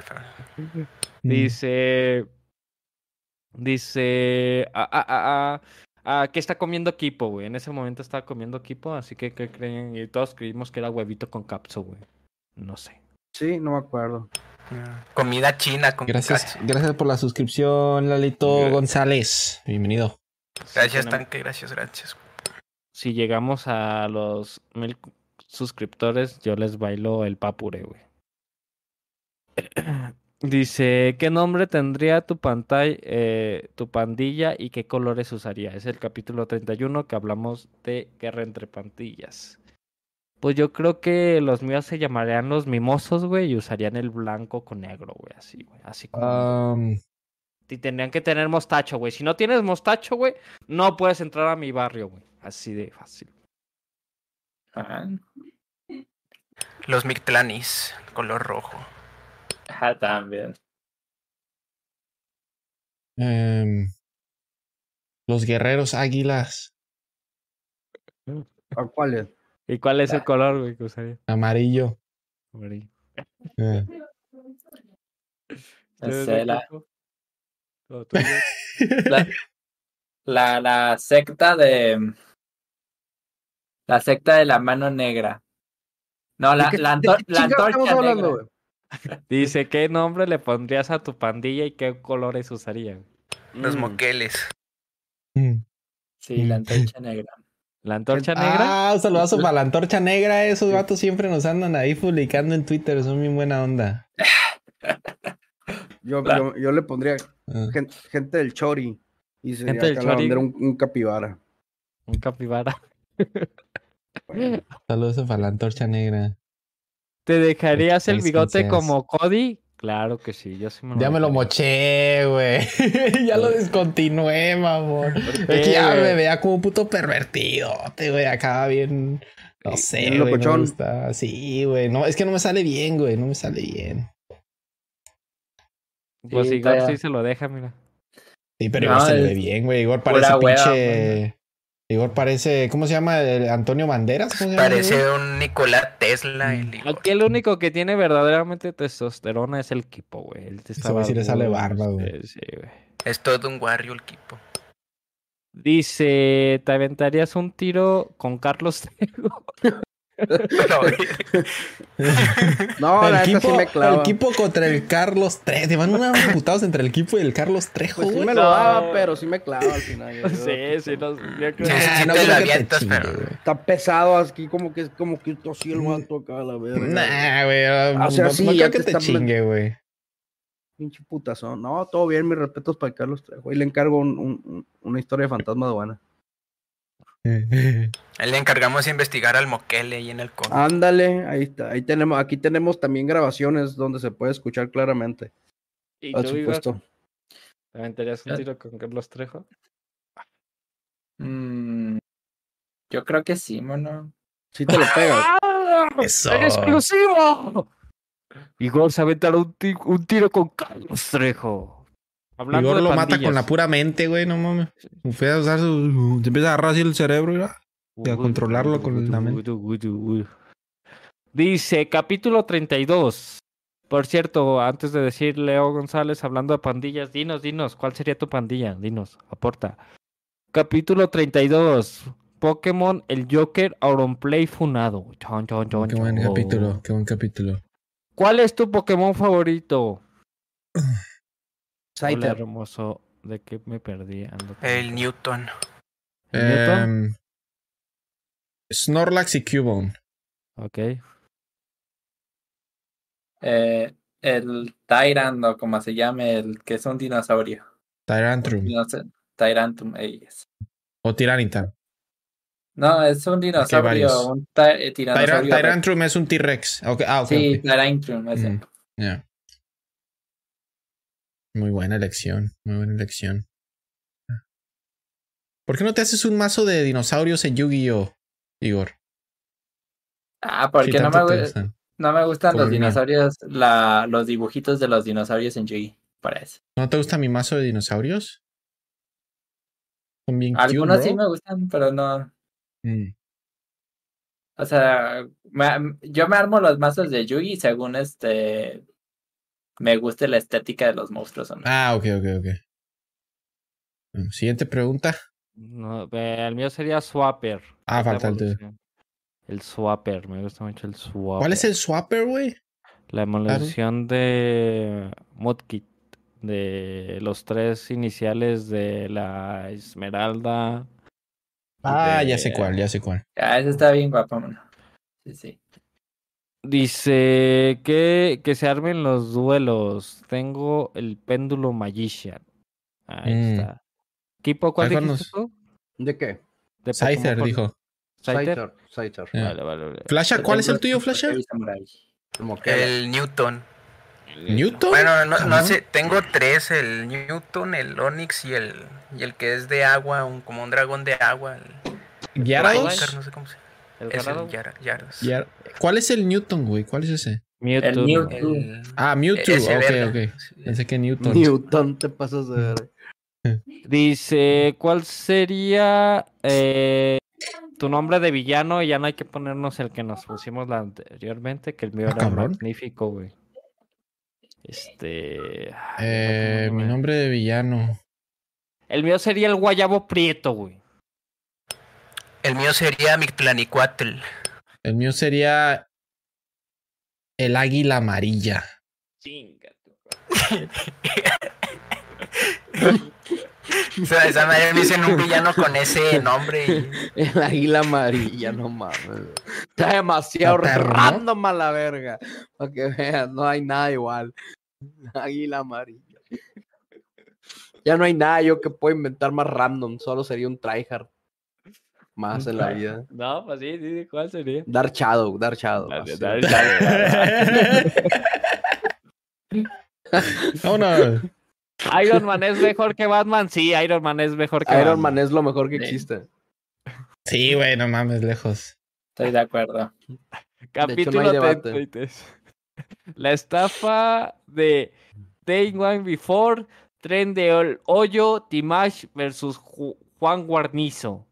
Dice. Dice. Ah, ah, ah, ah, ah, ¿Qué está comiendo Kipo, güey? En ese momento estaba comiendo Kipo, así que ¿qué creen? Y todos creímos que era huevito con capso, güey. No sé. Sí, no me acuerdo. Comida china con Gracias, gracias por la suscripción, Lalito González. Bienvenido. Gracias, tanque, gracias, gracias. Si llegamos a los mil suscriptores, yo les bailo el papure, güey. Dice, ¿qué nombre tendría tu pantalla, eh, tu pandilla y qué colores usaría? Es el capítulo 31 que hablamos de guerra entre pandillas. Pues yo creo que los míos se llamarían los mimosos, güey, y usarían el blanco con negro, güey, así, güey, así como... Um, Y tendrían que tener mostacho, güey. Si no tienes mostacho, güey, no puedes entrar a mi barrio, güey. Así de fácil. Ajá. Los Mictlanis, color rojo. Ajá, también. em, los guerreros águilas. ¿A cuál es? ¿Y cuál es el color, güey, que usaría? Amarillo. Amarillo. Eh. La, la secta de. La secta de la mano negra. No, la, ¿De qué- la, la antorcha hablando, negra. güey? Dice, ¿qué nombre le pondrías a tu pandilla y qué colores usarían? Los Mm. moqueles. Mm. Sí, la Mm. antorcha negra. La antorcha negra. Ah, un saludazo para la antorcha negra. Esos vatos siempre nos andan ahí publicando en Twitter. Son bien buena onda. Yo, yo, yo le pondría Ah. gen- gente del Chori. Y sería Gente del Chori. un, un capibara. Un capibara. Saludos para la antorcha negra. ¿Te dejarías el Seis bigote como Cody? Claro que sí, yo sí me lo Ya me lo moché, güey. ya lo descontinué, mamón. Es que ya me veía como un puto pervertido, güey. Acá bien. No sé, güey. No me gusta. Sí, güey. No, es que no me sale bien, güey. No me sale bien. Pues Sí, Igor sí se lo deja, mira. Sí, pero No, Igor se le ve bien, güey. Igor parece hueva, pinche. Igor parece. ¿Cómo se llama? El Antonio Banderas. ¿Cómo se llama, güey? Parece un Nicolás Tesla. El Igor. Aquí el único que tiene verdaderamente testosterona es el Kipo, güey. Él Ese güey sí le sale barba, güey. Sí, sí, güey. Es todo un Wario el equipo. Dice, ¿te aventarías un tiro con Carlos Trejo? No, el, equipo, sí me clava. el equipo contra el Carlos Trejo. Te van unos putados entre el equipo y el Carlos Trejo, Pues sí me lo No. daba, pero sí me clava al final. yo sí, sí, no, yo creo Sí, que- sí, sí no te te pero-. Está pesado aquí, como que como que tosí el vato acá a la verga. Nah, güey. O sea, no, sí, no ya creo que te te chingue, güey. Pinche putazón. No, todo bien, mis respetos para Carlos Trejo. Y le encargo un- un- un- una historia de fantasma de buena. Ahí le encargamos investigar al Moquele ahí en el con. Ándale, ahí está. Ahí tenemos, aquí tenemos también grabaciones donde se puede escuchar claramente. ¿Y Por supuesto. ¿Te aventarías un tiro con Carlos Trejo? Mm, yo creo que sí, mono. Sí te lo pegas. Eso. ¡En exclusivo! Igor se aventará un, un tiro con Carlos Trejo. Hablando Igor de lo mata con la pura mente, güey, no mames. Empieza a usar su. Se empieza a agarrar así el cerebro, y a controlarlo con la mente. Dice, capítulo 32. Por cierto, antes de decir Leo González, hablando de pandillas, dinos, dinos, ¿cuál sería tu pandilla? Dinos, aporta. Capítulo 32. Pokémon, el Joker, Auronplay funado. Chon, chon, chon, Qué buen capítulo, qué buen capítulo. ¿Cuál es tu Pokémon favorito? Hola, Scyther. hermoso. ¿De qué me perdí? Ando El. Newton. ¿El Newton? Em, Snorlax y Cubone. Ok. Eh, el Tyrant, o como se llame, el que es un dinosaurio. Tyrantrum. Eh, yes. O Tiranitar. No, es un dinosaurio, varios. un ty- eh. Tyrantrum es un T-Rex. Ah, sí. Tyrantrum, ese. Mm. Muy buena elección, muy buena elección. ¿Por qué no te haces un mazo de dinosaurios en Yu-Gi-Oh, Igor? Ah, porque Si no, me, no me gustan los dinosaurios, la, los dibujitos de los dinosaurios en Yugi, para eso. ¿No te gusta mi mazo de dinosaurios? Son bien cute, Algunos sí me gustan, pero no. Mm. O sea, me- yo me armo los mazos de Yugi según este. Me guste la estética de los monstruos o no. Ah, ok, ok, ok. Bueno, Siguiente pregunta. No, el mío sería Swapper. Ah, falta el tuyo. El Swapper, me gusta mucho el Swapper. ¿Cuál es el swapper, güey? La evolución de Mudkip. De los tres iniciales de la Esmeralda. Ah, de- ya sé cuál, ya sé cuál. Ah, ese está bien guapo, mano. Sí, sí. Dice que, que se armen los duelos. Tengo el péndulo Magician. Ahí Mm. está. ¿Kipo cuál ¿Cuál dijiste nos- tú? ¿De qué? De Scyther dijo. ¿Scyther? Scyther. Ya. Vale, vale, vale. Flasha, ¿cuál es el tuyo, Flasha? El Newton. ¿Newton? Bueno, no, no sé, tengo tres, el Newton, el Onix y el, y el que es de agua, un, como un dragón de agua. El ¿Gyarados? No sé cómo se ¿El Es ganado? el Yara- Yaros. Gyar- ¿Cuál es el Newton, güey? ¿Cuál es ese? Mewtwo. El Mewtwo. El- Ah, Mewtwo. ese Ok, verga, ok. Pensé que Newton. Newton, te pasas de ver. Dice, ¿cuál sería eh, tu nombre de villano? Y ya no hay que ponernos el que nos pusimos la anteriormente, que el mío Ah, era cabrón. magnífico, güey. Este... Eh, ¿cómo mi nombre de villano. El mío sería el Guayabo Prieto, güey. El mío sería Mictlanicuatl. El mío sería el águila amarilla. Chinga. tu- O sea, esa madre me dicen un villano con ese nombre. y- El águila amarilla, no mames. Está demasiado random a la verga. Para que vean, no hay nada igual. Águila amarilla. Ya no hay nada yo que pueda inventar más random. Solo sería un tryhard. Más en la vida. No, pues sí, sí, ¿cuál sería? Dark Shadow, Dark Shadow. Vámonos. Iron Man es mejor que Batman. Sí, Iron Man es mejor que Iron Batman. Man es lo mejor que Sí. existe. Sí, güey, no mames, lejos. Estoy de acuerdo. Capítulo. 33. La estafa de Day One Before, Tren de Hoyo, Timash versus Ju- Juan Guarnizo.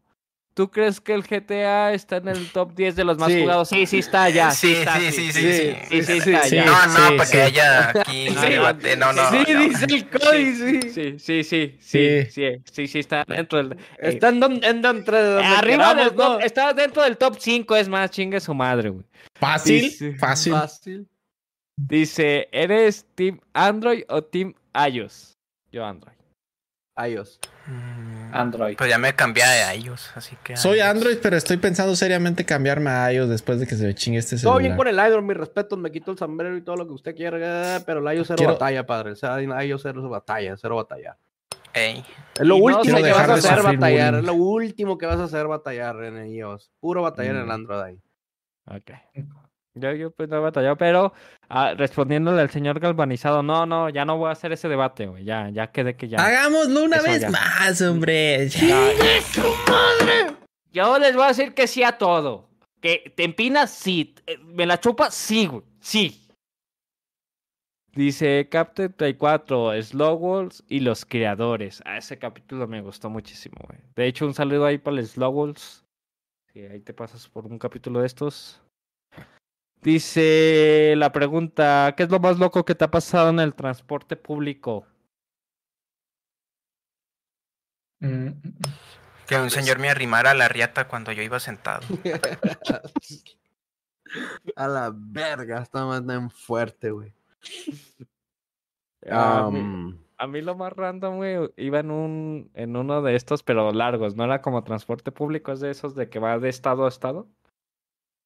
¿Tú crees que el GTA está en el top 10 de los más Sí. jugados? Sí, sí está ya. Sí, Sí, está, sí, sí, sí, sí, sí. sí, sí, sí, está sí. ya. No, no, Sí, para sí. que haya aquí Sí, debate. No, no. sí, no. dice el Cody, sí. Sí, sí, sí, sí, Sí. sí, sí, sí, está dentro del... eh, Está en, don- en donde arriba del top, ¿no? está dentro del top 5, es más, chingue su madre, güey. Fácil, Sí, sí. fácil. Fácil. Dice, ¿eres Team Android o Team iOS? Yo Android. iOS. Mm, Android. Pues ya me cambié a ellos, así que. Soy. Android, pero estoy pensando seriamente cambiarme a iOS después de que se me chingue este Todo celular. bien con el iOS, mis respetos, me quito el sombrero y todo lo que usted quiera, pero el iOS cero Quiero- batalla, padre. O sea, el iOS cero batalla, cero batalla. Ey. Es lo Y no último quiero que vas a de hacer batallar, es lo último que vas a hacer batallar en el iOS. Puro batallar en el Mm. Android ahí. Ok. Yo, yo pues no he batallado, pero ah, respondiéndole al señor galvanizado, no, no, ya no voy a hacer ese debate, güey. Ya, ya quedé que ya. Hagámoslo una Eso vez ya. más, hombre. ya- Yo les voy a decir que sí a todo. Que te empinas, sí. Eh, Me la chupa, sí, güey. Sí. Dice Captain 34, Slow Walls y los creadores. Ah, ese capítulo me gustó muchísimo, güey. De hecho, un saludo ahí para el Slow Walls. Si ahí te pasas por un capítulo de estos. Dice la pregunta, ¿qué es lo más loco que te ha pasado en el transporte público? Mm, Que un señor me arrimara a la riata cuando yo iba sentado. a la verga, está más tan fuerte, güey. A mí- Am, A mí lo más random, güey, iba en un en uno de estos, pero largos, no era como transporte público, es de esos de que va de estado a estado.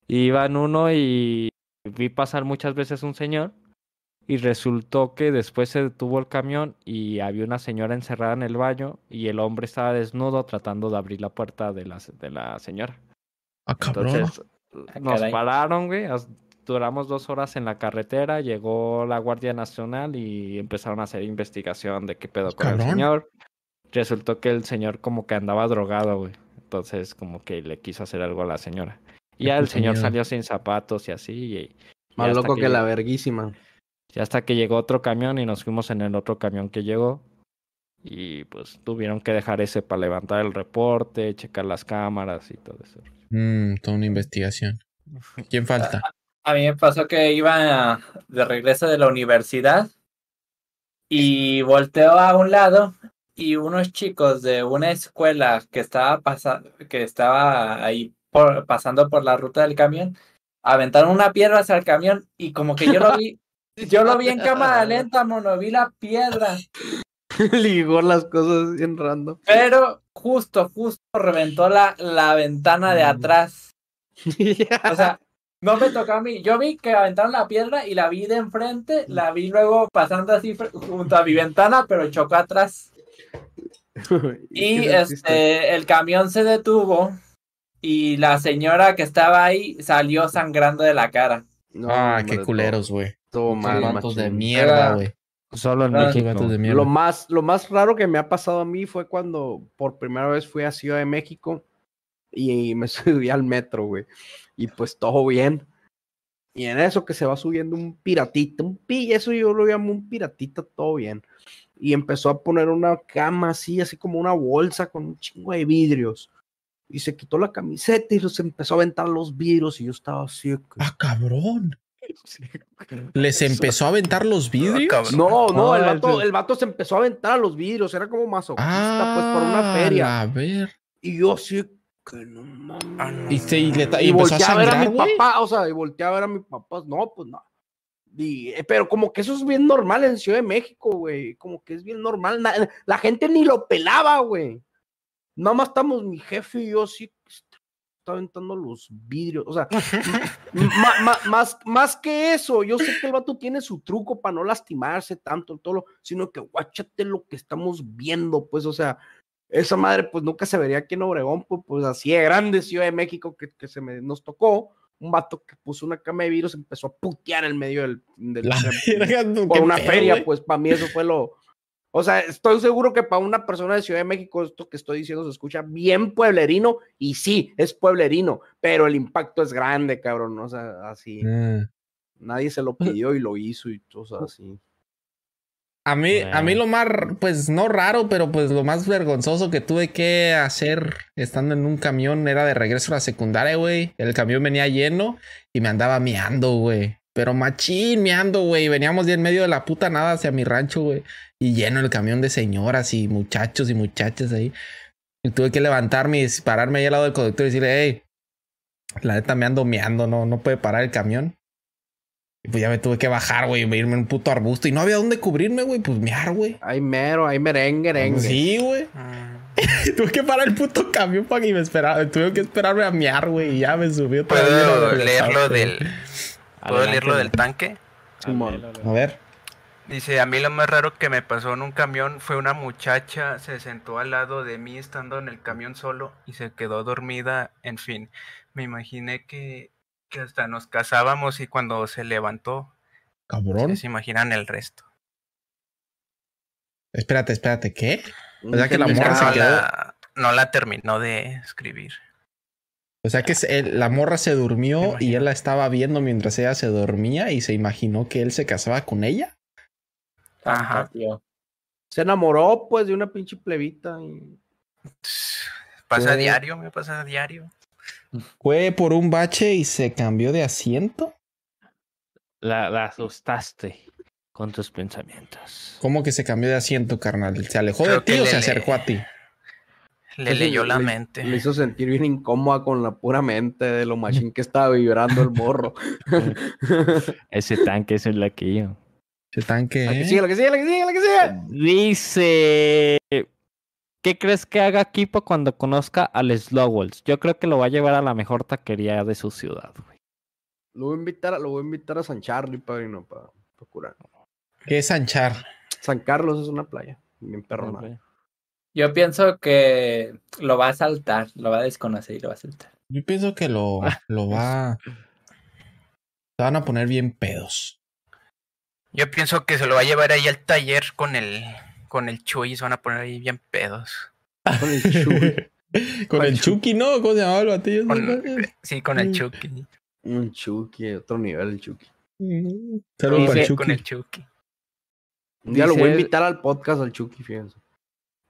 Iba en uno y vi pasar muchas veces un señor y resultó que después se detuvo el camión y había una señora encerrada en el baño y el hombre estaba desnudo tratando de abrir la puerta de la, de la señora. Ah, cabrón. Entonces Ah, nos pararon, güey. Duramos dos horas en la carretera. Llegó la Guardia Nacional y empezaron a hacer investigación de qué pedo con el señor. Resultó que el señor como que andaba drogado, güey. Entonces como que le quiso hacer algo a la señora. Y ya el señor miedo. salió sin zapatos y así. Y, y más loco que, la llegó- verguísima. y hasta que llegó otro camión y nos fuimos en el otro camión que llegó. Y pues tuvieron que dejar ese para levantar el reporte, checar las cámaras y todo eso. Mm, toda una investigación. ¿Quién falta? A mí me pasó que iba de regreso de la universidad y volteo a un lado y unos chicos de una escuela que estaba que estaba ahí por- pasando por la ruta del camión aventaron una piedra hacia el camión y como que yo lo vi yo lo vi en cámara lenta mono vi la piedra Ligó las cosas bien random. pero justo justo reventó la, la ventana de atrás O sea, no me tocó a mí. Yo vi que aventaron la piedra y la vi de enfrente, la vi luego pasando así junto a mi ventana, pero chocó atrás. Y este, el camión se detuvo y la señora que estaba ahí salió sangrando de la cara. No, ah, qué culeros, güey. Todo, todo mal, Vatos de mierda, güey. Solo en Ah, México. de mierda. Lo más, lo más raro que me ha pasado a mí fue cuando por primera vez fui a Ciudad de México y me subí al metro, güey. Y pues todo bien. Y en eso que se va subiendo un piratita, un pi, eso yo lo llamo un piratita, todo bien. Y empezó a poner una cama así, así como una bolsa con un chingo de vidrios. Y se quitó la camiseta y se empezó a aventar los vidrios y yo estaba así. Ah, cabrón. ¿Les empezó a aventar los vidrios? cabrón. No, no, el Ah, vato, entonces- el vato se empezó a aventar a los vidrios, era como masoquista, pues por una Ah, feria. A ver. Y yo así que no mames. Ah, no. Y, se, y, le ta- y Y empezó a volteé a ver a sangrar, mi papá, o sea, y volteé a ver a mi papá, no, pues no. Y, eh, pero como que eso es bien normal en Ciudad de México, güey. Como que es bien normal. na- la gente ni lo pelaba, güey. Nada más estamos mi jefe y yo así. Está aventando los vidrios. O sea, m- ma- ma- más, más que eso, yo sé que el vato tiene su truco para no lastimarse tanto, todo lo, sino que guáchate lo que estamos viendo, pues, o sea, esa madre, pues nunca se vería aquí en Obregón, pues, pues así de grande Ciudad de México que, que se me, nos tocó. Un vato que puso una cama de vidrios empezó a putear en medio del, del- La del- por una feria, güey. pues para mí eso fue lo. O sea, estoy seguro que para una persona de Ciudad de México esto que estoy diciendo se escucha bien pueblerino y sí, es pueblerino, pero el impacto es grande, cabrón. O sea, así. Ah. Nadie se lo pidió y lo hizo y cosas así. A mí, a mí lo más, pues no raro, pero pues lo más vergonzoso que tuve que hacer estando en un camión era de regreso a la secundaria, güey. El camión venía lleno y me andaba miando, güey. Pero machín miando, güey. Veníamos de en medio de la puta nada hacia mi rancho, güey. Y lleno el camión de señoras y muchachos y muchachas ahí. Y tuve que levantarme y pararme ahí al lado del conductor y decirle, hey, la neta me ando meando, no, no puede parar el camión. Y pues ya me tuve que bajar, güey, irme en un puto arbusto. Y no había dónde cubrirme, güey. Pues mear, güey. Hay mero, hay merengue, merengue. Sí, güey. Mm. tuve que parar el puto camión para que me esperara. Tuve que esperarme a mear, güey. Y ya me subió ¿Puedo leerlo del, ¿puedo leerlo del tanque? Simón. A ver. Dice, a mí lo más raro que me pasó en un camión fue una muchacha, se sentó al lado de mí estando en el camión solo y se quedó dormida, en fin, me imaginé que, que hasta nos casábamos y cuando se levantó, Cabrón. se imaginan el resto. Espérate, espérate. ¿Qué? O sea que la morra no, se quedó- la, no la terminó de escribir. O sea que él- la morra se durmió y él la estaba viendo mientras ella se dormía y se imaginó que él se casaba con ella. Ajá. Tío. Se enamoró, pues, de una pinche plebita. Y... Pasa a diario, me pasa a diario. Fue por un bache y se cambió de asiento. La, la asustaste con tus pensamientos. ¿Cómo que se cambió de asiento, carnal? ¿Se alejó Creo de ti o le- se acercó a ti? Le leyó la le- mente. Le hizo sentir bien incómoda con la pura mente de lo machín que estaba vibrando el morro. Ese tanque es el laquillo. ¿Ese tanque? La que sigue, la que sigue, la que sigue, la que sigue. Dice. ¿Qué crees que haga Kipo cuando conozca al Slowells? Yo creo que lo va a llevar a la mejor taquería de su ciudad, güey. Lo voy a invitar a, lo voy a, invitar a San Charlie, padrino, para curar. ¿Qué es anchar? San Carlos es una playa. Bien perrona. Yo pienso que lo va a saltar, lo va a desconocer y lo va a saltar. Yo pienso que lo, lo va. Se van a poner bien pedos. Yo pienso que se lo va a llevar ahí al taller con el, con el Chuy y se van a poner ahí bien pedos. Con el chuy. Con ¿Cuál el Chucky, ¿no? ¿Cómo se llamaba el batillo? Con- sí, con el Mm. Chucky. Un chuki, otro nivel el chuki. Saludos para el Dice- Con el Chucky. Chucky. Un día lo voy a invitar al podcast al chuki, fíjense.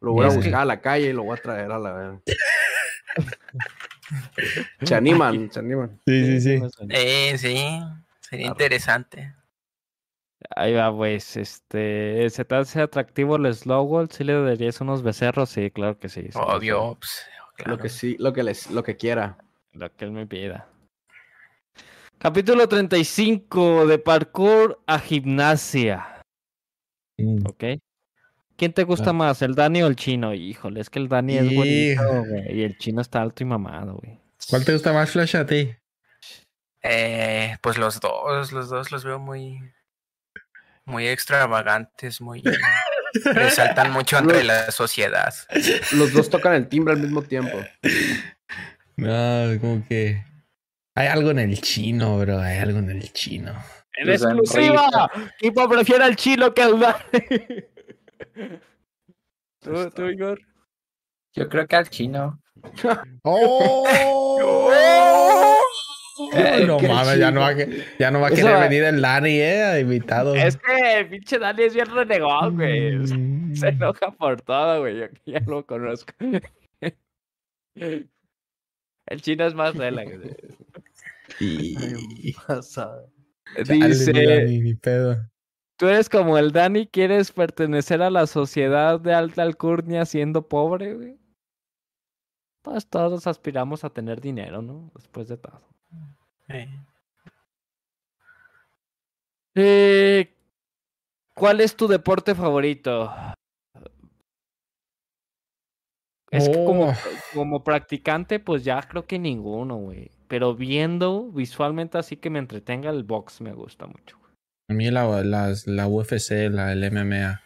Lo voy a buscar a la calle y lo voy a traer a la verga. se animan, se animan. Sí, sí, sí. Eh, sí, sería Claro. interesante. Ahí va, pues, este, ¿se te hace atractivo el Slowwall? ¿Sí le darías unos becerros? Sí, claro que sí. sí, Obvio. sí, pues, Lo claro. que sí, lo que les, lo que quiera. Lo que él me pida. Capítulo 35 de parkour a gimnasia, Mm. ¿ok? ¿Quién te gusta más, el Dani o el chino? Híjole, es que el Dani es Hijo. bonito, güey, y el chino está alto y mamado, güey. ¿Cuál te gusta más, Flash, a ti? Eh, pues los dos, los dos los veo muy, muy extravagantes, muy resaltan mucho entre la sociedad. Los dos tocan el timbre al mismo tiempo. No, como que. Hay algo en el chino, bro. Hay algo en el chino. ¡En Pues, exclusiva! Kipo prefiere al chino que al Dani. ¿Tú, tú, Igor? Yo creo que al chino. ¡Oh! no Qué mames, ya no va ya no va a querer va- venir el Lani, eh, invitado. Es que el pinche Dani es bien renegón, güey. Mm. Se enoja por todo, güey. Yo ya lo conozco. El chino es más relax. güey. Y- Dice, Dani, ni pedo. tú eres como el Dani, quieres pertenecer a la sociedad de alta alcurnia siendo pobre, güey. Pues todos aspiramos a tener dinero, ¿no? Después de todo. Eh, Eh, ¿Cuál es tu deporte favorito? Es que como, Oh. como practicante, pues ya creo que ninguno, güey. Pero viendo visualmente así que me entretenga el box me gusta mucho. güey. A mí la, la UFC, la, el MMA,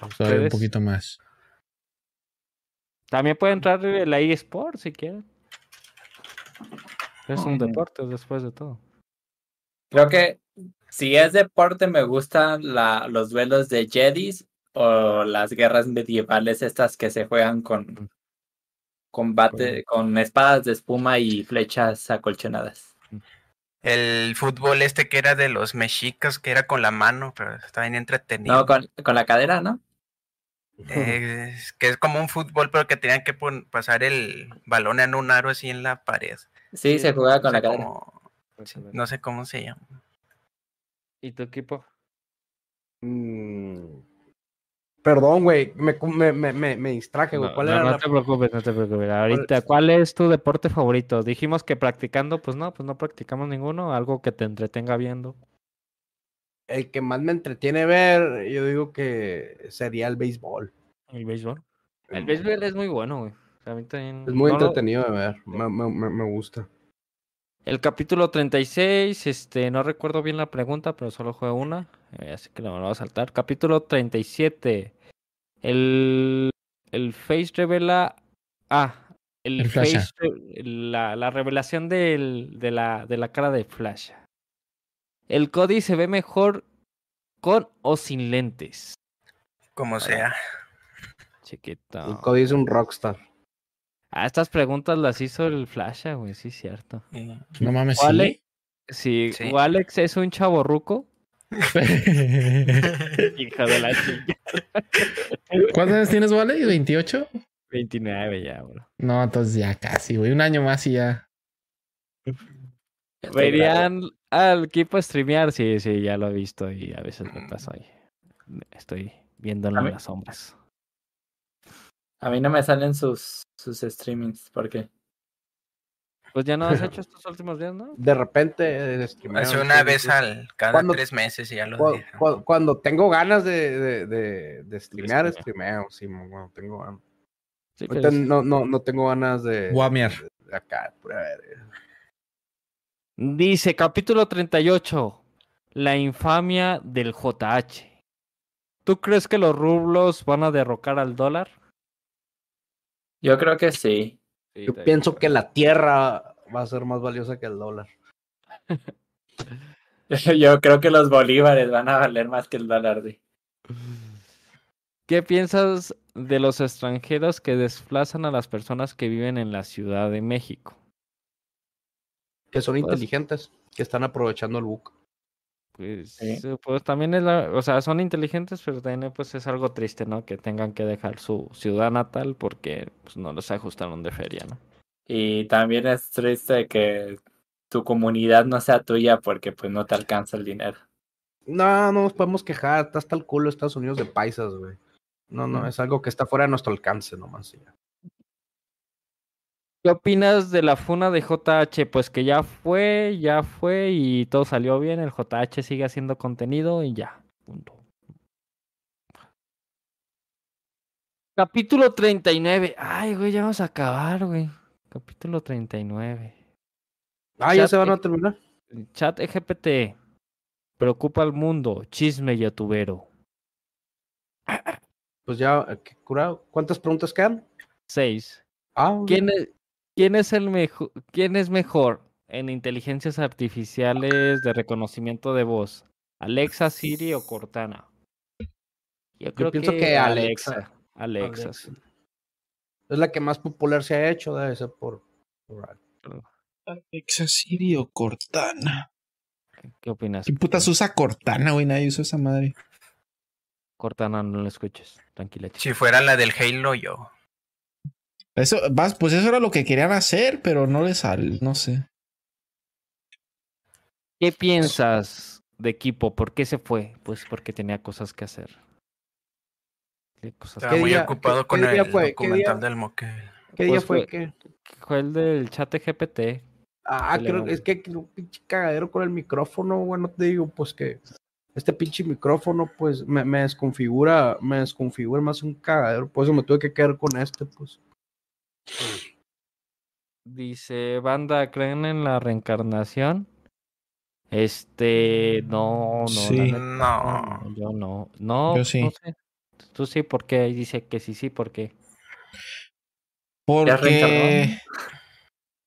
¿A soy un poquito más. También puede entrar el eSport si quieren. Es un deporte después de todo. Creo que si es deporte, me gustan la, los duelos de Jedis o las guerras medievales, estas que se juegan con combate, con espadas de espuma y flechas acolchonadas. El fútbol este que era de los mexicas, que era con la mano, pero está bien entretenido. No, con, con la cadera, ¿no? Eh, es que es como un fútbol, pero que tenían que pasar el balón en un aro así en la pared. Sí, se jugaba con No la cadera. cómo- sí, no sé cómo se llama. ¿Y tu equipo? Mm, Perdón, güey. Me, me, me, me, me distraje, güey. No, ¿Cuál no, era no la te preocupes, no te preocupes. Ahorita, ¿cuál es tu deporte favorito? Dijimos que practicando, pues no, pues no practicamos ninguno. Algo que te entretenga viendo. El que más me entretiene ver, yo digo que sería el béisbol. El béisbol. El béisbol es muy bueno, güey. A mí también- Es muy no lo- entretenido de ver. Me, me, me, gusta. El capítulo 36, este, no recuerdo bien la pregunta, pero solo fue una, eh, así que no me lo voy a saltar. Capítulo 37. El, el Face revela... Ah, el, El. Face... La, la revelación del, de, la, de la cara de Flash. El Cody se ve mejor con o sin lentes. Como sea. Chiquito. El Cody es un rockstar. Ah, estas preguntas las hizo el Flash, güey, sí, cierto. Eh, No mames, ¿Cuál sí. Sí, Sí. o Alex es un chavo ruco. Hija de la chica. ¿Cuántos años tienes, Vale? ¿28? 29 ya, bro. No, entonces ya casi, güey. Un año más y ya. ¿Verían al equipo streamear? Sí, sí, ya lo he visto y a veces me pasa ahí. Estoy viéndolo A en las sombras. A mí no me salen sus, sus streamings, ¿por qué? Pues ya no has hecho estos últimos días, ¿no? De repente, eh, Hace una sí, vez sí. al cada Cuando- tres meses y ya lo Cu- Cuando tengo ganas de, de, de, de streamear, streameo. Sí, cuando tengo ganas. Sí, Ahorita no, no, no tengo ganas de, Guamiar. de acá. pura verga. Dice capítulo 38. La infamia del JH. ¿Tú crees que los rublos van a derrocar al dólar? Yo creo que sí. Yo pienso que la tierra va a ser más valiosa que el dólar. Yo creo que los bolívares van a valer más que el dólar. sí. ¿Qué piensas de los extranjeros que desplazan a las personas que viven en la Ciudad de México? Que son Pues- inteligentes, que están aprovechando el book. Pues, Sí. pues también es la, o sea, son inteligentes, pero también pues es algo triste, ¿no? Que tengan que dejar su ciudad natal porque pues, no les ajustaron de feria, ¿no? Y también es triste que tu comunidad no sea tuya porque pues no te alcanza el dinero. No, no nos podemos quejar. Está hasta el culo Estados Unidos de paisas, güey. No, no, es algo que está fuera de nuestro alcance nomás. y ya. ¿Qué opinas de la funa de JH? Pues que ya fue, ya fue y todo salió bien, el JH sigue haciendo contenido y ya, punto. Capítulo 39. Ay, güey, ya vamos a acabar, güey. Capítulo 39. Ah, ya se van a terminar. Chat EGPT. Preocupa al mundo. Chisme youtubero. Pues ya, curado. ¿Cuántas preguntas quedan? 6. Ah, ¿Quién es, quién es el mejor? ¿Quién es mejor en inteligencias artificiales de reconocimiento de voz? ¿Alexa, Siri o Cortana? Yo creo pienso que Alexa. Alexa. Alexa, Alexa. sí. Es la que más popular se ha hecho, debe ser por. por- Alexa, Siri o Cortana. ¿Qué opinas? ¿Qué putas usa Cortana, güey? Nadie usa esa madre. Cortana, no lo escuches. Tranquila. chica. Si fuera la del Halo, yo. Eso, vas, pues eso era lo que querían hacer, pero no les sale, no sé. ¿Qué piensas de equipo? ¿Por qué se fue? Pues porque tenía cosas que hacer. ¿Qué cosas Estaba ¿Qué muy día- ocupado qué- con qué el fue? ¿Qué documental día? del Moquel. ¿Qué día Pues fue? fue- el del chat GPT. Ah, creo que es que un pinche cagadero con el micrófono, bueno, te digo, pues que este pinche micrófono, pues me, me desconfigura, me desconfigura más un cagadero, por eso me tuve que quedar con este, pues. Dice, banda, ¿creen en la reencarnación? Este, no, no, la Sí. neta, No. no, yo no. No, Yo sí. no sé. Tú sí, ¿por qué? Ahí dice que sí, sí, ¿por qué? Porque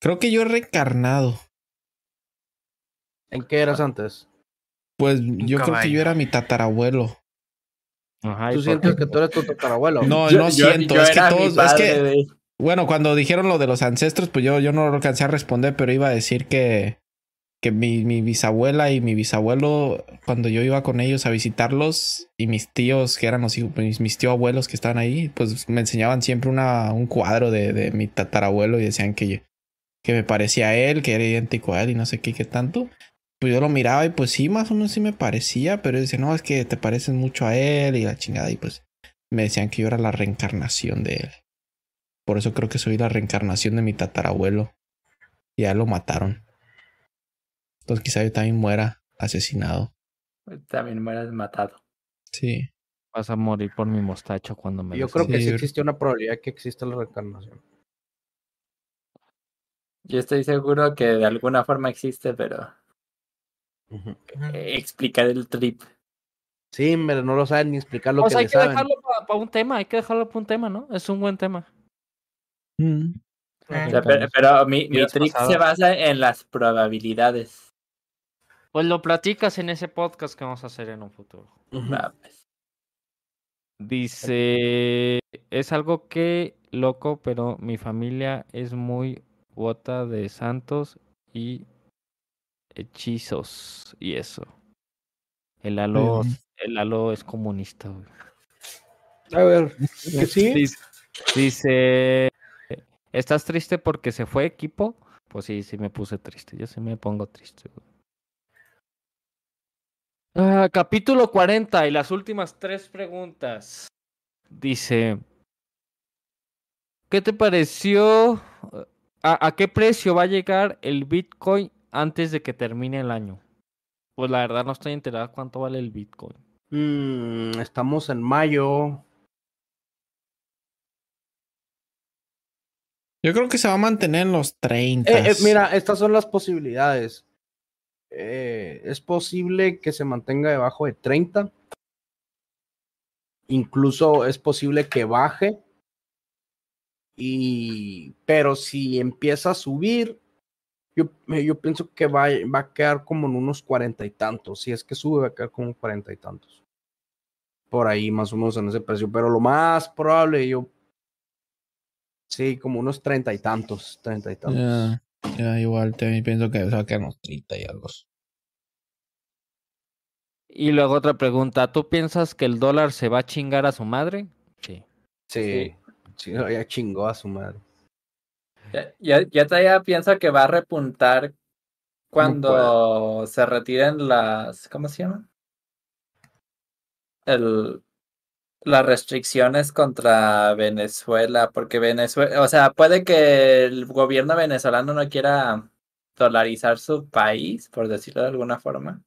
creo que yo he reencarnado. ¿En qué eras antes? Pues yo creo que yo era mi tatarabuelo. Ajá, ¿y ¿Tú sientes qué? que tú eres tu tatarabuelo? No, Yo- no yo- siento. yo es que todos. Es que, de- bueno, cuando dijeron lo de los ancestros, pues yo, yo no lo alcancé a responder, pero iba a decir que, que mi, mi bisabuela y mi bisabuelo, cuando yo iba con ellos a visitarlos, y mis tíos, que eran los hijos, mis, mis tíos abuelos que estaban ahí, pues me enseñaban siempre una, un cuadro de, de mi tatarabuelo y decían que, que me parecía a él, que era idéntico a él y no sé qué, qué tanto. Pues yo lo miraba y pues sí, más o menos sí me parecía, pero decía, no, es que te pareces mucho a él y la chingada, y pues me decían que yo era la reencarnación de él. Por eso creo que soy la reencarnación de mi tatarabuelo. Y ya lo mataron. Entonces quizá yo también muera asesinado. También mueras matado. Sí. Vas a morir por mi mostacho cuando me Yo creo que Sí, existe una probabilidad que exista la reencarnación. Yo estoy seguro que de alguna forma existe, pero eh, explicar el trip. Sí, pero no lo saben ni explicar lo O que sea, hay que saben. dejarlo para un tema, hay que dejarlo para un tema, ¿no? Es un buen tema. Mm. O sea, pero, pero mi, mi pasados. se basa en las probabilidades. Pues lo platicas en ese podcast que vamos a hacer en un futuro. Dice, es algo que loco, pero mi familia es muy bota de santos y hechizos y eso. El Lalo, Mm. el Lalo es comunista. güey. A ver, ¿que sí? Dice, dice, ¿estás triste porque se fue equipo? Pues sí, sí me puse triste. Yo sí me pongo triste. Ah, capítulo 40 y las últimas tres preguntas. Dice, ¿qué te pareció? ¿A, qué precio va a llegar el Bitcoin antes de que termine el año? Pues la verdad no estoy enterado cuánto vale el Bitcoin. Mm, estamos en mayo. Yo creo que se va a mantener en los 30. Eh, eh, mira, estas son las posibilidades. Eh, es posible que se mantenga debajo de 30. Incluso es posible que baje. Y, pero si empieza a subir, yo, yo pienso que va, va a quedar como en unos cuarenta y tantos. Si es que sube, va a quedar como cuarenta y tantos. Por ahí, más o menos en ese precio. Pero lo más probable, yo. Sí, como unos treinta y tantos. Treinta y tantos. Ya, ya, igual también pienso que se va a quedar 30 y algo. Y luego otra pregunta, ¿tú piensas que el dólar se va a chingar a su madre? Sí. Sí, sí, ya chingó a su madre. Ya, ya, ya todavía pienso que va a repuntar cuando se retiren las. ¿Cómo se llama? El, las restricciones contra Venezuela, porque Venezuela, o sea, puede que el gobierno venezolano no quiera dolarizar su país, por decirlo de alguna forma.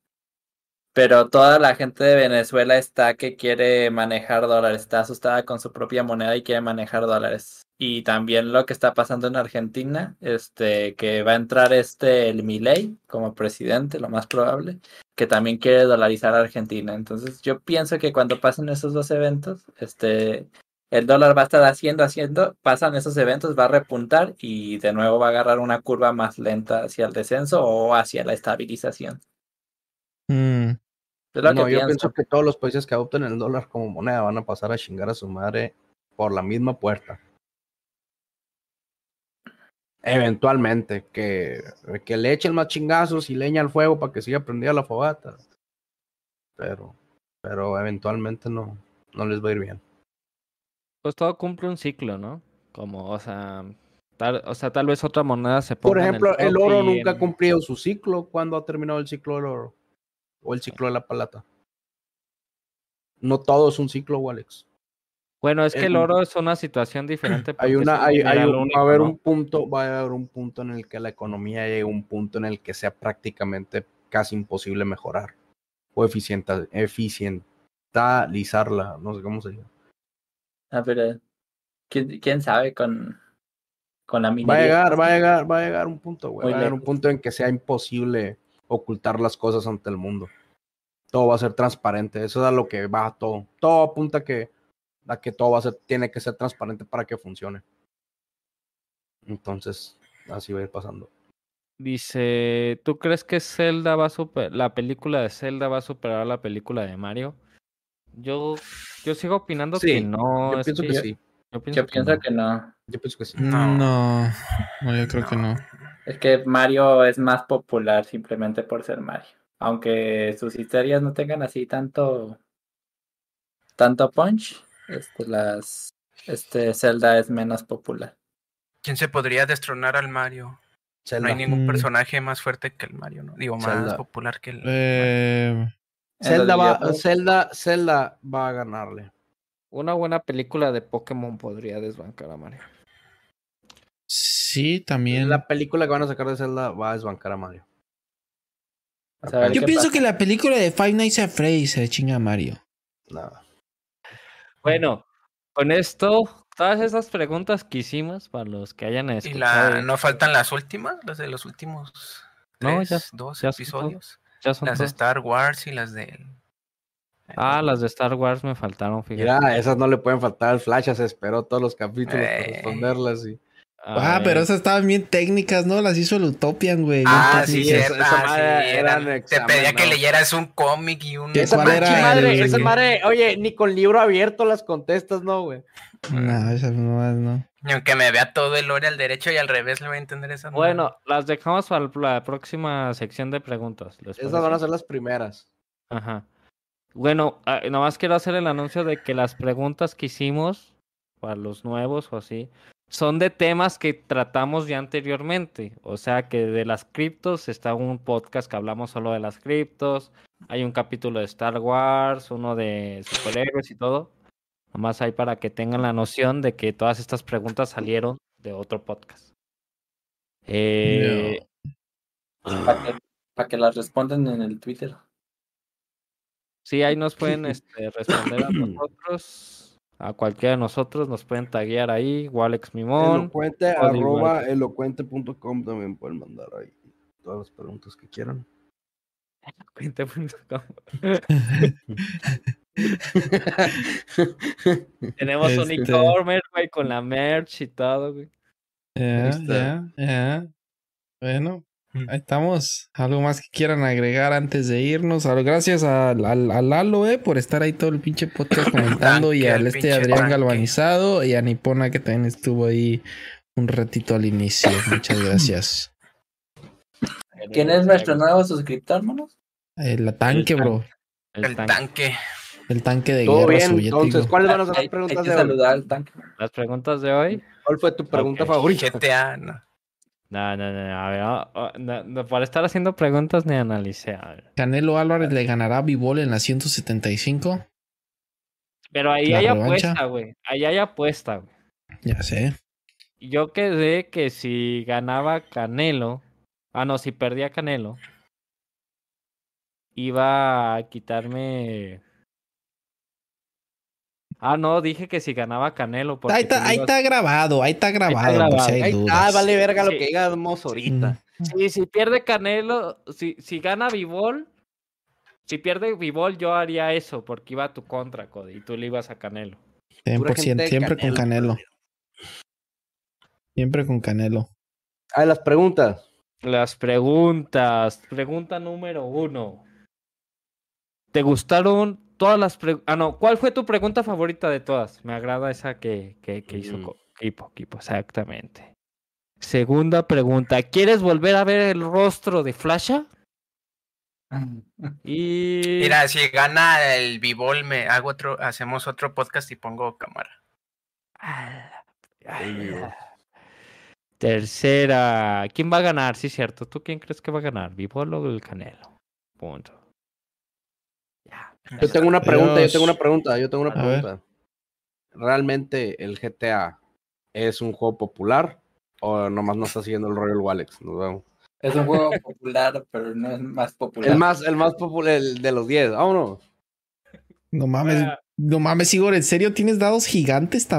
Pero toda la gente de Venezuela está que quiere manejar dólares, está asustada con su propia moneda y quiere manejar dólares. Y también lo que está pasando en Argentina, este, que va a entrar este el Milei como presidente, lo más probable, que también quiere dolarizar a Argentina. Entonces, yo pienso que cuando pasen esos dos eventos, este, el dólar va a estar haciendo, haciendo, pasan esos eventos, va a repuntar y de nuevo va a agarrar una curva más lenta hacia el descenso o hacia la estabilización. Mm, No, que yo pienso. pienso que todos los países que adopten el dólar como moneda van a pasar a chingar a su madre por la misma puerta. Eventualmente, que, que le echen más chingazos y leña al fuego para que siga prendida la fogata. Pero, pero eventualmente no, no les va a ir bien. Pues todo cumple un ciclo, ¿no? Como, o sea, tal, o sea, tal vez otra moneda se ponga Por en ejemplo, el oro nunca ha en- cumplido su ciclo. ¿Cuándo ha terminado el ciclo del oro? O el ciclo de la plata. No todo es un ciclo, Alex. Bueno, es que el El- oro es una situación diferente. Hay una, un hay, hay va a haber ¿no? un punto, va a haber un punto en el que la economía llegue a un punto en el que sea prácticamente casi imposible mejorar o eficienta, eficientalizarla, no sé cómo se llama. Ah, pero ¿quién, quién sabe con, con la Va a minería? llegar, va a llegar, va a llegar un punto, güey. Va a llegar un punto en que sea imposible ocultar las cosas ante el mundo. Todo va a ser transparente. Eso es a lo que va todo. Todo apunta que, a que todo va a ser, tiene que ser transparente para que funcione. Entonces, así va a ir pasando. Dice, ¿tú crees que Zelda va a super la película de Zelda va a superar la película de Mario? Yo, yo sigo opinando Sí, que no. Yo es pienso que yo- sí. Yo pienso Yo que pienso no. que no. Yo pienso que sí. No. No, no, yo creo que no. Es que Mario es más popular simplemente por ser Mario. Aunque sus historias no tengan así tanto tanto punch, este las este Zelda es menos popular. ¿Quién se podría destronar al Mario? Zelda. No hay ningún Mm. personaje más fuerte que el Mario, ¿no? Digo, más Zelda. popular que el Eh, Zelda va, Zelda, Zelda va a ganarle. Una buena película de Pokémon podría desbancar a Mario. sí, también. La película que van a sacar de Zelda va a desbancar a Mario. A Yo pienso pasa. que la película de Five Nights at Freddy's se chinga a Mario. Nada. Bueno, con esto, todas esas preguntas que hicimos para los que hayan Y escuchado. la, no faltan las últimas, las de los últimos No, ya- dos ya son episodios. ya son Las de. Star Wars y las de Ah, las de Star Wars me faltaron, fíjate. Mira, esas no le pueden faltar al Flash, se esperó todos los capítulos para Eh. responderlas. Y... Ah, pero esas estaban bien técnicas, ¿no? Las hizo el Utopian, güey. Ah, sí, esa- esa ah, madre sí, eran eran- Te pedía que leyeras un cómic y un. ¿Qué Esa ¿Cuál madre, esa madre, oye, ni con libro abierto las contestas, ¿no, güey? No, esas no, no. Y aunque me vea todo el lore al derecho y al revés, le voy a entender esa. Bueno, las dejamos para la próxima sección de preguntas. ¿les Esas parece? van a ser las primeras. Ajá. Bueno, ah, nomás quiero hacer el anuncio de que las preguntas que hicimos para los nuevos o así son de temas que tratamos ya anteriormente. O sea que de las criptos está un podcast que hablamos solo de las criptos. Hay un capítulo de Star Wars, uno de superhéroes y todo. Nomás hay para que tengan la noción de que todas estas preguntas salieron de otro podcast. Eh, para que, pa' que las respondan en el Twitter. Sí, ahí nos pueden este, responder a nosotros, a cualquiera de nosotros, nos pueden taguear ahí, Walex Mimón. Elocuente, arroba elocuente.com también pueden mandar ahí todas las preguntas que quieran. Cuente.com. Tenemos Este- unicorn, güey, con la merch y todo, güey. Ya, ya, ya. Bueno, ahí estamos. ¿Algo más que quieran agregar antes de irnos? Gracias al, al, a Lalo, eh, por estar ahí todo el pinche podcast comentando y al este Adrián tanque. Galvanizado y a Nipona que también estuvo ahí un ratito al inicio. Muchas gracias. ¿Quién es nuestro nuevo suscriptor, manos? El tanque, bro. El El tanque. El tanque de Todo guerra bien, entonces, ¿cuáles van a ser Hay, las preguntas hay que de hoy? saludar al tanque. Las preguntas de hoy. ¿Cuál fue tu pregunta favorita? GTA, no. No, no, no, a ver, ah, ah, no, no, para estar haciendo preguntas ni analicé. a ver. Canelo Álvarez le ganará a Bivol en la 175. Pero ahí ¿La hay revancha? apuesta, güey. Ahí hay apuesta, güey. Ya sé. Yo quedé que si ganaba Canelo, ah no, si perdía Canelo, iba a quitarme. Ah, no, dije que si ganaba Canelo. Porque Ahí está, ahí está grabado, ahí está grabado, por grabado. si hay Ahí dudas. está, vale verga lo Sí. que digamos ahorita. Sí, si pierde Canelo, si, si gana Vivol, si pierde Vivol, yo haría eso, porque iba a tu contra, Cody, y tú le ibas a Canelo. 100%, gente siempre con Canelo. Siempre con Canelo. Ah, las preguntas. Las preguntas. Pregunta número uno. ¿Te gustaron todas las preguntas? Ah, no. ¿Cuál fue tu pregunta favorita de todas? Me agrada esa que, que, que hizo Mm. Kipo, Kipo, exactamente. Segunda pregunta. ¿Quieres volver a ver el rostro de Flasha? Y... Mira, si gana el Bivol, me hago otro, hacemos otro podcast y pongo cámara. Ah, El vivo. Tercera. ¿Quién va a ganar? Sí, cierto. ¿Tú quién crees que va a ganar? ¿Vivol o el Canelo? Punto. Yo tengo una pregunta, yo tengo una pregunta, yo tengo una pregunta. ¿realmente el GTA es un juego popular o nomás no está siguiendo el Royal Walex? Nos vemos. Es un juego popular, pero no es más popular. El más, el más popular el de los 10, vámonos. No mames, no mames, Igor, ¿en serio tienes dados gigantes también?